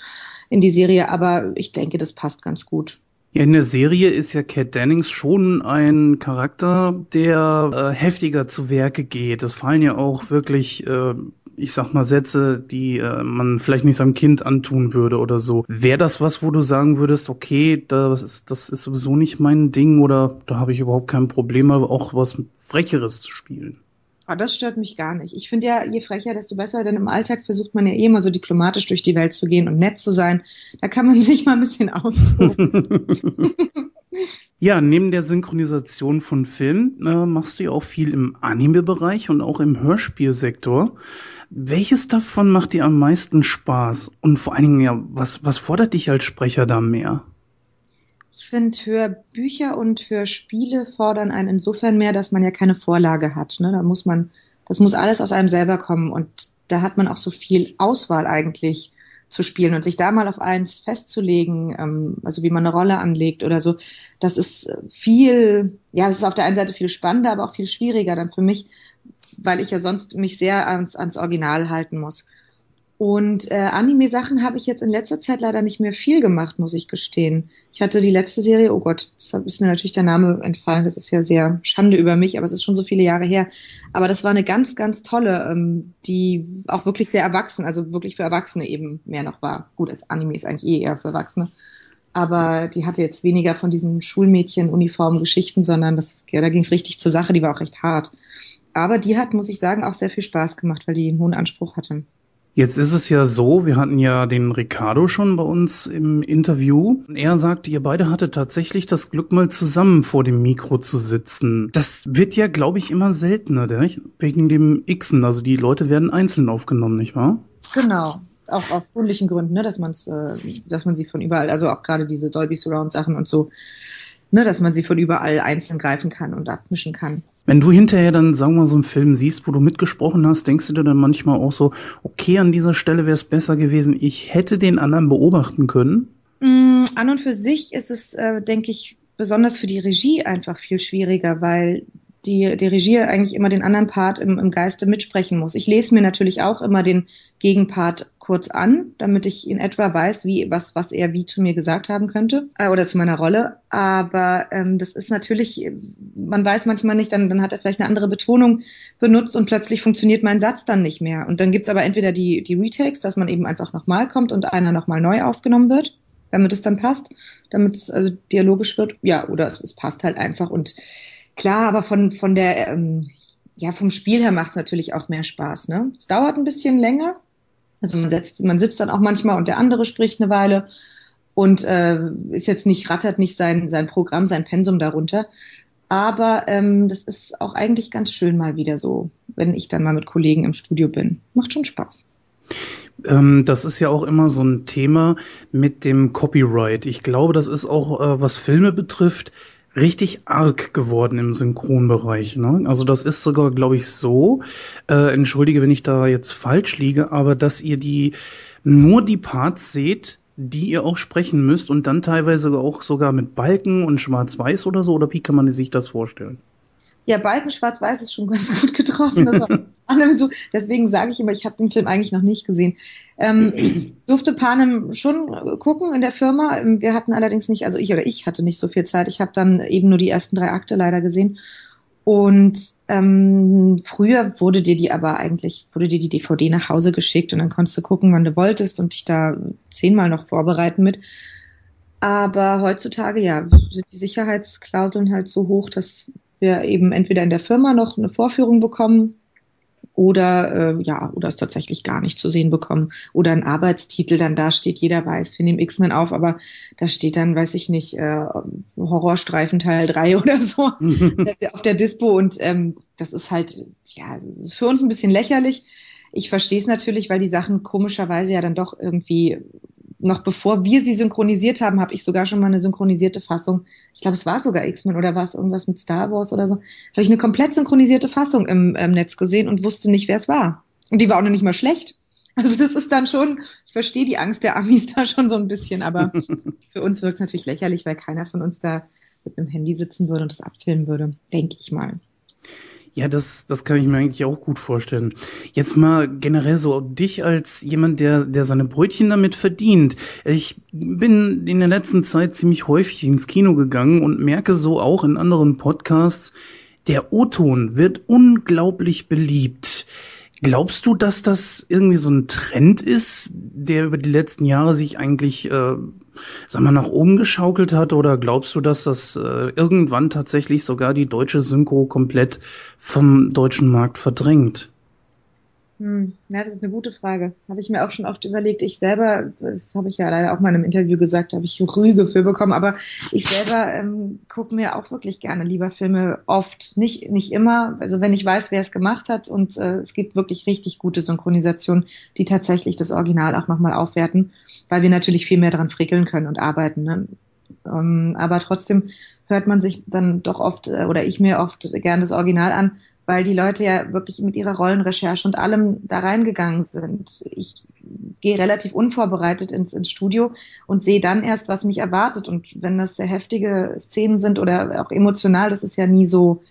in die Serie, aber ich denke, das passt ganz gut. Ja, in der Serie ist ja Cat Dennings schon ein Charakter, der äh, heftiger zu Werke geht. Es fallen ja auch wirklich äh, ich sag mal, Sätze, die äh, man vielleicht nicht seinem Kind antun würde oder so. Wäre das was, wo du sagen würdest, okay, das ist, das ist sowieso nicht mein Ding oder da habe ich überhaupt kein Problem, aber auch was Frecheres zu spielen? Oh, das stört mich gar nicht. Ich finde ja, je frecher, desto besser, denn im Alltag versucht man ja eh immer so diplomatisch durch die Welt zu gehen und nett zu sein. Da kann man sich mal ein bisschen austoben. ja, neben der Synchronisation von Filmen äh, machst du ja auch viel im Anime-Bereich und auch im Hörspielsektor. Welches davon macht dir am meisten Spaß? Und vor allen Dingen, ja, was, was fordert dich als Sprecher da mehr? Ich finde, Hörbücher und Hörspiele fordern einen insofern mehr, dass man ja keine Vorlage hat. Ne? Da muss man, das muss alles aus einem selber kommen und da hat man auch so viel Auswahl eigentlich zu spielen und sich da mal auf eins festzulegen, ähm, also wie man eine Rolle anlegt oder so, das ist viel, ja, das ist auf der einen Seite viel spannender, aber auch viel schwieriger dann für mich, weil ich ja sonst mich sehr ans, ans Original halten muss. Und äh, Anime-Sachen habe ich jetzt in letzter Zeit leider nicht mehr viel gemacht, muss ich gestehen. Ich hatte die letzte Serie, oh Gott, das ist mir natürlich der Name entfallen, das ist ja sehr Schande über mich, aber es ist schon so viele Jahre her. Aber das war eine ganz, ganz tolle, ähm, die auch wirklich sehr erwachsen, also wirklich für Erwachsene eben mehr noch war. Gut, als Anime ist eigentlich eh eher für Erwachsene. Aber die hatte jetzt weniger von diesen Schulmädchen-Uniform-Geschichten, sondern das, ja, da ging es richtig zur Sache, die war auch recht hart. Aber die hat, muss ich sagen, auch sehr viel Spaß gemacht, weil die einen hohen Anspruch hatte. Jetzt ist es ja so, wir hatten ja den Ricardo schon bei uns im Interview. Er sagte, ihr beide hattet tatsächlich das Glück, mal zusammen vor dem Mikro zu sitzen. Das wird ja, glaube ich, immer seltener, nicht? wegen dem Xen. Also die Leute werden einzeln aufgenommen, nicht wahr? Genau. Auch aus gründlichen Gründen, ne, dass, man's, äh, dass man sie von überall, also auch gerade diese Dolby Surround Sachen und so, ne, dass man sie von überall einzeln greifen kann und abmischen kann. Wenn du hinterher dann, sagen wir mal, so einen Film siehst, wo du mitgesprochen hast, denkst du dir dann manchmal auch so, okay, an dieser Stelle wäre es besser gewesen, ich hätte den anderen beobachten können? Mm, an und für sich ist es, äh, denke ich, besonders für die Regie einfach viel schwieriger, weil die, die Regie eigentlich immer den anderen Part im, im Geiste mitsprechen muss. Ich lese mir natürlich auch immer den Gegenpart kurz an, damit ich in etwa weiß, wie, was, was er wie zu mir gesagt haben könnte äh, oder zu meiner Rolle. Aber ähm, das ist natürlich, man weiß manchmal nicht, dann, dann hat er vielleicht eine andere Betonung benutzt und plötzlich funktioniert mein Satz dann nicht mehr. Und dann gibt's aber entweder die, die Retakes, dass man eben einfach nochmal kommt und einer nochmal neu aufgenommen wird, damit es dann passt, damit es also dialogisch wird. Ja, oder es, es passt halt einfach und Klar, aber von, von der, ähm, ja, vom Spiel her macht es natürlich auch mehr Spaß. Ne? Es dauert ein bisschen länger. Also man, setzt, man sitzt dann auch manchmal und der andere spricht eine Weile und äh, ist jetzt nicht, rattert nicht sein, sein Programm, sein Pensum darunter. Aber ähm, das ist auch eigentlich ganz schön mal wieder so, wenn ich dann mal mit Kollegen im Studio bin. Macht schon Spaß. Ähm, das ist ja auch immer so ein Thema mit dem Copyright. Ich glaube, das ist auch, äh, was Filme betrifft, richtig arg geworden im Synchronbereich. Ne? Also das ist sogar, glaube ich, so, äh, entschuldige, wenn ich da jetzt falsch liege, aber dass ihr die nur die Parts seht, die ihr auch sprechen müsst und dann teilweise auch sogar mit Balken und Schwarz-Weiß oder so, oder wie kann man sich das vorstellen? Ja, Balken Schwarz-Weiß ist schon ganz gut getroffen. so. Deswegen sage ich immer, ich habe den Film eigentlich noch nicht gesehen. Ähm, ich durfte Panem schon gucken in der Firma. Wir hatten allerdings nicht, also ich oder ich hatte nicht so viel Zeit. Ich habe dann eben nur die ersten drei Akte leider gesehen. Und ähm, früher wurde dir die aber eigentlich, wurde dir die DVD nach Hause geschickt und dann konntest du gucken, wann du wolltest und dich da zehnmal noch vorbereiten mit. Aber heutzutage, ja, sind die Sicherheitsklauseln halt so hoch, dass wir eben entweder in der Firma noch eine Vorführung bekommen oder äh, ja, oder es tatsächlich gar nicht zu sehen bekommen. Oder ein Arbeitstitel dann da steht, jeder weiß, wir nehmen X-Men auf, aber da steht dann, weiß ich nicht, äh, Horrorstreifen Teil 3 oder so auf der Dispo und ähm, das ist halt, ja, für uns ein bisschen lächerlich. Ich verstehe es natürlich, weil die Sachen komischerweise ja dann doch irgendwie noch bevor wir sie synchronisiert haben, habe ich sogar schon mal eine synchronisierte Fassung. Ich glaube, es war sogar X-Men oder war es irgendwas mit Star Wars oder so. Habe ich eine komplett synchronisierte Fassung im, im Netz gesehen und wusste nicht, wer es war. Und die war auch noch nicht mal schlecht. Also das ist dann schon, ich verstehe die Angst der Amis da schon so ein bisschen, aber für uns wirkt es natürlich lächerlich, weil keiner von uns da mit einem Handy sitzen würde und das abfilmen würde, denke ich mal. Ja, das, das kann ich mir eigentlich auch gut vorstellen. Jetzt mal generell so dich als jemand, der, der seine Brötchen damit verdient. Ich bin in der letzten Zeit ziemlich häufig ins Kino gegangen und merke so auch in anderen Podcasts, der O-Ton wird unglaublich beliebt. Glaubst du, dass das irgendwie so ein Trend ist, der über die letzten Jahre sich eigentlich, äh, sag mal, nach oben geschaukelt hat? Oder glaubst du, dass das äh, irgendwann tatsächlich sogar die deutsche Synchro komplett vom deutschen Markt verdrängt? Hm, ja, das ist eine gute Frage. Habe ich mir auch schon oft überlegt. Ich selber, das habe ich ja leider auch mal in einem Interview gesagt, habe ich Rüge für bekommen, aber ich selber ähm, gucke mir auch wirklich gerne lieber Filme oft. Nicht, nicht immer, also wenn ich weiß, wer es gemacht hat und äh, es gibt wirklich richtig gute Synchronisationen, die tatsächlich das Original auch nochmal aufwerten, weil wir natürlich viel mehr dran frickeln können und arbeiten. Ne? Ähm, aber trotzdem hört man sich dann doch oft, äh, oder ich mir oft gerne das Original an, weil die Leute ja wirklich mit ihrer Rollenrecherche und allem da reingegangen sind. Ich gehe relativ unvorbereitet ins, ins Studio und sehe dann erst, was mich erwartet. Und wenn das sehr heftige Szenen sind oder auch emotional, das ist ja nie so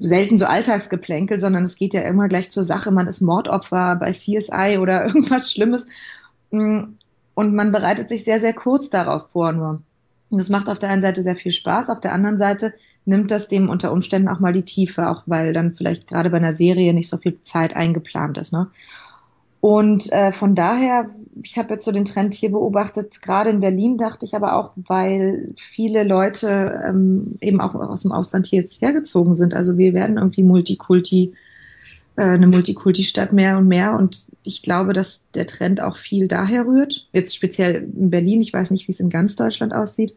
selten so Alltagsgeplänkel, sondern es geht ja immer gleich zur Sache. Man ist Mordopfer bei CSI oder irgendwas Schlimmes. Und man bereitet sich sehr, sehr kurz darauf vor nur. Und das macht auf der einen Seite sehr viel Spaß, auf der anderen Seite nimmt das dem unter Umständen auch mal die Tiefe, auch weil dann vielleicht gerade bei einer Serie nicht so viel Zeit eingeplant ist. Ne? Und äh, von daher, ich habe jetzt so den Trend hier beobachtet, gerade in Berlin dachte ich aber auch, weil viele Leute ähm, eben auch aus dem Ausland hier jetzt hergezogen sind. Also wir werden irgendwie Multikulti, eine Multikulti-Stadt mehr und mehr. Und ich glaube, dass der Trend auch viel daher rührt. Jetzt speziell in Berlin, ich weiß nicht, wie es in ganz Deutschland aussieht.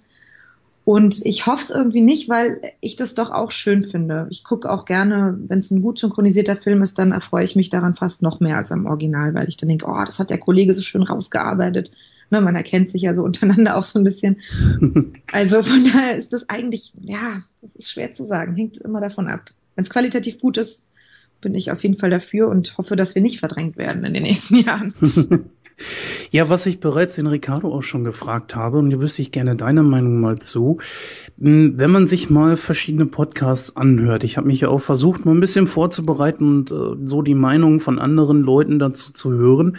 Und ich hoffe es irgendwie nicht, weil ich das doch auch schön finde. Ich gucke auch gerne, wenn es ein gut synchronisierter Film ist, dann erfreue ich mich daran fast noch mehr als am Original, weil ich dann denke, oh, das hat der Kollege so schön rausgearbeitet. Ne, man erkennt sich ja so untereinander auch so ein bisschen. Also von daher ist das eigentlich, ja, das ist schwer zu sagen, hängt immer davon ab. Wenn es qualitativ gut ist, bin ich auf jeden Fall dafür und hoffe, dass wir nicht verdrängt werden in den nächsten Jahren. Ja, was ich bereits den Ricardo auch schon gefragt habe, und hier wüsste ich gerne deine Meinung mal zu. Hm, wenn man sich mal verschiedene Podcasts anhört, ich habe mich ja auch versucht, mal ein bisschen vorzubereiten und äh, so die Meinung von anderen Leuten dazu zu hören.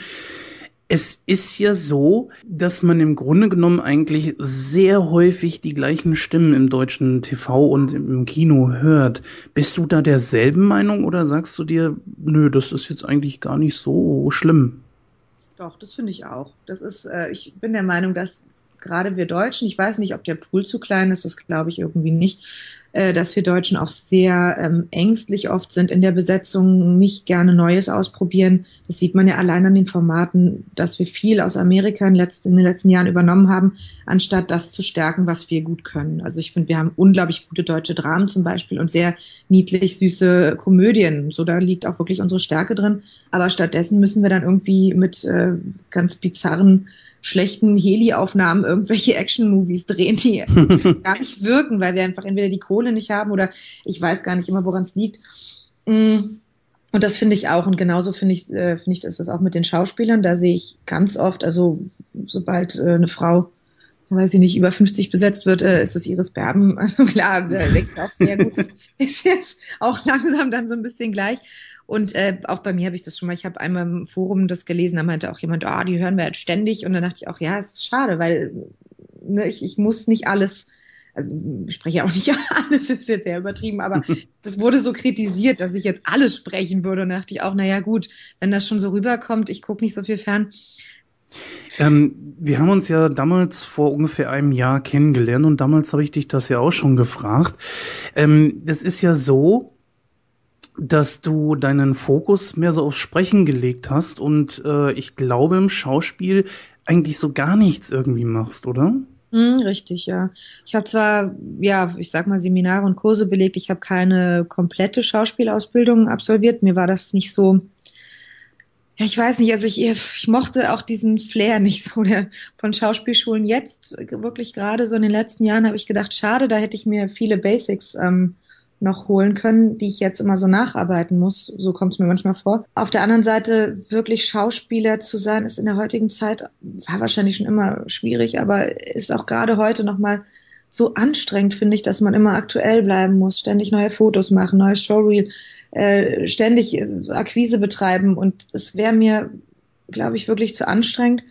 Es ist ja so, dass man im Grunde genommen eigentlich sehr häufig die gleichen Stimmen im deutschen TV und im Kino hört. Bist du da derselben Meinung oder sagst du dir, nö, das ist jetzt eigentlich gar nicht so schlimm? Doch, das finde ich auch. Das ist, äh, ich bin der Meinung, dass gerade wir Deutschen, ich weiß nicht, ob der Pool zu klein ist, das glaube ich irgendwie nicht, äh, dass wir Deutschen auch sehr ähm, ängstlich oft sind in der Besetzung, nicht gerne Neues ausprobieren. Das sieht man ja allein an den Formaten, dass wir viel aus Amerika in, letzt, in den letzten Jahren übernommen haben, anstatt das zu stärken, was wir gut können. Also ich finde, wir haben unglaublich gute deutsche Dramen zum Beispiel und sehr niedlich süße Komödien. So da liegt auch wirklich unsere Stärke drin. Aber stattdessen müssen wir dann irgendwie mit äh, ganz bizarren schlechten Heli-Aufnahmen irgendwelche Action-Movies drehen, die gar nicht wirken, weil wir einfach entweder die Kohle nicht haben oder ich weiß gar nicht immer, woran es liegt. Mm. Und das finde ich auch. Und genauso finde ich, äh, finde ich, ist das auch mit den Schauspielern. Da sehe ich ganz oft, also sobald äh, eine Frau, weiß ich nicht, über 50 besetzt wird, äh, ist das Iris Berben. Also klar, da denkt auch sehr gut. Das ist jetzt auch langsam dann so ein bisschen gleich. Und äh, auch bei mir habe ich das schon mal, ich habe einmal im Forum das gelesen, da meinte auch jemand, ah, oh, die hören wir jetzt ständig. Und dann dachte ich auch, ja, es ist schade, weil ne, ich, ich muss nicht alles, also ich spreche auch nicht alles, ist jetzt sehr übertrieben, aber das wurde so kritisiert, dass ich jetzt alles sprechen würde. Und da dachte ich auch, naja gut, wenn das schon so rüberkommt, ich gucke nicht so viel fern. Ähm, wir haben uns ja damals vor ungefähr einem Jahr kennengelernt und damals habe ich dich das ja auch schon gefragt. Ähm, es ist ja so, dass du deinen Fokus mehr so aufs Sprechen gelegt hast und äh, ich glaube im Schauspiel eigentlich so gar nichts irgendwie machst, oder? Mm, richtig, ja. Ich habe zwar, ja, ich sag mal, Seminare und Kurse belegt, ich habe keine komplette Schauspielausbildung absolviert. Mir war das nicht so, ja, ich weiß nicht, also ich, ich mochte auch diesen Flair nicht so der, von Schauspielschulen. Jetzt, wirklich gerade so in den letzten Jahren, habe ich gedacht, schade, da hätte ich mir viele Basics ähm, noch holen können, die ich jetzt immer so nacharbeiten muss. So kommt es mir manchmal vor. Auf der anderen Seite, wirklich Schauspieler zu sein, ist in der heutigen Zeit, war wahrscheinlich schon immer schwierig, aber ist auch gerade heute nochmal so anstrengend, finde ich, dass man immer aktuell bleiben muss, ständig neue Fotos machen, neues Showreel, äh, ständig Akquise betreiben und es wäre mir, glaube ich, wirklich zu anstrengend.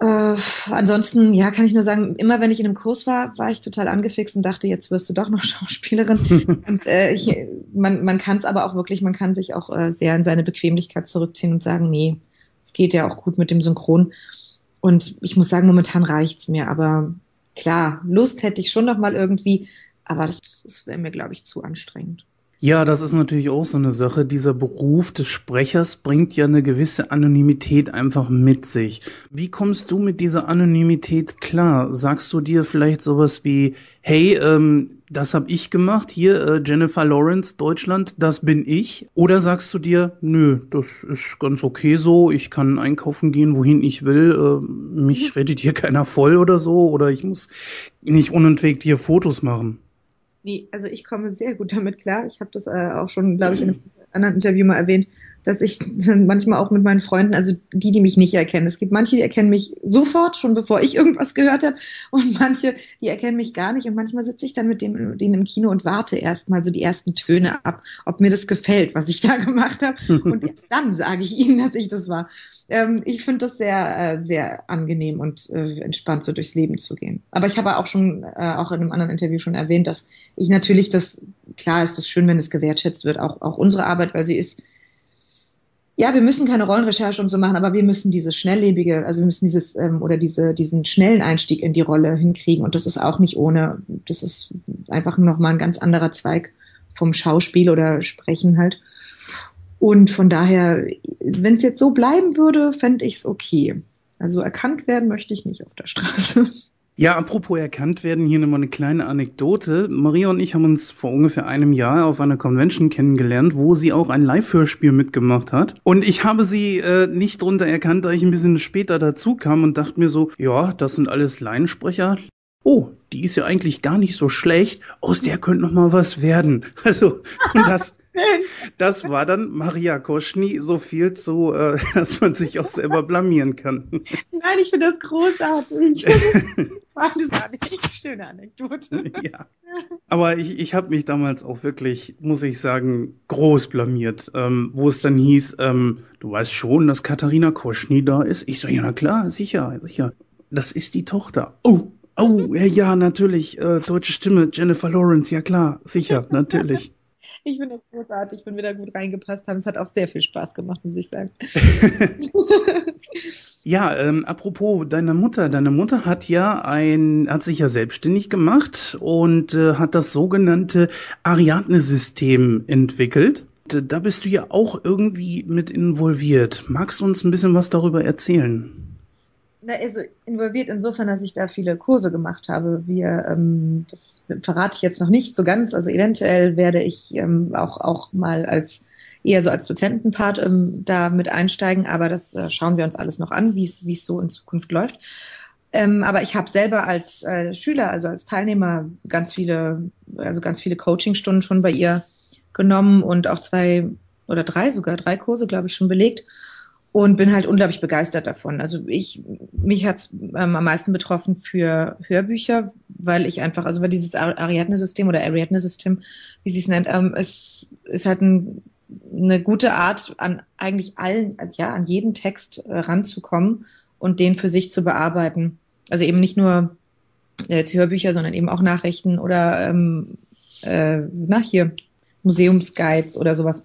Äh, ansonsten, ja, kann ich nur sagen, immer wenn ich in einem Kurs war, war ich total angefixt und dachte, jetzt wirst du doch noch Schauspielerin. und äh, hier, man, man kann es aber auch wirklich, man kann sich auch äh, sehr in seine Bequemlichkeit zurückziehen und sagen, nee, es geht ja auch gut mit dem Synchron. Und ich muss sagen, momentan reicht's mir. Aber klar, Lust hätte ich schon noch mal irgendwie, aber das, das wäre mir, glaube ich, zu anstrengend. Ja, das ist natürlich auch so eine Sache. Dieser Beruf des Sprechers bringt ja eine gewisse Anonymität einfach mit sich. Wie kommst du mit dieser Anonymität klar? Sagst du dir vielleicht sowas wie, hey, ähm, das habe ich gemacht, hier äh, Jennifer Lawrence, Deutschland, das bin ich? Oder sagst du dir, nö, das ist ganz okay so, ich kann einkaufen gehen, wohin ich will, äh, mich redet hier keiner voll oder so, oder ich muss nicht unentwegt hier Fotos machen? Nee, also ich komme sehr gut damit klar. Ich habe das äh, auch schon, glaube ich, in einem anderen Interview mal erwähnt, dass ich manchmal auch mit meinen Freunden, also die, die mich nicht erkennen. Es gibt manche, die erkennen mich sofort, schon bevor ich irgendwas gehört habe, und manche, die erkennen mich gar nicht. Und manchmal sitze ich dann mit dem, denen im Kino und warte erstmal so die ersten Töne ab, ob mir das gefällt, was ich da gemacht habe. Und erst dann sage ich ihnen, dass ich das war. Ähm, ich finde das sehr, äh, sehr angenehm und äh, entspannt, so durchs Leben zu gehen. Aber ich habe auch schon, äh, auch in einem anderen Interview schon erwähnt, dass ich natürlich das, klar ist es schön, wenn es gewertschätzt wird, auch, auch unsere Arbeit, weil sie ist ja, wir müssen keine Rollenrecherche und so machen, aber wir müssen dieses schnelllebige, also wir müssen dieses ähm, oder diese, diesen schnellen Einstieg in die Rolle hinkriegen. Und das ist auch nicht ohne. Das ist einfach nochmal ein ganz anderer Zweig vom Schauspiel oder Sprechen halt. Und von daher, wenn es jetzt so bleiben würde, fände ich es okay. Also erkannt werden möchte ich nicht auf der Straße. Ja, apropos erkannt werden, hier nochmal eine kleine Anekdote. Maria und ich haben uns vor ungefähr einem Jahr auf einer Convention kennengelernt, wo sie auch ein Live-Hörspiel mitgemacht hat. Und ich habe sie äh, nicht drunter erkannt, da ich ein bisschen später dazu kam und dachte mir so, ja, das sind alles Laiensprecher. Oh, die ist ja eigentlich gar nicht so schlecht. Aus der könnte noch mal was werden. Also, und das, das war dann Maria Koschny so viel zu, äh, dass man sich auch selber blamieren kann. Nein, ich finde das großartig. das war eine schöne Anekdote. Ja. Aber ich, ich habe mich damals auch wirklich, muss ich sagen, groß blamiert, ähm, wo es dann hieß, ähm, du weißt schon, dass Katharina Koschny da ist. Ich so, ja, na klar, sicher, sicher. Das ist die Tochter. Oh, oh, ja, natürlich, äh, deutsche Stimme, Jennifer Lawrence, ja klar, sicher, natürlich. Ich finde das großartig, wenn wir da gut reingepasst haben. Es hat auch sehr viel Spaß gemacht, muss ich sagen. ja, ähm, apropos deiner Mutter. Deine Mutter hat ja ein, hat sich ja selbstständig gemacht und äh, hat das sogenannte Ariadne-System entwickelt. Da bist du ja auch irgendwie mit involviert. Magst du uns ein bisschen was darüber erzählen? Na, also involviert insofern, dass ich da viele Kurse gemacht habe. Wir, ähm, das verrate ich jetzt noch nicht so ganz. Also eventuell werde ich ähm, auch, auch mal als eher so als Dozentenpart ähm, da mit einsteigen, aber das äh, schauen wir uns alles noch an, wie es so in Zukunft läuft. Ähm, aber ich habe selber als äh, Schüler, also als Teilnehmer, ganz viele, also ganz viele Coachingstunden schon bei ihr genommen und auch zwei oder drei sogar, drei Kurse, glaube ich, schon belegt und bin halt unglaublich begeistert davon. Also ich, mich hat's ähm, am meisten betroffen für Hörbücher, weil ich einfach, also weil dieses Ariadne-System oder Ariadne-System, wie sie es nennt, ähm, es ist halt ein, eine gute Art, an eigentlich allen, ja, an jeden Text äh, ranzukommen und den für sich zu bearbeiten. Also eben nicht nur äh, jetzt Hörbücher, sondern eben auch Nachrichten oder ähm, äh, nach hier Museumsguides oder sowas.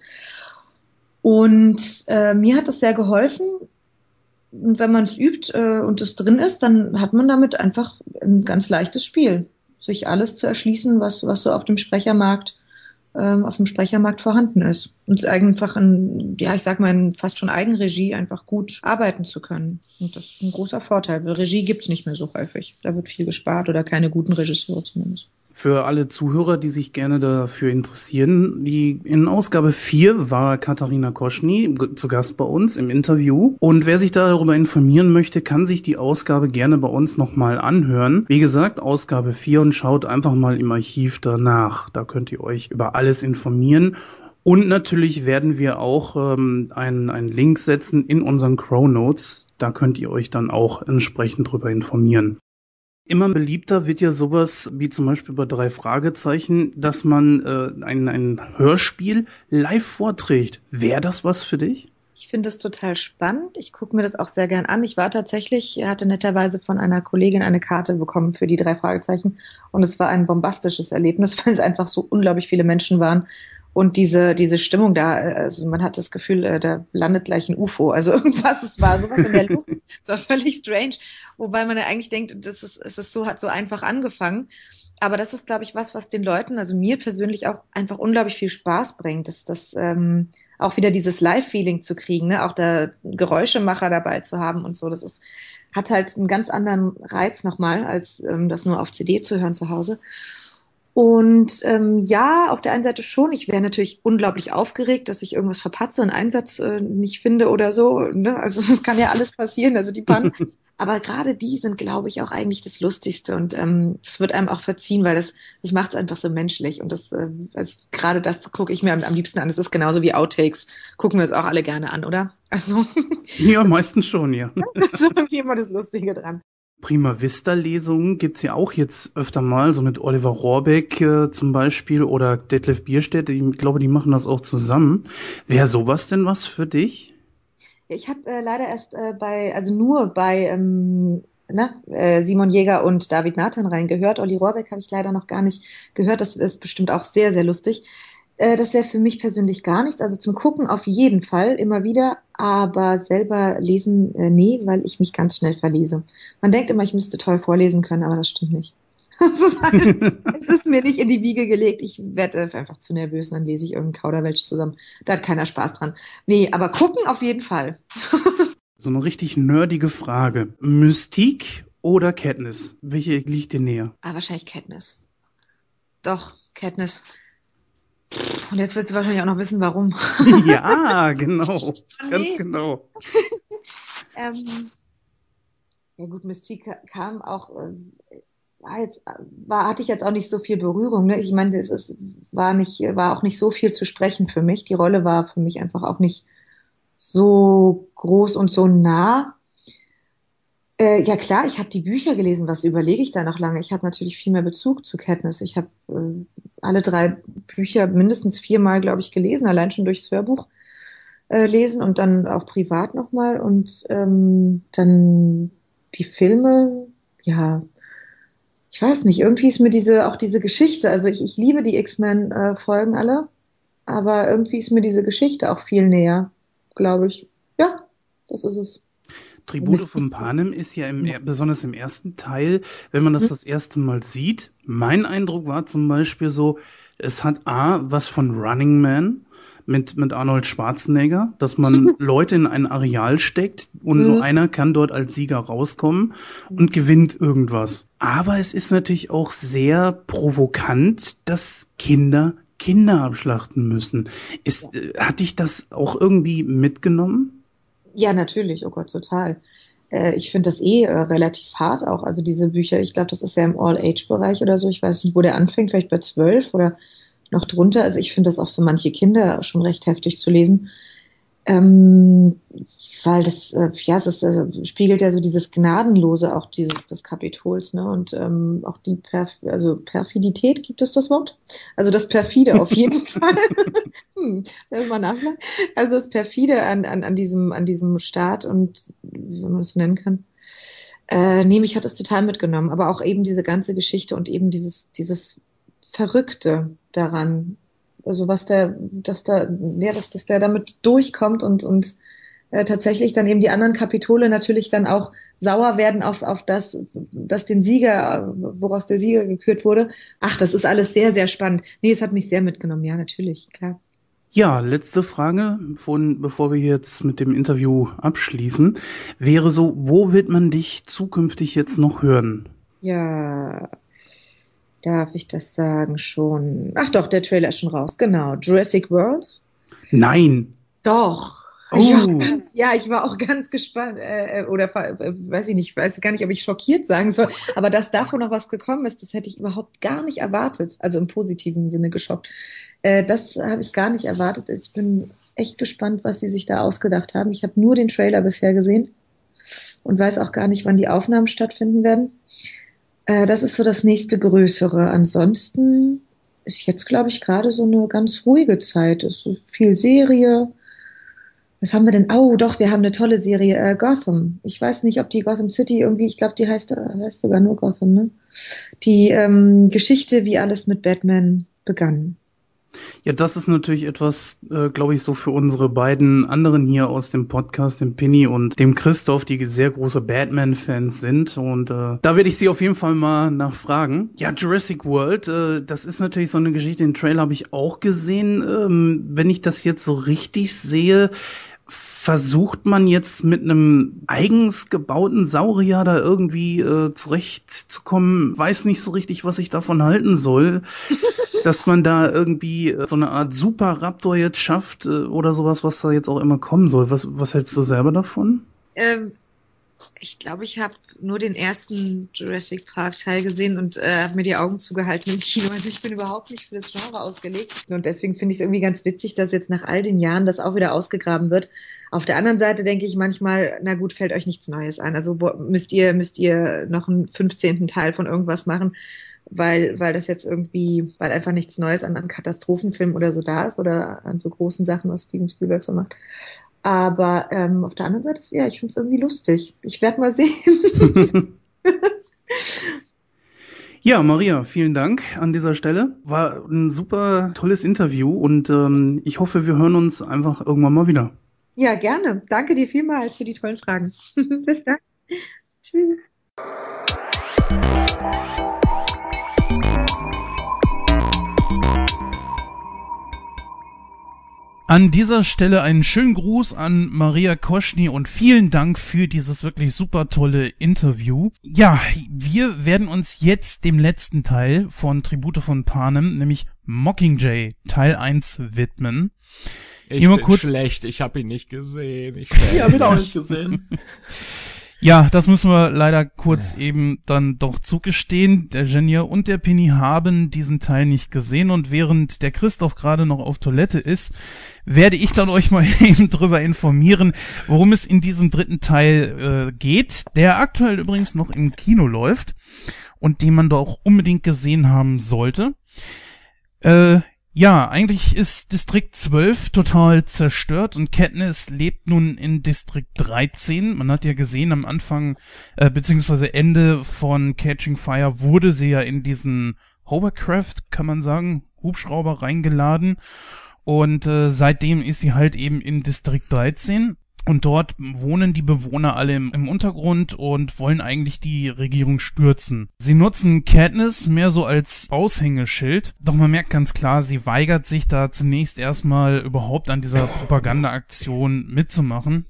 Und äh, mir hat das sehr geholfen. Und wenn man es übt äh, und es drin ist, dann hat man damit einfach ein ganz leichtes Spiel, sich alles zu erschließen, was, was so auf dem Sprechermarkt ähm, auf dem Sprechermarkt vorhanden ist. Und einfach in, ja, ich sag mal, in fast schon Eigenregie einfach gut arbeiten zu können. Und das ist ein großer Vorteil, weil Regie gibt's nicht mehr so häufig. Da wird viel gespart oder keine guten Regisseure zumindest für alle Zuhörer, die sich gerne dafür interessieren. Die in Ausgabe 4 war Katharina Koschny zu Gast bei uns im Interview. Und wer sich darüber informieren möchte, kann sich die Ausgabe gerne bei uns nochmal anhören. Wie gesagt, Ausgabe 4 und schaut einfach mal im Archiv danach. Da könnt ihr euch über alles informieren. Und natürlich werden wir auch ähm, einen, einen Link setzen in unseren Crow Notes. Da könnt ihr euch dann auch entsprechend darüber informieren. Immer beliebter wird ja sowas wie zum Beispiel bei drei Fragezeichen, dass man äh, ein, ein Hörspiel live vorträgt. Wäre das was für dich? Ich finde es total spannend. Ich gucke mir das auch sehr gern an. Ich war tatsächlich, hatte netterweise von einer Kollegin eine Karte bekommen für die drei Fragezeichen und es war ein bombastisches Erlebnis, weil es einfach so unglaublich viele Menschen waren und diese, diese Stimmung da, also man hat das Gefühl, äh, da landet gleich ein UFO. Also irgendwas, es war sowas in der Luft. Es war völlig strange. Wobei man ja eigentlich denkt, das ist, es ist so, hat so einfach angefangen. Aber das ist, glaube ich, was, was den Leuten, also mir persönlich auch einfach unglaublich viel Spaß bringt. Das, das ähm, auch wieder dieses Live-Feeling zu kriegen, ne? auch der Geräuschemacher dabei zu haben und so. Das ist, hat halt einen ganz anderen Reiz nochmal, als ähm, das nur auf CD zu hören zu Hause. Und ähm, ja, auf der einen Seite schon. Ich wäre natürlich unglaublich aufgeregt, dass ich irgendwas verpatze, einen Einsatz äh, nicht finde oder so. Ne? Also das kann ja alles passieren, also die Pannen. Aber gerade die sind, glaube ich, auch eigentlich das Lustigste. Und ähm, das wird einem auch verziehen, weil das, das macht es einfach so menschlich. Und das, äh, also gerade das gucke ich mir am, am liebsten an. Das ist genauso wie Outtakes. Gucken wir es auch alle gerne an, oder? Also. Ja, meistens schon, ja. das ist irgendwie immer das Lustige dran. Prima Vista-Lesungen gibt's ja auch jetzt öfter mal, so mit Oliver Rohrbeck äh, zum Beispiel oder Detlef Bierstedt. Ich glaube, die machen das auch zusammen. Wäre sowas denn was für dich? Ich habe äh, leider erst äh, bei, also nur bei ähm, ne, äh, Simon Jäger und David Nathan reingehört. Olli Rohrbeck habe ich leider noch gar nicht gehört. Das ist bestimmt auch sehr, sehr lustig. Äh, das wäre für mich persönlich gar nichts. Also zum Gucken auf jeden Fall immer wieder, aber selber lesen äh, nee, weil ich mich ganz schnell verlese. Man denkt immer, ich müsste toll vorlesen können, aber das stimmt nicht. es ist mir nicht in die Wiege gelegt. Ich werde einfach zu nervös und dann lese ich irgendeinen Kauderwelsch zusammen. Da hat keiner Spaß dran. Nee, aber gucken auf jeden Fall. so eine richtig nerdige Frage. Mystik oder Katniss? Welche liegt dir näher? Ah, wahrscheinlich Katniss. Doch, Katniss. Und jetzt willst du wahrscheinlich auch noch wissen, warum. ja, genau. Ganz genau. ähm, ja gut, Mystik kam auch, äh, war jetzt, war, hatte ich jetzt auch nicht so viel Berührung. Ne? Ich meine, es ist, war nicht, war auch nicht so viel zu sprechen für mich. Die Rolle war für mich einfach auch nicht so groß und so nah. Äh, ja klar, ich habe die Bücher gelesen. Was überlege ich da noch lange? Ich habe natürlich viel mehr Bezug zu Katniss. Ich habe äh, alle drei Bücher mindestens viermal, glaube ich, gelesen, allein schon durchs Hörbuch äh, lesen und dann auch privat nochmal. Und ähm, dann die Filme, ja, ich weiß nicht, irgendwie ist mir diese, auch diese Geschichte, also ich, ich liebe die X-Men-Folgen alle, aber irgendwie ist mir diese Geschichte auch viel näher, glaube ich. Ja, das ist es. Tribute von Panem ist ja im, besonders im ersten Teil, wenn man das hm? das erste Mal sieht. Mein Eindruck war zum Beispiel so, es hat A, was von Running Man mit, mit Arnold Schwarzenegger, dass man Leute in ein Areal steckt und mhm. nur einer kann dort als Sieger rauskommen und gewinnt irgendwas. Aber es ist natürlich auch sehr provokant, dass Kinder Kinder abschlachten müssen. Ist, ja. Äh, hat dich das auch irgendwie mitgenommen? Ja, natürlich, oh Gott, total. Äh, ich finde das eh äh, relativ hart auch. Also diese Bücher, ich glaube, das ist ja im All-Age-Bereich oder so. Ich weiß nicht, wo der anfängt, vielleicht bei zwölf oder noch drunter. Also ich finde das auch für manche Kinder schon recht heftig zu lesen. Ähm, weil das, äh, ja, es äh, spiegelt ja so dieses Gnadenlose auch dieses des Kapitols, ne? Und ähm, auch die Perf also Perfidität, gibt es das Wort? Also das Perfide auf jeden Fall. hm, mal nachfragen. Also das Perfide an, an, an diesem, an diesem Staat und wie man das nennen kann. Äh, nee, mich hat es total mitgenommen, aber auch eben diese ganze Geschichte und eben dieses, dieses Verrückte daran. Also was der, dass da, ja, dass, dass der damit durchkommt und, und äh, tatsächlich dann eben die anderen Kapitole natürlich dann auch sauer werden auf, auf das, dass den Sieger, woraus der Sieger gekürt wurde. Ach, das ist alles sehr, sehr spannend. Nee, es hat mich sehr mitgenommen, ja, natürlich, klar. Ja, letzte Frage, von, bevor wir jetzt mit dem Interview abschließen, wäre so, wo wird man dich zukünftig jetzt noch hören? Ja, darf ich das sagen schon? Ach doch, der Trailer ist schon raus, genau. Jurassic World? Nein. Doch. Oh. Ich ganz, ja, ich war auch ganz gespannt, äh, oder äh, weiß ich nicht, weiß gar nicht, ob ich schockiert sagen soll, aber dass davon noch was gekommen ist, das hätte ich überhaupt gar nicht erwartet, also im positiven Sinne geschockt. Äh, das habe ich gar nicht erwartet. Ich bin echt gespannt, was sie sich da ausgedacht haben. Ich habe nur den Trailer bisher gesehen und weiß auch gar nicht, wann die Aufnahmen stattfinden werden. Äh, das ist so das nächste Größere. Ansonsten ist jetzt, glaube ich, gerade so eine ganz ruhige Zeit. Es ist so viel Serie, was haben wir denn? Oh, doch, wir haben eine tolle Serie, äh, Gotham. Ich weiß nicht, ob die Gotham City irgendwie, ich glaube, die heißt, äh, heißt sogar nur Gotham, ne? Die ähm, Geschichte, wie alles mit Batman begann. Ja, das ist natürlich etwas, äh, glaube ich, so für unsere beiden anderen hier aus dem Podcast, dem Pinny und dem Christoph, die sehr große Batman-Fans sind. Und äh, da werde ich sie auf jeden Fall mal nachfragen. Ja, Jurassic World, äh, das ist natürlich so eine Geschichte, den Trailer habe ich auch gesehen. Ähm, wenn ich das jetzt so richtig sehe, versucht man jetzt mit einem eigens gebauten Saurier da irgendwie äh, zurechtzukommen, weiß nicht so richtig, was ich davon halten soll, dass man da irgendwie äh, so eine Art Super-Raptor jetzt schafft äh, oder sowas, was da jetzt auch immer kommen soll. Was, was hältst du selber davon? Ähm, ich glaube, ich habe nur den ersten Jurassic Park Teil gesehen und äh, habe mir die Augen zugehalten im Kino. Also ich bin überhaupt nicht für das Genre ausgelegt. Und deswegen finde ich es irgendwie ganz witzig, dass jetzt nach all den Jahren das auch wieder ausgegraben wird. Auf der anderen Seite denke ich manchmal, na gut, fällt euch nichts Neues ein. Also müsst ihr, müsst ihr noch einen 15. Teil von irgendwas machen, weil, weil das jetzt irgendwie, weil einfach nichts Neues an, an Katastrophenfilmen oder so da ist oder an so großen Sachen, was Steven Spielberg so macht. Aber ähm, auf der anderen Seite, ja, ich finde es irgendwie lustig. Ich werde mal sehen. Ja, Maria, vielen Dank an dieser Stelle. War ein super tolles Interview und ähm, ich hoffe, wir hören uns einfach irgendwann mal wieder. Ja, gerne. Danke dir vielmals für die tollen Fragen. Bis dann. Tschüss. An dieser Stelle einen schönen Gruß an Maria Koschny und vielen Dank für dieses wirklich super tolle Interview. Ja, wir werden uns jetzt dem letzten Teil von Tribute von Panem, nämlich Mockingjay Teil 1 widmen. Ich Immer bin kurz- schlecht, ich habe ihn nicht gesehen. Ich Ja, hab ihn auch nicht gesehen. Ja, das müssen wir leider kurz eben dann doch zugestehen. Der Genier und der Penny haben diesen Teil nicht gesehen und während der Christoph gerade noch auf Toilette ist, werde ich dann euch mal eben drüber informieren, worum es in diesem dritten Teil äh, geht, der aktuell übrigens noch im Kino läuft und den man doch unbedingt gesehen haben sollte. Äh, ja, eigentlich ist Distrikt 12 total zerstört und Katniss lebt nun in Distrikt 13. Man hat ja gesehen am Anfang, äh, beziehungsweise Ende von Catching Fire wurde sie ja in diesen Hovercraft, kann man sagen, Hubschrauber reingeladen. Und äh, seitdem ist sie halt eben in Distrikt 13. Und dort wohnen die Bewohner alle im, im Untergrund und wollen eigentlich die Regierung stürzen. Sie nutzen Katniss mehr so als Aushängeschild, doch man merkt ganz klar, sie weigert sich da zunächst erstmal überhaupt an dieser Propagandaaktion mitzumachen.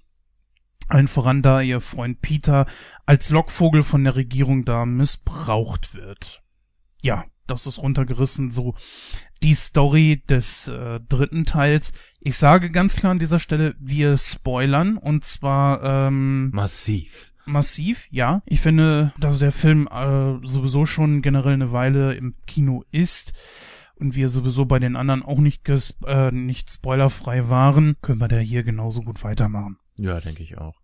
Allen voran, da ihr Freund Peter als Lockvogel von der Regierung da missbraucht wird. Ja, das ist runtergerissen so die Story des äh, dritten Teils. Ich sage ganz klar an dieser Stelle, wir spoilern und zwar ähm, Massiv. massiv, ja. Ich finde, dass der Film äh, sowieso schon generell eine Weile im Kino ist und wir sowieso bei den anderen auch nicht, äh, nicht spoilerfrei waren, können wir da hier genauso gut weitermachen. Ja, denke ich auch.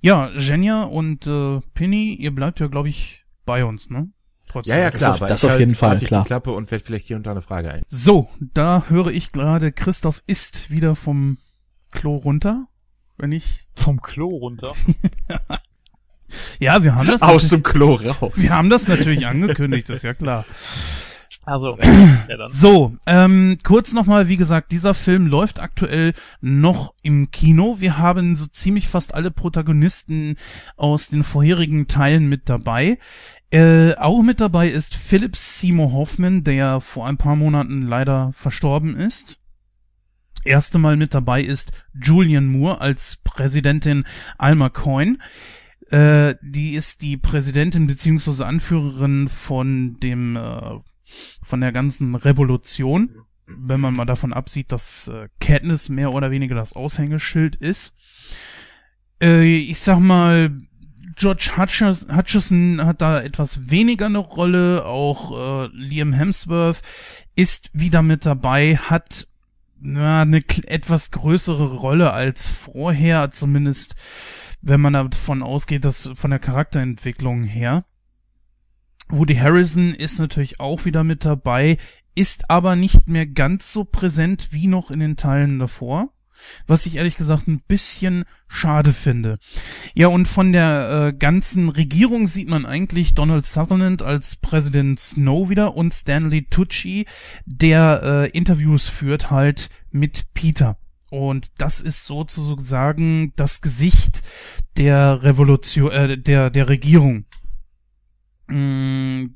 Ja, Jenja und äh, Penny, ihr bleibt ja, glaube ich, bei uns, ne? Trotzdem. Ja, ja, Das klar. auf- aber das ich auf jeden halt, Fall, halte ich klar. die Klappe und werde vielleicht hier und da eine Frage ein. So, da höre ich gerade, Christoph ist wieder vom Klo runter. Wenn ich. Vom Klo runter. Ja, wir haben das. Aus natürlich- dem Klo raus. wir haben das natürlich angekündigt, ist ja klar. Also, ja dann. So, ähm, kurz nochmal, wie gesagt, dieser Film läuft aktuell noch im Kino. Wir haben so ziemlich fast alle Protagonisten aus den vorherigen Teilen mit dabei. Äh, auch mit dabei ist Philip Seymour Hoffman, der vor ein paar Monaten leider verstorben ist. Erste Mal mit dabei ist Julian Moore als Präsidentin Alma Coyne. Äh, die ist die Präsidentin beziehungsweise Anführerin von dem äh, von der ganzen Revolution, wenn man mal davon absieht, dass äh, Katniss mehr oder weniger das Aushängeschild ist. Äh, ich sag mal, George Hutchers, Hutchison hat da etwas weniger eine Rolle, auch äh, Liam Hemsworth ist wieder mit dabei, hat na, eine etwas größere Rolle als vorher, zumindest wenn man davon ausgeht, dass von der Charakterentwicklung her. Woody Harrison ist natürlich auch wieder mit dabei, ist aber nicht mehr ganz so präsent wie noch in den Teilen davor, was ich ehrlich gesagt ein bisschen schade finde. Ja, und von der äh, ganzen Regierung sieht man eigentlich Donald Sutherland als Präsident Snow wieder und Stanley Tucci, der äh, Interviews führt halt mit Peter. Und das ist sozusagen das Gesicht der Revolution, äh, der, der Regierung. Mm,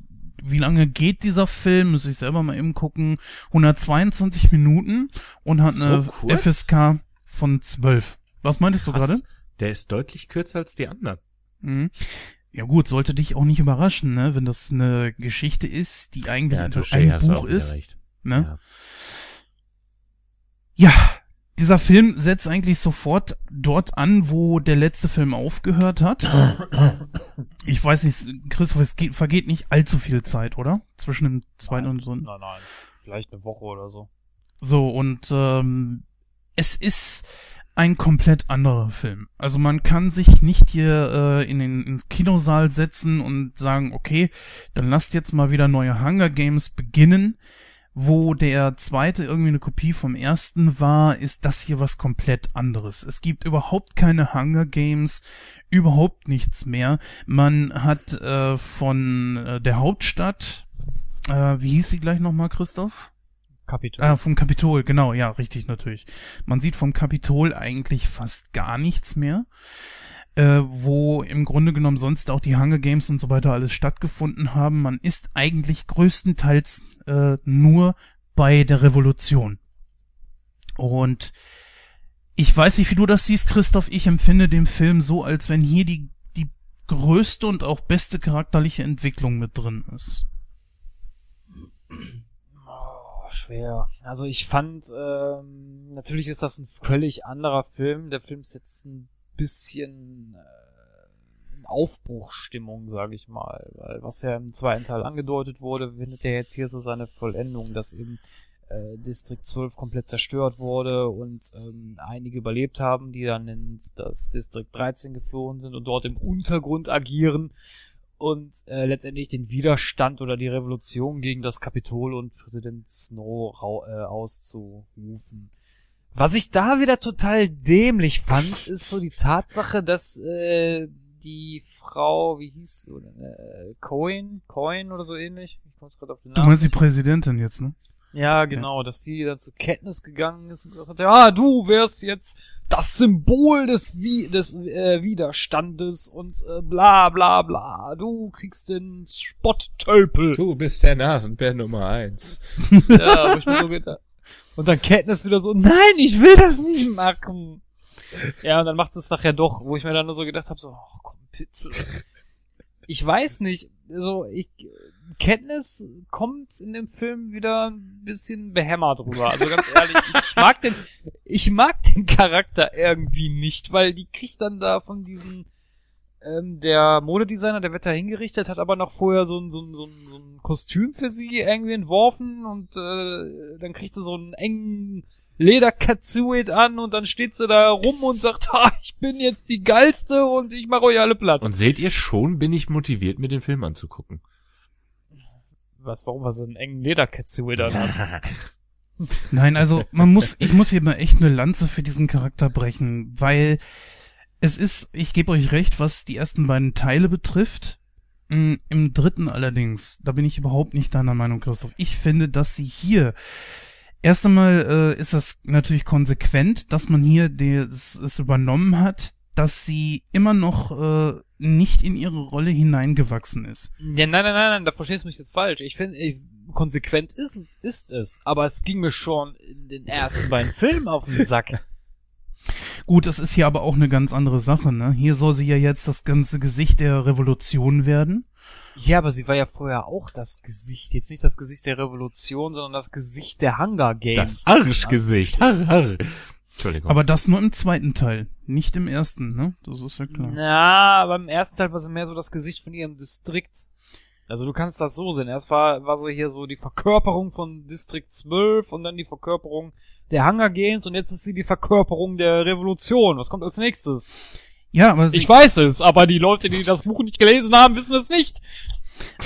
Wie lange geht dieser Film? Muss ich selber mal eben gucken. 122 Minuten und hat So eine kurz? FSK von 12. Was meintest du Krass. gerade? Der ist deutlich kürzer als die anderen. Mhm. Ja gut, sollte dich auch nicht überraschen, ne, wenn das eine Geschichte ist, die eigentlich ein hast du Buch ist. Ne? Ja. Ja, dieser Film setzt eigentlich sofort dort an, wo der letzte Film aufgehört hat. Ich weiß nicht, Christoph, es geht, vergeht nicht allzu viel Zeit, oder? Zwischen dem zweiten und so. Nein, nein. Vielleicht eine Woche oder so. So, und ähm, es ist ein komplett anderer Film. Also man kann sich nicht hier äh, in den ins Kinosaal setzen und sagen, okay, dann lasst jetzt mal wieder neue Hunger Games beginnen, wo der zweite irgendwie eine Kopie vom ersten war, ist das hier was komplett anderes. Es gibt überhaupt keine Hunger Games, überhaupt nichts mehr. Man hat äh, von äh, der Hauptstadt, äh, wie hieß sie gleich nochmal, Christoph? Kapitol. Ah, vom Kapitol, genau, ja, richtig natürlich. Man sieht vom Kapitol eigentlich fast gar nichts mehr äh, wo im Grunde genommen sonst auch die Hunger Games und so weiter alles stattgefunden haben. Man ist eigentlich größtenteils äh, nur bei der Revolution. Und ich weiß nicht, wie du das siehst, Christoph. Ich empfinde den Film so, als wenn hier die, die größte und auch beste charakterliche Entwicklung mit drin ist. Oh, schwer. Also ich fand, ähm, natürlich ist das ein völlig anderer Film. Der Film ist jetzt ein bisschen äh, Aufbruchstimmung, sage ich mal. Weil was ja im zweiten Teil angedeutet wurde, findet er jetzt hier so seine Vollendung, dass eben äh, District 12 komplett zerstört wurde und ähm, einige überlebt haben, die dann in das District 13 geflohen sind und dort im Untergrund agieren und äh, letztendlich den Widerstand oder die Revolution gegen das Kapitol und Präsident Snow äh, auszurufen. Was ich da wieder total dämlich fand, ist so die Tatsache, dass äh, die Frau, wie hieß sie, oder, äh, Cohen, Cohen oder so ähnlich. Ich komme gerade auf den Namen. Du meinst die Präsidentin jetzt, ne? Ja, genau, ja. dass die dann zur Kenntnis gegangen ist und gesagt hat, ja, du wärst jetzt das Symbol des, Wie des äh, Widerstandes und äh, bla bla bla. Du kriegst den Spotttölpel. Du bist der Nasenbär Nummer eins. ja, wo ich mir so gedacht, und dann Katniss wieder so, nein, ich will das nicht machen. Ja, und dann macht es nachher doch, wo ich mir dann nur so gedacht habe, so, oh komm, bitte. Ich weiß nicht, so, ich, Katniss kommt in dem Film wieder ein bisschen behämmert rüber. Also ganz ehrlich, ich mag den, ich mag den Charakter irgendwie nicht, weil die kriegt dann da von diesen ähm, der Modedesigner, der wird da hingerichtet, hat aber noch vorher so ein, so ein, so ein, so ein Kostüm für sie irgendwie entworfen und äh, dann kriegt sie so einen engen Lederkatsuit an und dann steht sie da rum und sagt, ha, ich bin jetzt die geilste und ich mache euch alle platt. Und seht ihr, schon bin ich motiviert, mir den Film anzugucken. Was, warum war so einen engen Lederkatsuit an? Nein, also man muss, ich muss hier mal echt eine Lanze für diesen Charakter brechen, weil es ist, ich gebe euch recht, was die ersten beiden Teile betrifft. Mm, Im dritten allerdings, da bin ich überhaupt nicht deiner Meinung, Christoph. Ich finde, dass sie hier Erst einmal äh, ist das natürlich konsequent, dass man hier das, es übernommen hat, dass sie immer noch äh, nicht in ihre Rolle hineingewachsen ist. Ja, nein, nein, nein, nein, da verstehst du mich jetzt falsch. Ich finde, konsequent ist, ist es, aber es ging mir schon in den ersten beiden Filmen auf den Sack. Gut, das ist hier aber auch eine ganz andere Sache, ne? Hier soll sie ja jetzt das ganze Gesicht der Revolution werden. Ja, aber sie war ja vorher auch das Gesicht. Jetzt nicht das Gesicht der Revolution, sondern das Gesicht der Hunger Games. Das Arschgesicht. Harr, harr. Entschuldigung. Aber das nur im zweiten Teil, nicht im ersten, ne? Das ist ja klar. Na, aber im ersten Teil war sie mehr so das Gesicht von ihrem Distrikt. Also du kannst das so sehen. Erst war, war so hier so die Verkörperung von District 12 und dann die Verkörperung der Hunger Games und jetzt ist sie die Verkörperung der Revolution. Was kommt als nächstes? Ja, aber ich weiß es, aber die Leute, die das Buch nicht gelesen haben, wissen es nicht.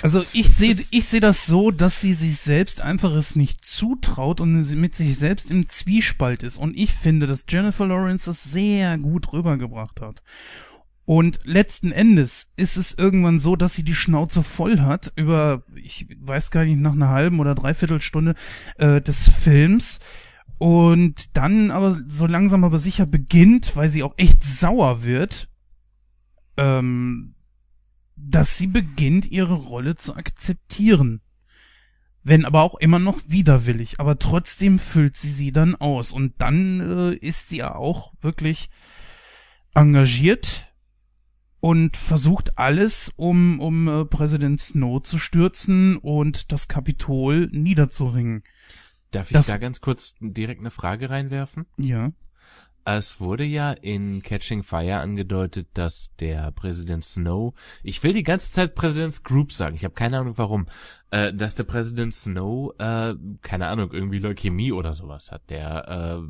Also ich sehe ich sehe das so, dass sie sich selbst einfach es nicht zutraut und mit sich selbst im Zwiespalt ist. Und ich finde, dass Jennifer Lawrence das sehr gut rübergebracht hat. Und letzten Endes ist es irgendwann so, dass sie die Schnauze voll hat über, ich weiß gar nicht, nach einer halben oder dreiviertel Stunde äh, des Films und dann aber so langsam aber sicher beginnt, weil sie auch echt sauer wird, ähm, dass sie beginnt, ihre Rolle zu akzeptieren. Wenn aber auch immer noch widerwillig, aber trotzdem füllt sie sie dann aus. Und dann äh, ist sie ja auch wirklich engagiert und versucht alles, um, um äh, Präsident Snow zu stürzen und das Kapitol niederzuringen. Darf ich das, da ganz kurz direkt eine Frage reinwerfen? Ja. Es wurde ja in Catching Fire angedeutet, dass der Präsident Snow, ich will die ganze Zeit Präsidents Group sagen, ich habe keine Ahnung warum, äh, dass der Präsident Snow, äh, keine Ahnung, irgendwie Leukämie oder sowas hat. Der äh,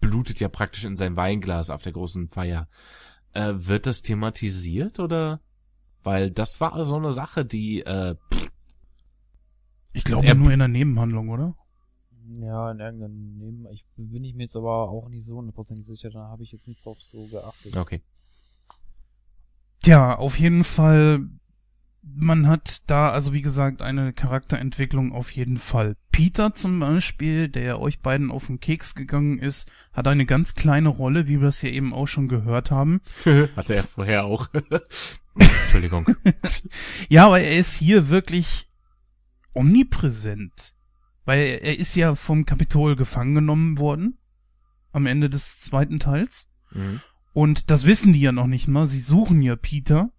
blutet ja praktisch in sein Weinglas auf der großen Feier. Äh, wird das thematisiert oder? Weil das war so eine Sache, die äh, pff, Ich glaube nur in der Nebenhandlung, oder? Ja, in irgendeinem Neben. Ich bin ich mir jetzt aber auch nicht so hundertprozentig sicher, da habe ich jetzt nicht drauf so geachtet. Okay. Tja, auf jeden Fall, man hat da, also wie gesagt, eine Charakterentwicklung auf jeden Fall. Peter zum Beispiel, der euch beiden auf den Keks gegangen ist, hat eine ganz kleine Rolle, wie wir das ja eben auch schon gehört haben. Hatte er vorher auch. Entschuldigung. Ja, aber er ist hier wirklich omnipräsent. Weil er ist ja vom Kapitol gefangen genommen worden. Am Ende des zweiten Teils. Mhm. Und das wissen die ja noch nicht mal. Sie suchen ja Peter.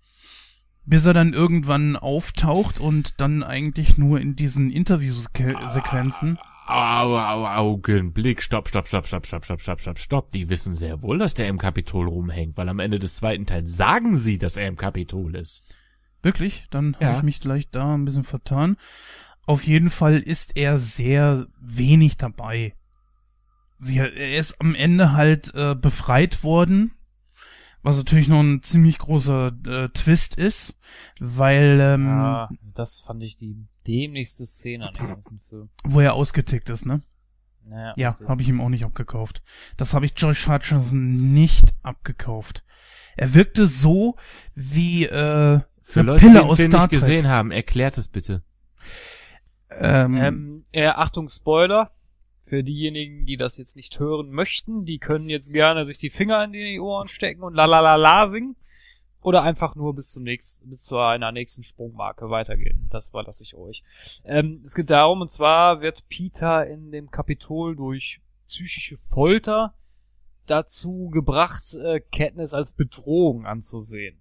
Bis er dann irgendwann auftaucht und dann eigentlich nur in diesen Interviewsequenzen. Au, au, Augenblick. Stopp, stopp, stopp, stopp, stopp, stopp, stopp, stopp, stopp. Die wissen sehr wohl, dass der im Kapitol rumhängt, weil am Ende des zweiten Teils sagen sie, dass er im Kapitol ist. Wirklich? Dann Ja. habe ich mich vielleicht da ein bisschen vertan. Auf jeden Fall ist er sehr wenig dabei. Sie, er ist am Ende halt äh, befreit worden, was natürlich noch ein ziemlich großer äh, Twist ist, weil ähm, Ja, das fand ich die dämlichste Szene an dem ganzen Film. wo er ausgetickt ist, ne? Naja, Ja, habe ich ihm auch nicht abgekauft. Das habe ich Josh Hutcherson nicht abgekauft. Er wirkte so wie äh, Für eine Leute, Pille die den aus Film Star nicht Trek. gesehen haben, erklärt es bitte. Ähm, Ähm, äh, Achtung, Spoiler. Für diejenigen, die das jetzt nicht hören möchten, die können jetzt gerne sich die Finger in die Ohren stecken und la la la la singen. Oder einfach nur bis zum nächsten, bis zu einer nächsten Sprungmarke weitergehen. Das überlasse ich euch. Ähm, es geht darum, und zwar wird Peter in dem Kapitol durch psychische Folter dazu gebracht, äh, Katniss als Bedrohung anzusehen.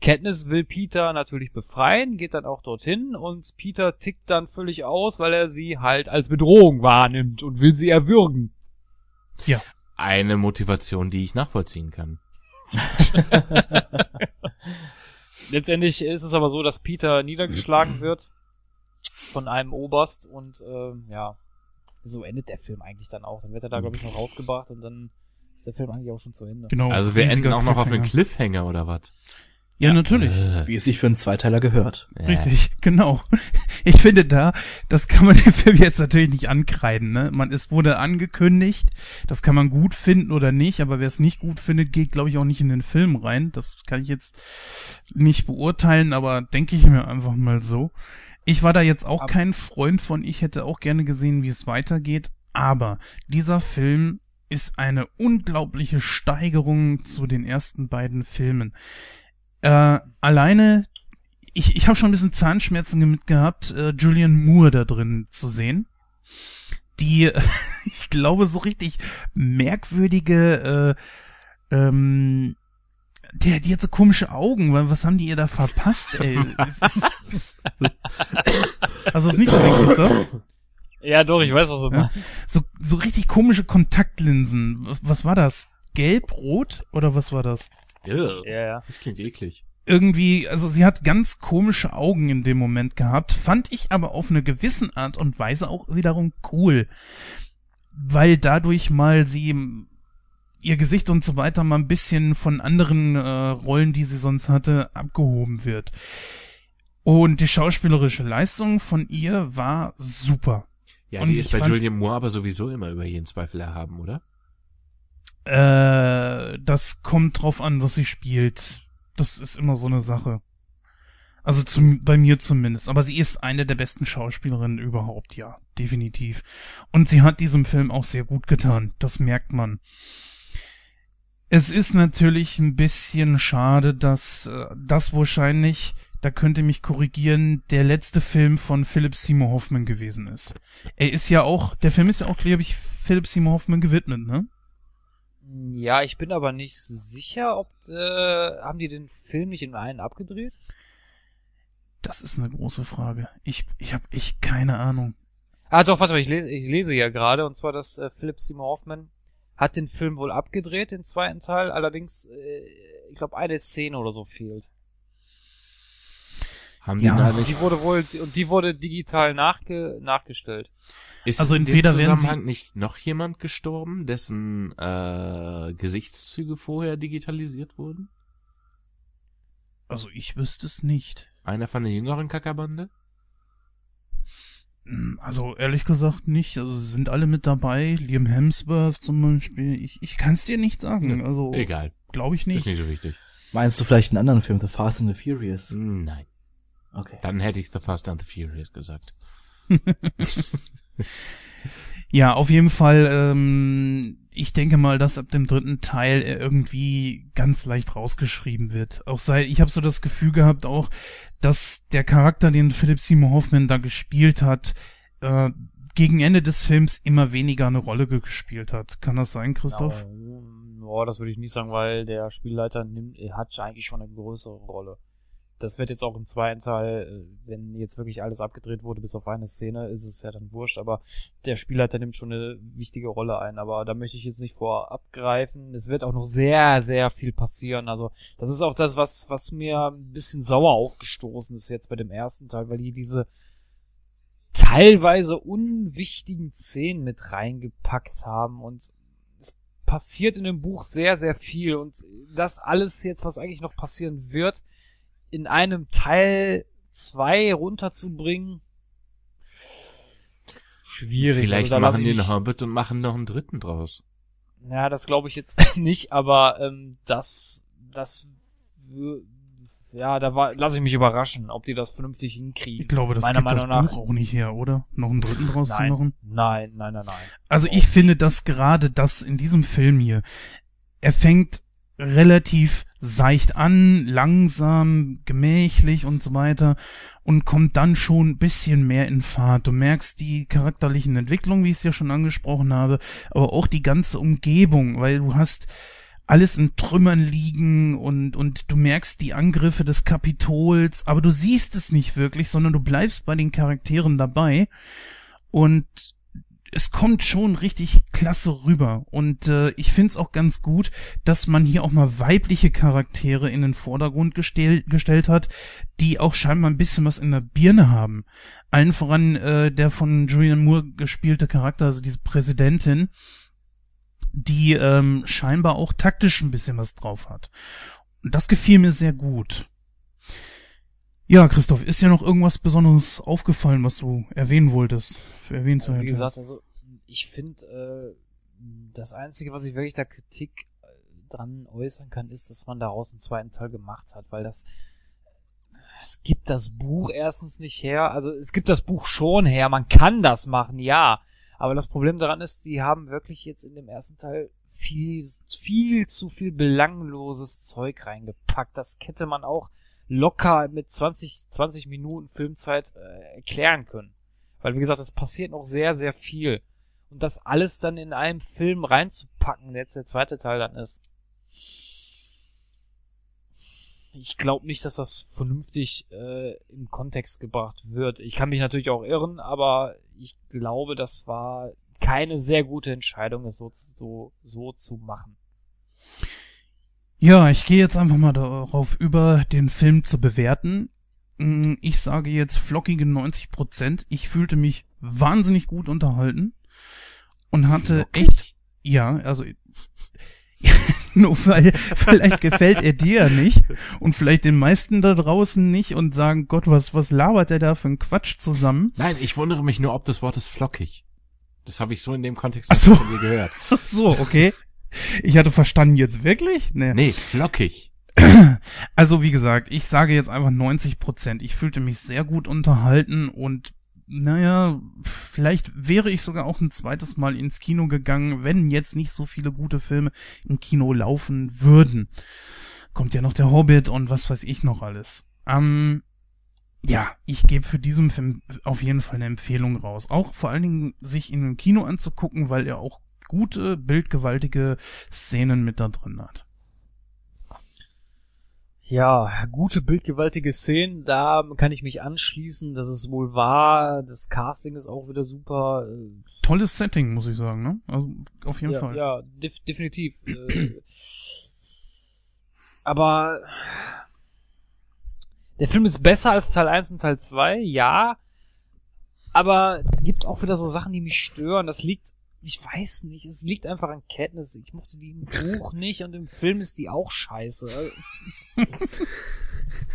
Katniss will Peter natürlich befreien, geht dann auch dorthin und Peter tickt dann völlig aus, weil er sie halt als Bedrohung wahrnimmt und will sie erwürgen. Eine Motivation, die ich nachvollziehen kann. Letztendlich ist es aber so, dass Peter niedergeschlagen wird von einem Oberst und ähm, ja, so endet der Film eigentlich dann auch. Dann wird er da, glaube ich, noch rausgebracht und dann ist der Film eigentlich auch schon zu Ende. genau. Also wir riesiger enden auch noch auf einen Cliffhanger. Cliffhanger oder was? Ja, natürlich. Äh, Wie es sich für einen Zweiteiler gehört. äh. Richtig, genau. Ich finde da, das kann man dem Film jetzt natürlich nicht ankreiden, ne? Man, es wurde angekündigt, das kann man gut finden oder nicht, aber wer es nicht gut findet, geht, glaube ich, auch nicht in den Film rein. Das kann ich jetzt nicht beurteilen, aber denke ich mir einfach mal so. Ich war da jetzt auch Aber- kein Freund von, ich hätte auch gerne gesehen, wie es weitergeht, aber dieser Film ist eine unglaubliche Steigerung zu den ersten beiden Filmen. Äh, alleine, ich, ich habe schon ein bisschen Zahnschmerzen mit gehabt, äh, Julian Moore da drin zu sehen. Die, ich glaube, so richtig merkwürdige, äh, ähm, die, die hat so komische Augen. wa- Was haben die ihr da verpasst, ey? Hast du es nicht gesehen, Christoph? Ja, doch, ich weiß, was du Ja. meinst. So, so richtig komische Kontaktlinsen. Was war das? Gelb, rot oder was war das? Ja, ja. Das klingt eklig. irgendwie, also sie hat ganz komische Augen in dem Moment gehabt, fand ich aber auf eine gewissen Art und Weise auch wiederum cool, weil dadurch mal sie ihr Gesicht und so weiter mal ein bisschen von anderen äh, Rollen, die sie sonst hatte, abgehoben wird. Und die schauspielerische Leistung von ihr war super. Ja, Und die ist bei fand- Julian Moore aber sowieso immer über jeden Zweifel erhaben, oder? Äh, das kommt drauf an, was sie spielt. Das ist immer so eine Sache. Also zum, bei mir zumindest. Aber sie ist eine der besten Schauspielerinnen überhaupt, ja. Definitiv. Und sie hat diesem Film auch sehr gut getan. Das merkt man. Es ist natürlich ein bisschen schade, dass äh, das wahrscheinlich, da könnte mich korrigieren, der letzte Film von Philip Seymour Hoffman gewesen ist. Er ist ja auch, der Film ist ja auch, glaube ich, Philip Seymour Hoffman gewidmet, ne? Ja, ich bin aber nicht sicher, ob äh, haben die den Film nicht in einen abgedreht? Das ist eine große Frage. Ich, ich habe echt keine Ahnung. Ah, doch, warte mal, ich lese, ich lese ja gerade, und zwar, dass äh, Philip Seymour Hoffman hat den Film wohl abgedreht, den zweiten Teil, allerdings, äh, ich glaube, eine Szene oder so fehlt. Haben Ja. die da Und nicht, die wurde wohl, und die wurde digital nachge, nachgestellt. ist Also in dem entweder sie- Zusammenhang nicht noch jemand gestorben, dessen äh, Gesichtszüge vorher digitalisiert wurden? Also ich wüsste es nicht. Einer von der jüngeren Kackerbande? Hm, Also ehrlich gesagt nicht. Also sie sind alle mit dabei. Liam Hemsworth zum Beispiel. Ich, ich kann es dir nicht sagen. Also Egal. glaube ich Ist nicht. nicht so wichtig. Meinst du vielleicht einen anderen Film, The Fast and the Furious? Nein. Okay. Dann hätte ich The Fast and the Furious gesagt. Ja, auf jeden Fall. Ähm, ich denke mal, dass ab dem dritten Teil er irgendwie ganz leicht rausgeschrieben wird. Auch sei, ich habe so das Gefühl gehabt, auch, dass der Charakter, den Philip Seymour Hoffman da gespielt hat, äh, gegen Ende des Films immer weniger eine Rolle gespielt hat. Kann das sein, Christoph? Ja, oh, das würde ich nicht sagen, weil der Spielleiter nimmt, er hat eigentlich schon eine größere Rolle. Das wird jetzt auch im zweiten Teil, äh, wenn jetzt wirklich alles abgedreht wurde, bis auf eine Szene, ist es ja dann wurscht, aber der Spielleiter nimmt schon eine wichtige Rolle ein, aber da möchte ich jetzt nicht vorab greifen. Es wird auch noch sehr, sehr viel passieren. Also, das ist auch das, was, was mir ein bisschen sauer aufgestoßen ist jetzt bei dem ersten Teil, weil die diese teilweise unwichtigen Szenen mit reingepackt haben und es passiert in dem Buch sehr, sehr viel und das alles jetzt, was eigentlich noch passieren wird, in einem Teil zwei runterzubringen, schwierig. Vielleicht Also machen die einen Hobbit und machen noch einen dritten draus. Ja, das glaube ich jetzt nicht, aber ähm, das, das, ja, da war, lasse ich mich überraschen, ob die das vernünftig hinkriegen. Ich glaube, das Meiner gibt das Meinung nach- Buch auch nicht her, oder? Noch einen dritten draus zu machen? Nein, nein, nein, nein, nein. Also ich finde, dass gerade das in diesem Film hier, er fängt relativ seicht an, langsam, gemächlich und so weiter und kommt dann schon ein bisschen mehr in Fahrt. Du merkst die charakterlichen Entwicklungen, wie ich es ja schon angesprochen habe, aber auch die ganze Umgebung, weil du hast alles in Trümmern liegen und, und du merkst die Angriffe des Kapitols, aber du siehst es nicht wirklich, sondern du bleibst bei den Charakteren dabei und es kommt schon richtig klasse rüber. Und äh, ich find's auch ganz gut, dass man hier auch mal weibliche Charaktere in den Vordergrund gestell, gestellt hat, die auch scheinbar ein bisschen was in der Birne haben. Allen voran äh, der von Julian Moore gespielte Charakter, also diese Präsidentin, die ähm, scheinbar auch taktisch ein bisschen was drauf hat. Und das gefiel mir sehr gut. Ja, Christoph, ist dir noch irgendwas Besonderes aufgefallen, was du erwähnen wolltest? Für erwähnenswert. Wie gesagt, also ich finde, äh, das Einzige, was ich wirklich da Kritik äh, dran äußern kann, ist, dass man daraus einen zweiten Teil gemacht hat, weil das es gibt das Buch erstens nicht her, also es gibt das Buch schon her, man kann das machen, ja, aber das Problem daran ist, die haben wirklich jetzt in dem ersten Teil viel, viel zu viel belangloses Zeug reingepackt. Das hätte man auch locker mit 20, 20 Minuten Filmzeit äh, erklären können. Weil, wie gesagt, es passiert noch sehr, sehr viel. Und das alles dann in einem Film reinzupacken, der jetzt der zweite Teil dann ist. Ich glaube nicht, dass das vernünftig äh, im Kontext gebracht wird. Ich kann mich natürlich auch irren, aber ich glaube, das war keine sehr gute Entscheidung, es so, so, so zu machen. Ja, ich gehe jetzt einfach mal darauf über, den Film zu bewerten. Mm, Ich sage jetzt flockige 90 Prozent. Ich fühlte mich wahnsinnig gut unterhalten und hatte echt, ja, also nur weil vielleicht gefällt er dir ja nicht und vielleicht den meisten da draußen nicht und sagen, Gott, was was labert der da für ein Quatsch zusammen? Nein, ich wundere mich nur ob des Wortes flockig. Das habe ich so in dem Kontext Ach so. nicht von dir gehört. Ach so, okay. Ich hatte verstanden jetzt wirklich? Nee. Nee, flockig. Also wie gesagt, ich sage jetzt einfach 90 Prozent. Ich fühlte mich sehr gut unterhalten und naja, vielleicht wäre ich sogar auch ein zweites Mal ins Kino gegangen, wenn jetzt nicht so viele gute Filme im Kino laufen würden. Kommt ja noch der Hobbit und was weiß ich noch alles. Ähm, ja, ich gebe für diesen Film auf jeden Fall eine Empfehlung raus. Auch vor allen Dingen sich in einem Kino anzugucken, weil er auch gute, bildgewaltige Szenen mit da drin hat. Ja, gute, bildgewaltige Szenen, da kann ich mich anschließen, dass es wohl war. Das Casting ist auch wieder super. Tolles Setting, muss ich sagen, ne? Also auf jeden ja, Fall. Ja, def definitiv. äh, aber der Film ist besser als Teil 1 und Teil 2, ja. Aber gibt auch wieder so Sachen, die mich stören. Das liegt, ich weiß nicht, es liegt einfach an Kenntnis. Ich mochte die im Buch nicht und im Film ist die auch scheiße.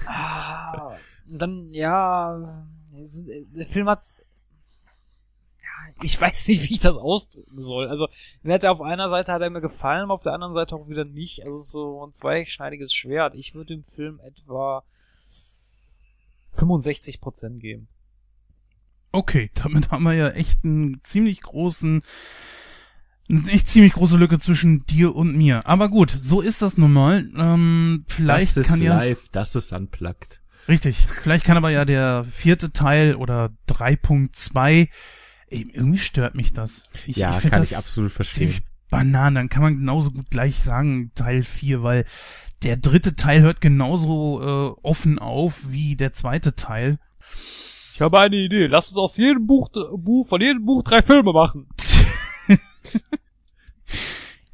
ah, und dann, ja, es, der Film hat ich weiß nicht, wie ich das ausdrücken soll. Also, mir hat er auf einer Seite hat er mir gefallen, auf der anderen Seite auch wieder nicht. Also so ein zweischneidiges Schwert. Ich würde dem Film etwa 65% geben. Okay, damit haben wir ja echt einen ziemlich großen, eine echt ziemlich große Lücke zwischen dir und mir. Aber gut, so ist das nun mal. Ähm, vielleicht das ist kann ja live, das ist unplugged. richtig. Vielleicht kann aber ja der vierte Teil oder 3.2 Ey, irgendwie stört mich das. Ich, ja, ich kann das ich absolut verstehen. Bananen. Dann kann man genauso gut gleich sagen Teil 4, weil der dritte Teil hört genauso äh, offen auf wie der zweite Teil. Ich habe eine Idee. Lass uns aus jedem Buch, Buch von jedem Buch drei Filme machen.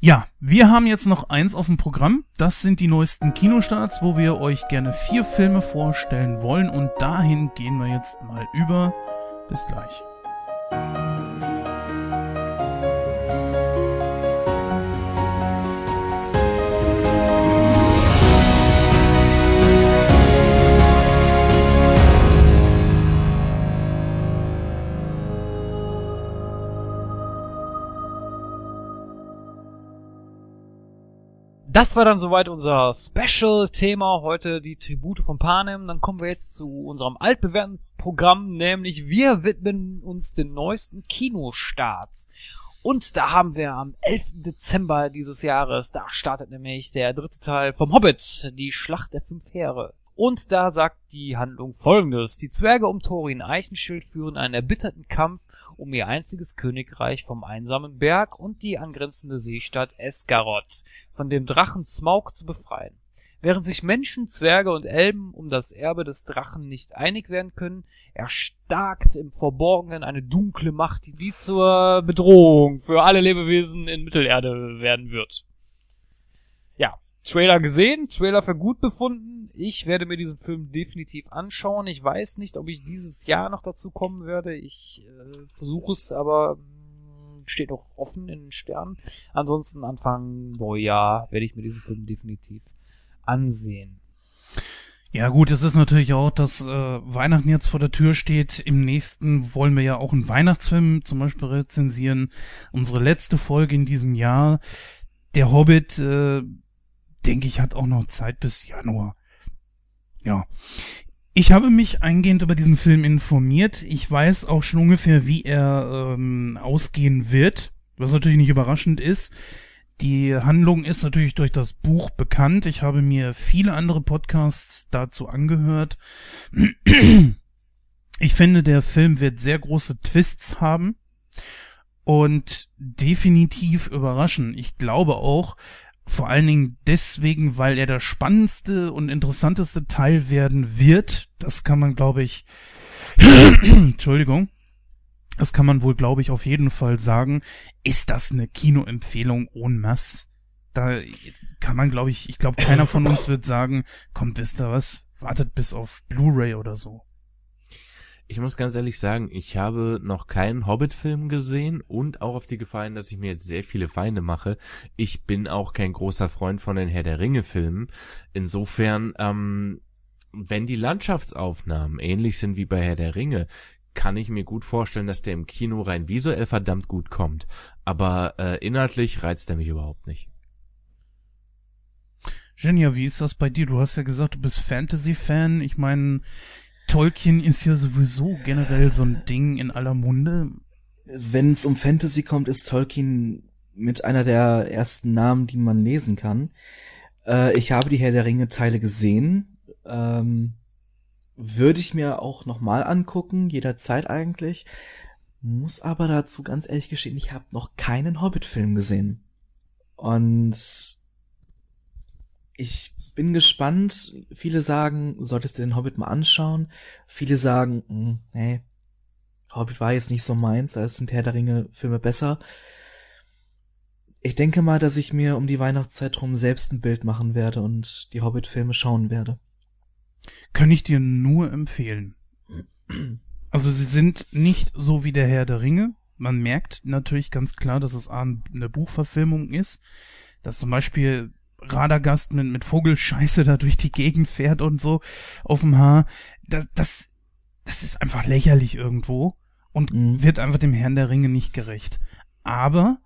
Ja, wir haben jetzt noch eins auf dem Programm. Das sind die neuesten Kinostarts, wo wir euch gerne vier Filme vorstellen wollen. Und dahin gehen wir jetzt mal über. Bis gleich. Das war dann soweit unser Special-Thema heute, die Tribute von Panem. Dann kommen wir jetzt zu unserem altbewährten Programm, nämlich wir widmen uns den neuesten Kinostarts. Und da haben wir am 11. Dezember dieses Jahres, da startet nämlich der dritte Teil vom Hobbit, die Schlacht der fünf Heere. Und da sagt die Handlung folgendes. Die Zwerge um Thorin Eichenschild führen einen erbitterten Kampf um ihr einziges Königreich vom einsamen Berg und die angrenzende Seestadt Esgaroth von dem Drachen Smaug zu befreien. Während sich Menschen, Zwerge und Elben um das Erbe des Drachen nicht einig werden können, erstarkt im Verborgenen eine dunkle Macht, die zur Bedrohung für alle Lebewesen in Mittelerde werden wird. Trailer gesehen, Trailer für gut befunden. Ich werde mir diesen Film definitiv anschauen. Ich weiß nicht, ob ich dieses Jahr noch dazu kommen werde. Ich äh, versuche es, aber mh, steht noch offen in den Sternen. Ansonsten Anfang Neujahr werde ich mir diesen Film definitiv ansehen. Ja gut, es ist natürlich auch, dass äh, Weihnachten jetzt vor der Tür steht. Im nächsten wollen wir ja auch einen Weihnachtsfilm zum Beispiel rezensieren. Unsere letzte Folge in diesem Jahr. Der Hobbit, äh, denke ich, hat auch noch Zeit bis Januar. Ja. Ich habe mich eingehend über diesen Film informiert. Ich weiß auch schon ungefähr, wie er ähm, ausgehen wird, was natürlich nicht überraschend ist. Die Handlung ist natürlich durch das Buch bekannt. Ich habe mir viele andere Podcasts dazu angehört. Ich finde, der Film wird sehr große Twists haben und definitiv überraschen. Ich glaube auch, vor allen Dingen deswegen, weil er der spannendste und interessanteste Teil werden wird. Das kann man, glaube ich, Entschuldigung, das kann man wohl, glaube ich, auf jeden Fall sagen. Ist das eine Kinoempfehlung ohne Mass? Da kann man, glaube ich, ich glaube, keiner von uns wird sagen, kommt, wisst ihr was, wartet bis auf Blu-ray oder so. Ich muss ganz ehrlich sagen, ich habe noch keinen Hobbit-Film gesehen und auch auf die Gefallen, dass ich mir jetzt sehr viele Feinde mache. Ich bin auch kein großer Freund von den Herr der Ringe-Filmen. Insofern, ähm, wenn die Landschaftsaufnahmen ähnlich sind wie bei Herr der Ringe, kann ich mir gut vorstellen, dass der im Kino rein visuell verdammt gut kommt. Aber äh, inhaltlich reizt er mich überhaupt nicht. Genia, wie ist das bei dir? Du hast ja gesagt, du bist Fantasy-Fan. Ich meine, Tolkien ist ja sowieso generell so ein Ding in aller Munde. Wenn es um Fantasy kommt, ist Tolkien mit einer der ersten Namen, die man lesen kann. Äh, ich habe die Herr der Ringe Teile gesehen. Ähm, würde ich mir auch nochmal angucken, jederzeit eigentlich. Muss aber dazu ganz ehrlich gestehen, ich habe noch keinen Hobbit-Film gesehen. Und ich bin gespannt. Viele sagen, solltest du den Hobbit mal anschauen. Viele sagen, mh, nee, Hobbit war jetzt nicht so meins, da sind Herr der Ringe Filme besser. Ich denke mal, dass ich mir um die Weihnachtszeit rum selbst ein Bild machen werde und die Hobbit-Filme schauen werde. Kann ich dir nur empfehlen. Also sie sind nicht so wie der Herr der Ringe. Man merkt natürlich ganz klar, dass es eine Buchverfilmung ist. Dass zum Beispiel Radagast mit, mit Vogelscheiße da durch die Gegend fährt und so auf dem Haar. Das, das, das ist einfach lächerlich irgendwo. und Mhm. wird einfach dem Herrn der Ringe nicht gerecht. Aber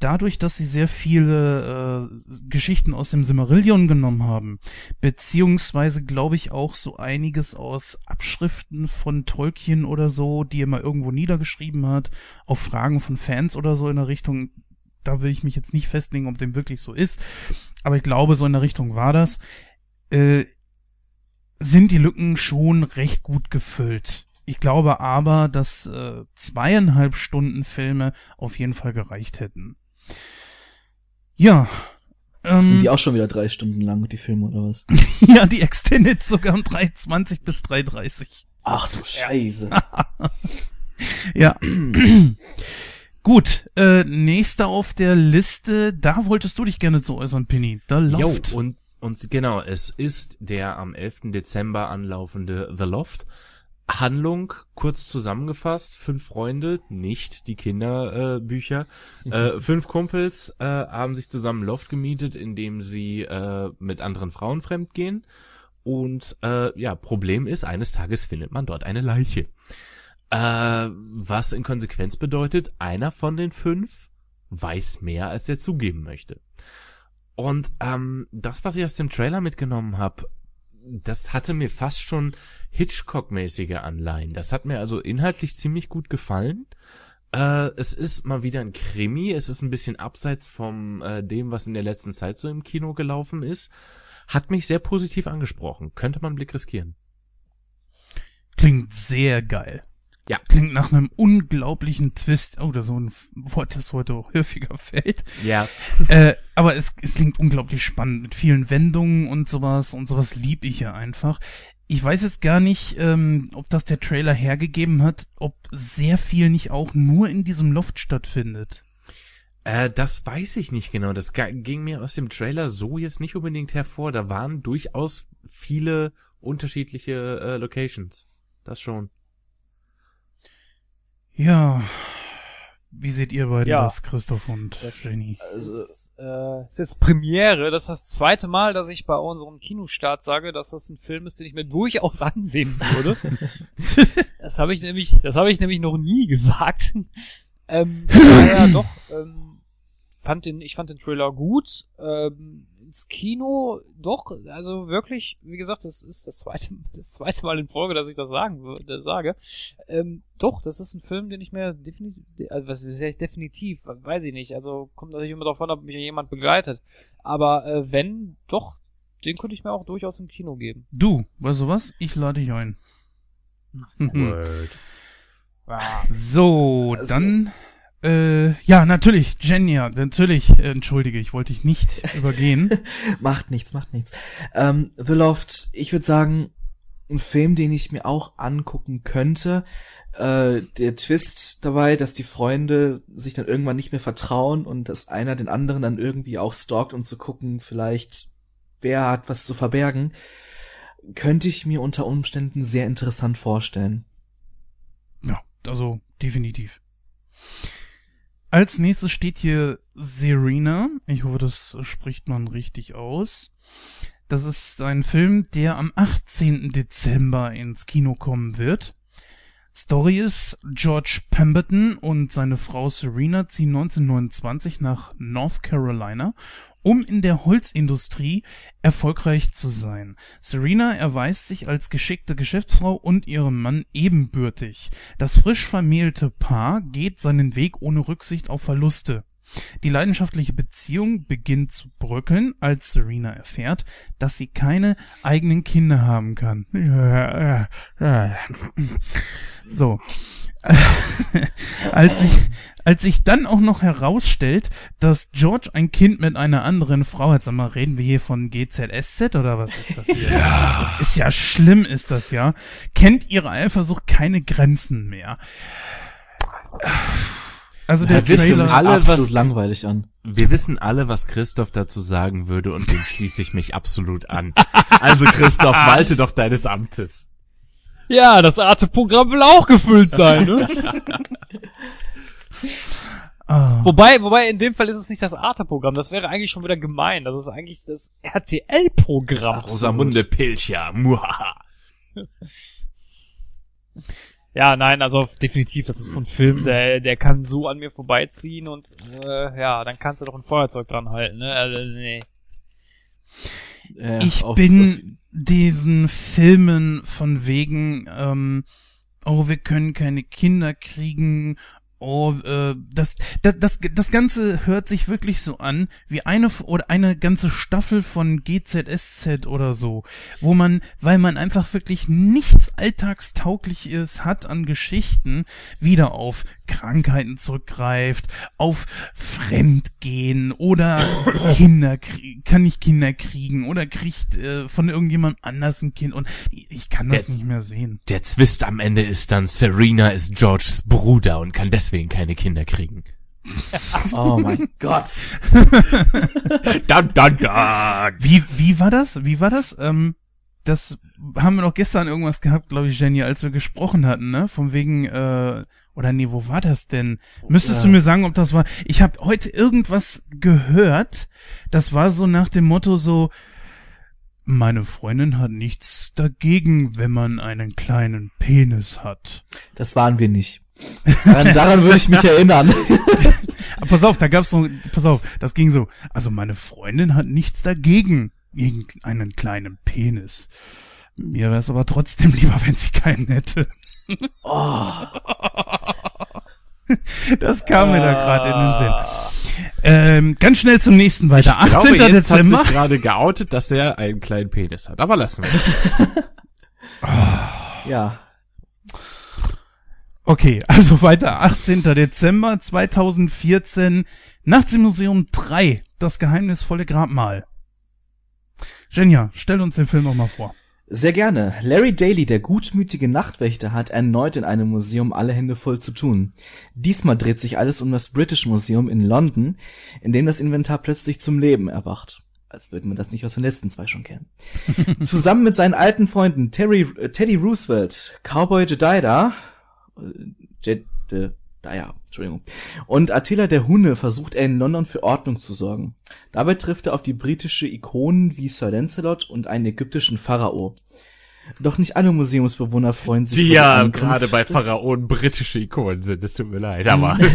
dadurch, dass sie sehr viele äh, Geschichten aus dem Silmarillion genommen haben, beziehungsweise glaube ich auch so einiges aus Abschriften von Tolkien oder so, die er mal irgendwo niedergeschrieben hat, auf Fragen von Fans oder so in der Richtung, da will ich mich jetzt nicht festlegen, ob dem wirklich so ist, aber ich glaube, so in der Richtung war das, äh, sind die Lücken schon recht gut gefüllt. Ich glaube aber, dass äh, zweieinhalb Stunden Filme auf jeden Fall gereicht hätten. Ja. Ähm, Sind die auch schon wieder drei Stunden lang, die Filme, oder was? ja, die Extended sogar um 3,20 bis 3,30. Ach du Scheiße. Ja. Gut, äh, nächster auf der Liste, da wolltest du dich gerne zu äußern, Penny. The Loft. Jo, und, und genau, es ist der am 11. Dezember anlaufende The Loft. Handlung, kurz zusammengefasst, fünf Freunde, nicht die Kinderbücher, äh, äh, fünf Kumpels äh, haben sich zusammen Loft gemietet, in dem sie äh, mit anderen Frauen fremdgehen. Und äh, ja, Problem ist, eines Tages findet man dort eine Leiche. Äh, was in Konsequenz bedeutet, einer von den fünf weiß mehr, als er zugeben möchte. Und ähm, das, was ich aus dem Trailer mitgenommen habe, das hatte mir fast schon Hitchcock-mäßige Anleihen. Das hat mir also inhaltlich ziemlich gut gefallen. Äh, es ist mal wieder ein Krimi. Es ist ein bisschen abseits vom äh, dem, was in der letzten Zeit so im Kino gelaufen ist. Hat mich sehr positiv angesprochen. Könnte man einen Blick riskieren. Klingt sehr geil. Ja. Klingt nach einem unglaublichen Twist. Oh, das ist so ein Wort, das heute auch häufiger fällt. Ja. äh, aber es, es klingt unglaublich spannend mit vielen Wendungen und sowas und sowas lieb ich ja einfach. Ich weiß jetzt gar nicht, ähm, ob das der Trailer hergegeben hat, ob sehr viel nicht auch nur in diesem Loft stattfindet. Äh, das weiß ich nicht genau. Das ging mir aus dem Trailer so jetzt nicht unbedingt hervor. Da waren durchaus viele unterschiedliche äh, Locations. Das schon. Ja. Wie seht ihr beiden Ja. das, Christoph und Das- Jenny? Das ist, äh, ist jetzt Premiere. Das ist das zweite Mal, dass ich bei unserem Kinostart sage, dass das ein Film ist, den ich mir durchaus ansehen würde. das habe ich nämlich, das habe ich nämlich noch nie gesagt. ähm, ja, doch. Ähm, fand den, ich fand den Trailer gut. Ähm, ins Kino, doch, also wirklich, wie gesagt, das ist das zweite, das zweite Mal in Folge, dass ich das sagen würde, sage. Ähm, doch, das ist ein Film, den ich mir definitiv, also was ist heißt definitiv, weiß ich nicht. Also kommt natürlich immer darauf an, ob mich jemand begleitet. Aber äh, wenn, doch, den könnte ich mir auch durchaus im Kino geben. Du, weißt du was? Ich lade dich ein. Ja. So, Also- dann, äh, ja, natürlich, Jenja, natürlich, äh, entschuldige, ich wollte dich nicht übergehen. macht nichts, macht nichts. Ähm, The Loft, ich würde sagen, ein Film, den ich mir auch angucken könnte. Äh, der Twist dabei, dass die Freunde sich dann irgendwann nicht mehr vertrauen und dass einer den anderen dann irgendwie auch stalkt, um zu gucken, vielleicht wer hat was zu verbergen, könnte ich mir unter Umständen sehr interessant vorstellen. Ja, also definitiv. Als nächstes steht hier Serena. Ich hoffe, das spricht man richtig aus. Das ist ein Film, der am 18. Dezember ins Kino kommen wird. Story ist, George Pemberton und seine Frau Serena ziehen 1929 nach North Carolina, um in der Holzindustrie erfolgreich zu sein. Serena erweist sich als geschickte Geschäftsfrau und ihrem Mann ebenbürtig. Das frisch vermählte Paar geht seinen Weg ohne Rücksicht auf Verluste. Die leidenschaftliche Beziehung beginnt zu bröckeln, als Serena erfährt, dass sie keine eigenen Kinder haben kann. So. als sich, als sich dann auch noch herausstellt, dass George ein Kind mit einer anderen Frau hat, sag mal, reden wir hier von GZSZ oder was ist das hier? Das ist ja schlimm, ist das ja. Kennt ihre Eifersucht keine Grenzen mehr. Also der für Trailer, mich alle, absolut was- langweilig an. Wir wissen alle, was Christoph dazu sagen würde und dem schließe ich mich absolut an. Also Christoph, walte doch deines Amtes. Ja, das Arte-Programm will auch gefüllt sein, ne? ah, wobei, wobei in dem Fall ist es nicht das Arte-Programm, das wäre eigentlich schon wieder gemein. Das ist eigentlich das RTL-Programm. Rosamunde Pilcher. Muhaha. Ja, nein, also definitiv, das ist so ein Film, der, der kann so an mir vorbeiziehen und äh, ja, dann kannst du doch ein Feuerzeug dran halten, ne? Also, nee. Äh, ich auf- bin diesen Filmen von wegen, ähm, oh, wir können keine Kinder kriegen, oh, äh, das, das, das, das Ganze hört sich wirklich so an, wie eine, oder eine ganze Staffel von GZSZ oder so, wo man, weil man einfach wirklich nichts Alltagstaugliches hat an Geschichten, wieder auf Krankheiten zurückgreift, auf Fremdgehen oder Kinder, kann ich Kinder kriegen oder kriegt äh, von irgendjemand anders ein Kind und ich kann das Jetzt- nicht mehr sehen. Der Zwist am Ende ist dann, Serena ist Georges Bruder und kann deswegen keine Kinder kriegen. Oh mein Gott. Dun, dun, dun. Wie, wie war das? Wie war das? Ähm, das haben wir noch gestern irgendwas gehabt, glaube ich, Jenny, als wir gesprochen hatten, ne? Von wegen, äh, oder nee, wo war das denn? Müsstest du Ja. mir sagen, ob das war? Ich habe heute irgendwas gehört, das war so nach dem Motto so, meine Freundin hat nichts dagegen, wenn man einen kleinen Penis hat. Das waren wir nicht. Daran, daran würde ich mich erinnern. Pass auf, da gab's so, pass auf, das ging so, also meine Freundin hat nichts dagegen, gegen einen kleinen Penis. Mir wäre es aber trotzdem lieber, wenn sie keinen hätte. Oh. Das kam mir da gerade in den Sinn. Ähm, ganz schnell zum nächsten weiter. Ich 18. glaube, jetzt Dezember. hat sich gerade geoutet, dass er einen kleinen Penis hat. Aber lassen wir. Ja. Okay, also weiter. 18. Dezember 2014. Nachts im Museum 3. Das geheimnisvolle Grabmal. Jenja, stell uns den Film noch mal vor. Sehr gerne. Larry Daly, der gutmütige Nachtwächter, hat erneut in einem Museum alle Hände voll zu tun. Diesmal dreht sich alles um das British Museum in London, in dem das Inventar plötzlich zum Leben erwacht. Als würden wir das nicht aus den letzten zwei schon kennen. Zusammen mit seinen alten Freunden Terry, äh, Teddy Roosevelt, Cowboy Jedida, äh, Jedediah, Entschuldigung, und Attila der Hunne versucht er in London für Ordnung zu sorgen. Dabei trifft er auf die britische Ikonen wie Sir Lancelot und einen ägyptischen Pharao. Doch nicht alle Museumsbewohner freuen sich Die über ja gerade bei Pharaonen britische Ikonen sind. Es tut mir leid, aber.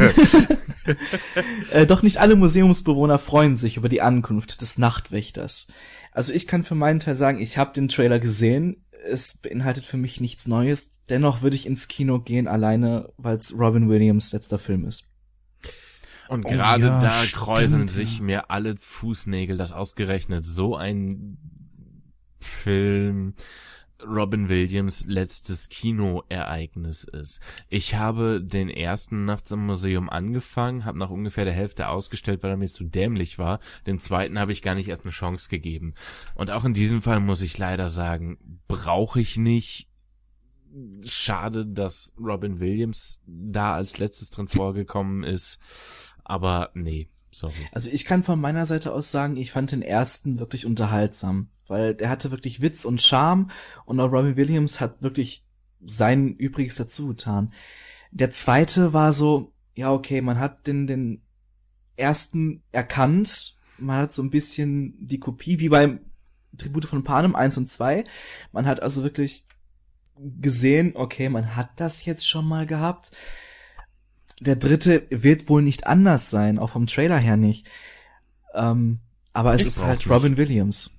Äh, doch nicht alle Museumsbewohner freuen sich über die Ankunft des Nachtwächters. Also ich kann für meinen Teil sagen, ich habe den Trailer gesehen. Es beinhaltet für mich nichts Neues. Dennoch würde ich ins Kino gehen, alleine weil es Robin Williams letzter Film ist. Und Oh gerade ja, da stimmt, kräuseln ja. sich mir alle Fußnägel, dass ausgerechnet so ein Film Robin Williams letztes Kinoereignis ist. Ich habe den ersten Nachts im Museum angefangen, habe nach ungefähr der Hälfte ausgestellt, weil er mir zu dämlich war. Dem zweiten habe ich gar nicht erst eine Chance gegeben. Und auch in diesem Fall muss ich leider sagen, brauche ich nicht. Schade, dass Robin Williams da als letztes drin vorgekommen ist. Aber nee, sorry. Also ich kann von meiner Seite aus sagen, ich fand den ersten wirklich unterhaltsam, weil der hatte wirklich Witz und Charme und auch Robin Williams hat wirklich sein Übriges dazu getan. Der zweite war so, ja okay, man hat den, den ersten erkannt, man hat so ein bisschen die Kopie, wie beim Tribute von Panem 1 und 2. Man hat also wirklich gesehen, okay, man hat das jetzt schon mal gehabt. Der dritte wird wohl nicht anders sein, auch vom Trailer her nicht. Ähm, aber es Ich ist halt nicht. Robin Williams.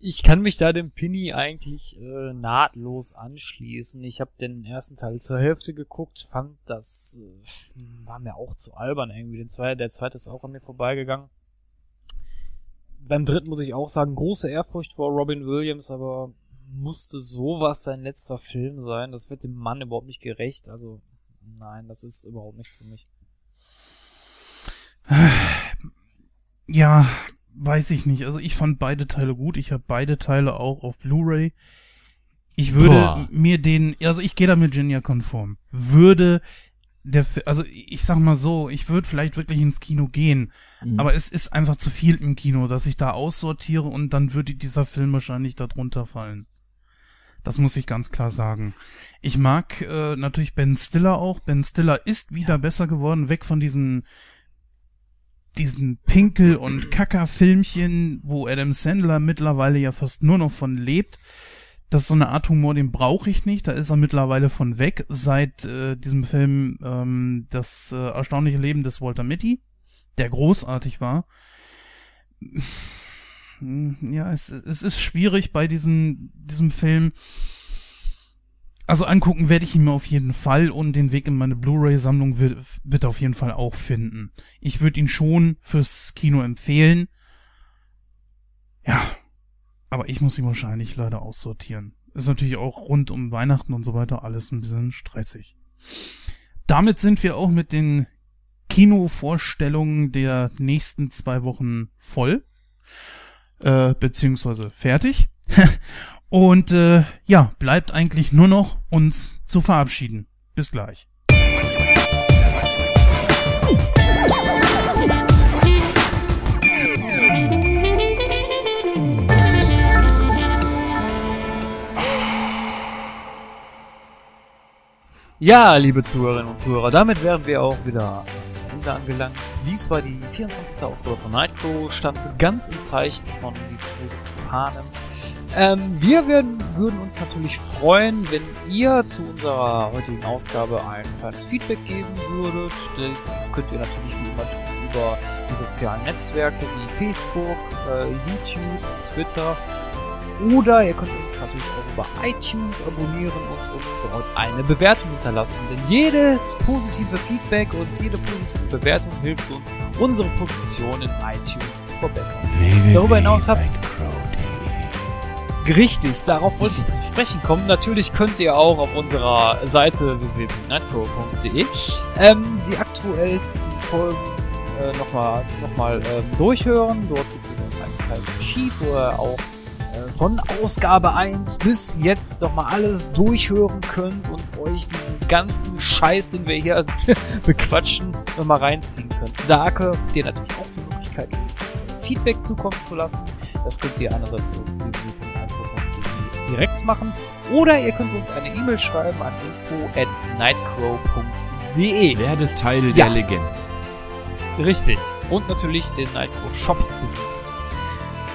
Ich kann mich da dem Pinny eigentlich äh, nahtlos anschließen. Ich habe den ersten Teil zur Hälfte geguckt, fand das äh, war mir auch zu albern irgendwie. Den zweiten, der zweite ist auch an mir vorbeigegangen. Beim dritten muss ich auch sagen, große Ehrfurcht vor Robin Williams, aber musste sowas sein letzter Film sein. Das wird dem Mann überhaupt nicht gerecht. Also nein, das ist überhaupt nichts für mich. Ja, weiß ich nicht. Also ich fand beide Teile gut. Ich habe beide Teile auch auf Blu-ray. Ich würde Boah. mir den, also ich gehe da mit Genia konform. Würde der, also ich sag mal so, ich würde vielleicht wirklich ins Kino gehen, Mhm. aber es ist einfach zu viel im Kino, dass ich da aussortiere und dann würde dieser Film wahrscheinlich darunter fallen. Das muss ich ganz klar sagen. Ich mag äh, natürlich Ben Stiller auch. Ben Stiller ist wieder besser geworden, weg von diesen diesen Pinkel- und Kacker-Filmchen, wo Adam Sandler mittlerweile ja fast nur noch von lebt. Das ist so eine Art Humor, den brauche ich nicht. Da ist er mittlerweile von weg seit äh, diesem Film ähm, Das äh, erstaunliche Leben des Walter Mitty, der großartig war. Ja, es, es ist schwierig bei diesem, diesem Film. Also angucken werde ich ihn mir auf jeden Fall und den Weg in meine Blu-ray-Sammlung wird, wird auf jeden Fall auch finden. Ich würde ihn schon fürs Kino empfehlen. Ja, aber ich muss ihn wahrscheinlich leider aussortieren. Ist natürlich auch rund um Weihnachten und so weiter alles ein bisschen stressig. Damit sind wir auch mit den Kinovorstellungen der nächsten zwei Wochen voll. Äh, beziehungsweise fertig. Und äh, ja, bleibt eigentlich nur noch uns zu verabschieden. Bis gleich. Ja, liebe Zuhörerinnen und Zuhörer, damit wären wir auch wieder Ende angelangt. Dies war die 24. Ausgabe von Nightcrow, stand ganz im Zeichen von Detroit Panem. Ähm, wir werden, würden uns natürlich freuen, wenn ihr zu unserer heutigen Ausgabe ein kleines Feedback geben würdet. Das könnt ihr natürlich wie immer tun über die sozialen Netzwerke wie Facebook, äh, YouTube, Twitter. Oder ihr könnt uns natürlich auch über iTunes abonnieren und uns dort eine Bewertung hinterlassen. Denn jedes positive Feedback und jede positive Bewertung hilft uns, unsere Position in iTunes zu verbessern. Darüber hinaus habt Richtig, darauf wollte ich zu sprechen kommen. Natürlich könnt ihr auch auf unserer Seite www.nightcrow.de ähm, die aktuellsten Folgen äh, nochmal noch mal, ähm, durchhören. Dort gibt es ein kleines Sheet, wo ihr auch von Ausgabe 1 bis jetzt doch mal alles durchhören könnt und euch diesen ganzen Scheiß, den wir hier bequatschen, nochmal reinziehen könnt. Da könnt ihr natürlich auch die Möglichkeit, uns Feedback zukommen zu lassen. Das könnt ihr einerseits auf direkt machen oder ihr könnt uns eine E-Mail schreiben an info at nightcrow.de. Werde Teil Ja. der Legende. Richtig. Und natürlich den Nightcrow Shop besuchen.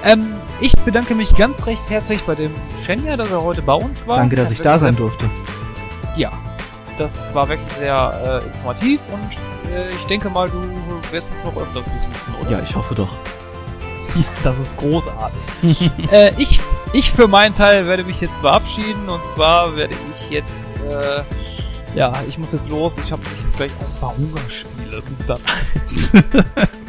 Ähm, ich bedanke mich ganz recht herzlich bei dem Shenya, dass er heute bei uns war. Danke, dass ich da sein durfte. Ja, das war wirklich sehr äh, informativ und äh, ich denke mal, du wirst uns noch öfters besuchen, oder? Ja, ich hoffe doch. Das ist großartig. äh, ich, ich für meinen Teil werde mich jetzt verabschieden und zwar werde ich jetzt, äh, ja, ich muss jetzt los. Ich habe mich jetzt gleich auf ein paar Hungerspiele. Bis dann.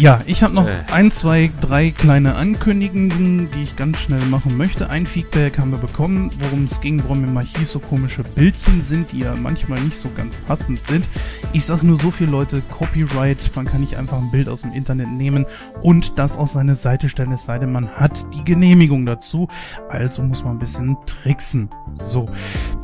Ja, ich habe noch Äh. ein, zwei, drei kleine Ankündigungen, die ich ganz schnell machen möchte. Ein Feedback haben wir bekommen, worum es ging, warum im Archiv so komische Bildchen sind, die ja manchmal nicht so ganz passend sind. Ich sag nur so viel Leute, Copyright, man kann nicht einfach ein Bild aus dem Internet nehmen und das auf seine Seite stellen, es sei denn, man hat die Genehmigung dazu. Also muss man ein bisschen tricksen. So,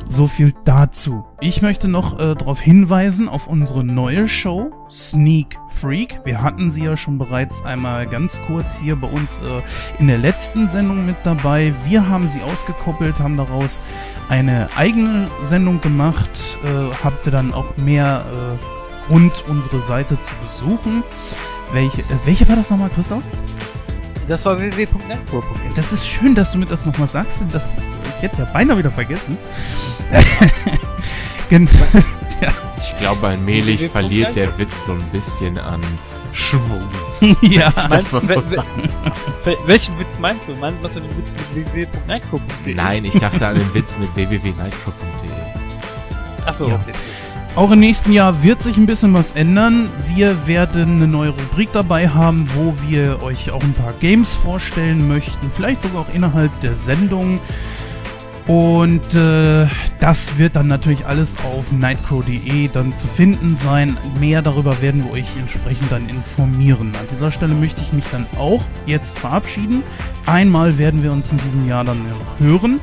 so viel dazu. Ich möchte noch äh, darauf hinweisen auf unsere neue Show, Sneak Freak. Wir hatten sie ja schon bereits einmal ganz kurz hier bei uns äh, in der letzten Sendung mit dabei. Wir haben sie ausgekoppelt, haben daraus eine eigene Sendung gemacht. Äh, habt ihr dann auch mehr äh, Grund, unsere Seite zu besuchen. Welche, äh, welche war das nochmal, Christoph? Das war www.network.de. Das ist schön, dass du mir das nochmal sagst. Das ist, ich hätte ja beinahe wieder vergessen. Gen Ich glaube, allmählich verliert der Witz so ein bisschen an Schwung. ja. Das was sagen. wel- welchen Witz meinst du? Meinst du den Witz mit www.nightcrow.de? Nein, ich dachte an den Witz mit www.nightcrow.de. Achso, Ja. okay. Auch im nächsten Jahr wird sich ein bisschen was ändern. Wir werden eine neue Rubrik dabei haben, wo wir euch auch ein paar Games vorstellen möchten. Vielleicht sogar auch innerhalb der Sendung. Und äh, das wird dann natürlich alles auf nightcrow.de dann zu finden sein. Mehr darüber werden wir euch entsprechend dann informieren. An dieser Stelle möchte ich mich dann auch jetzt verabschieden. Einmal werden wir uns in diesem Jahr dann hören.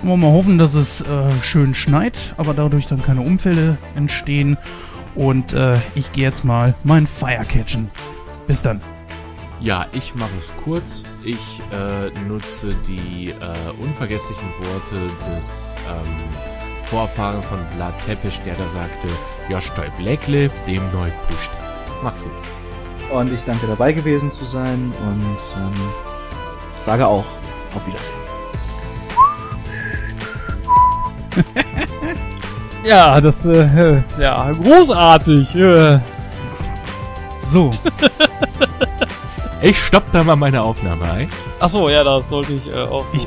Dann wollen wir mal hoffen, dass es äh, schön schneit, aber dadurch dann keine Unfälle entstehen. Und äh, ich gehe jetzt mal mein Fire catchen. Bis dann. Ja, ich mache es kurz. Ich äh, nutze die äh, unvergesslichen Worte des ähm, Vorfahren von Vlad Tepes, der da sagte, ja, stoi Blackle, dem neu pusht. Macht's gut. Und ich danke dabei gewesen zu sein und ähm, sage auch auf Wiedersehen. Ja, das, äh, ja, großartig. Äh. So, Ich stopp da mal meine Aufnahme ein. Achso, ja, das sollte ich äh, auch. Ich-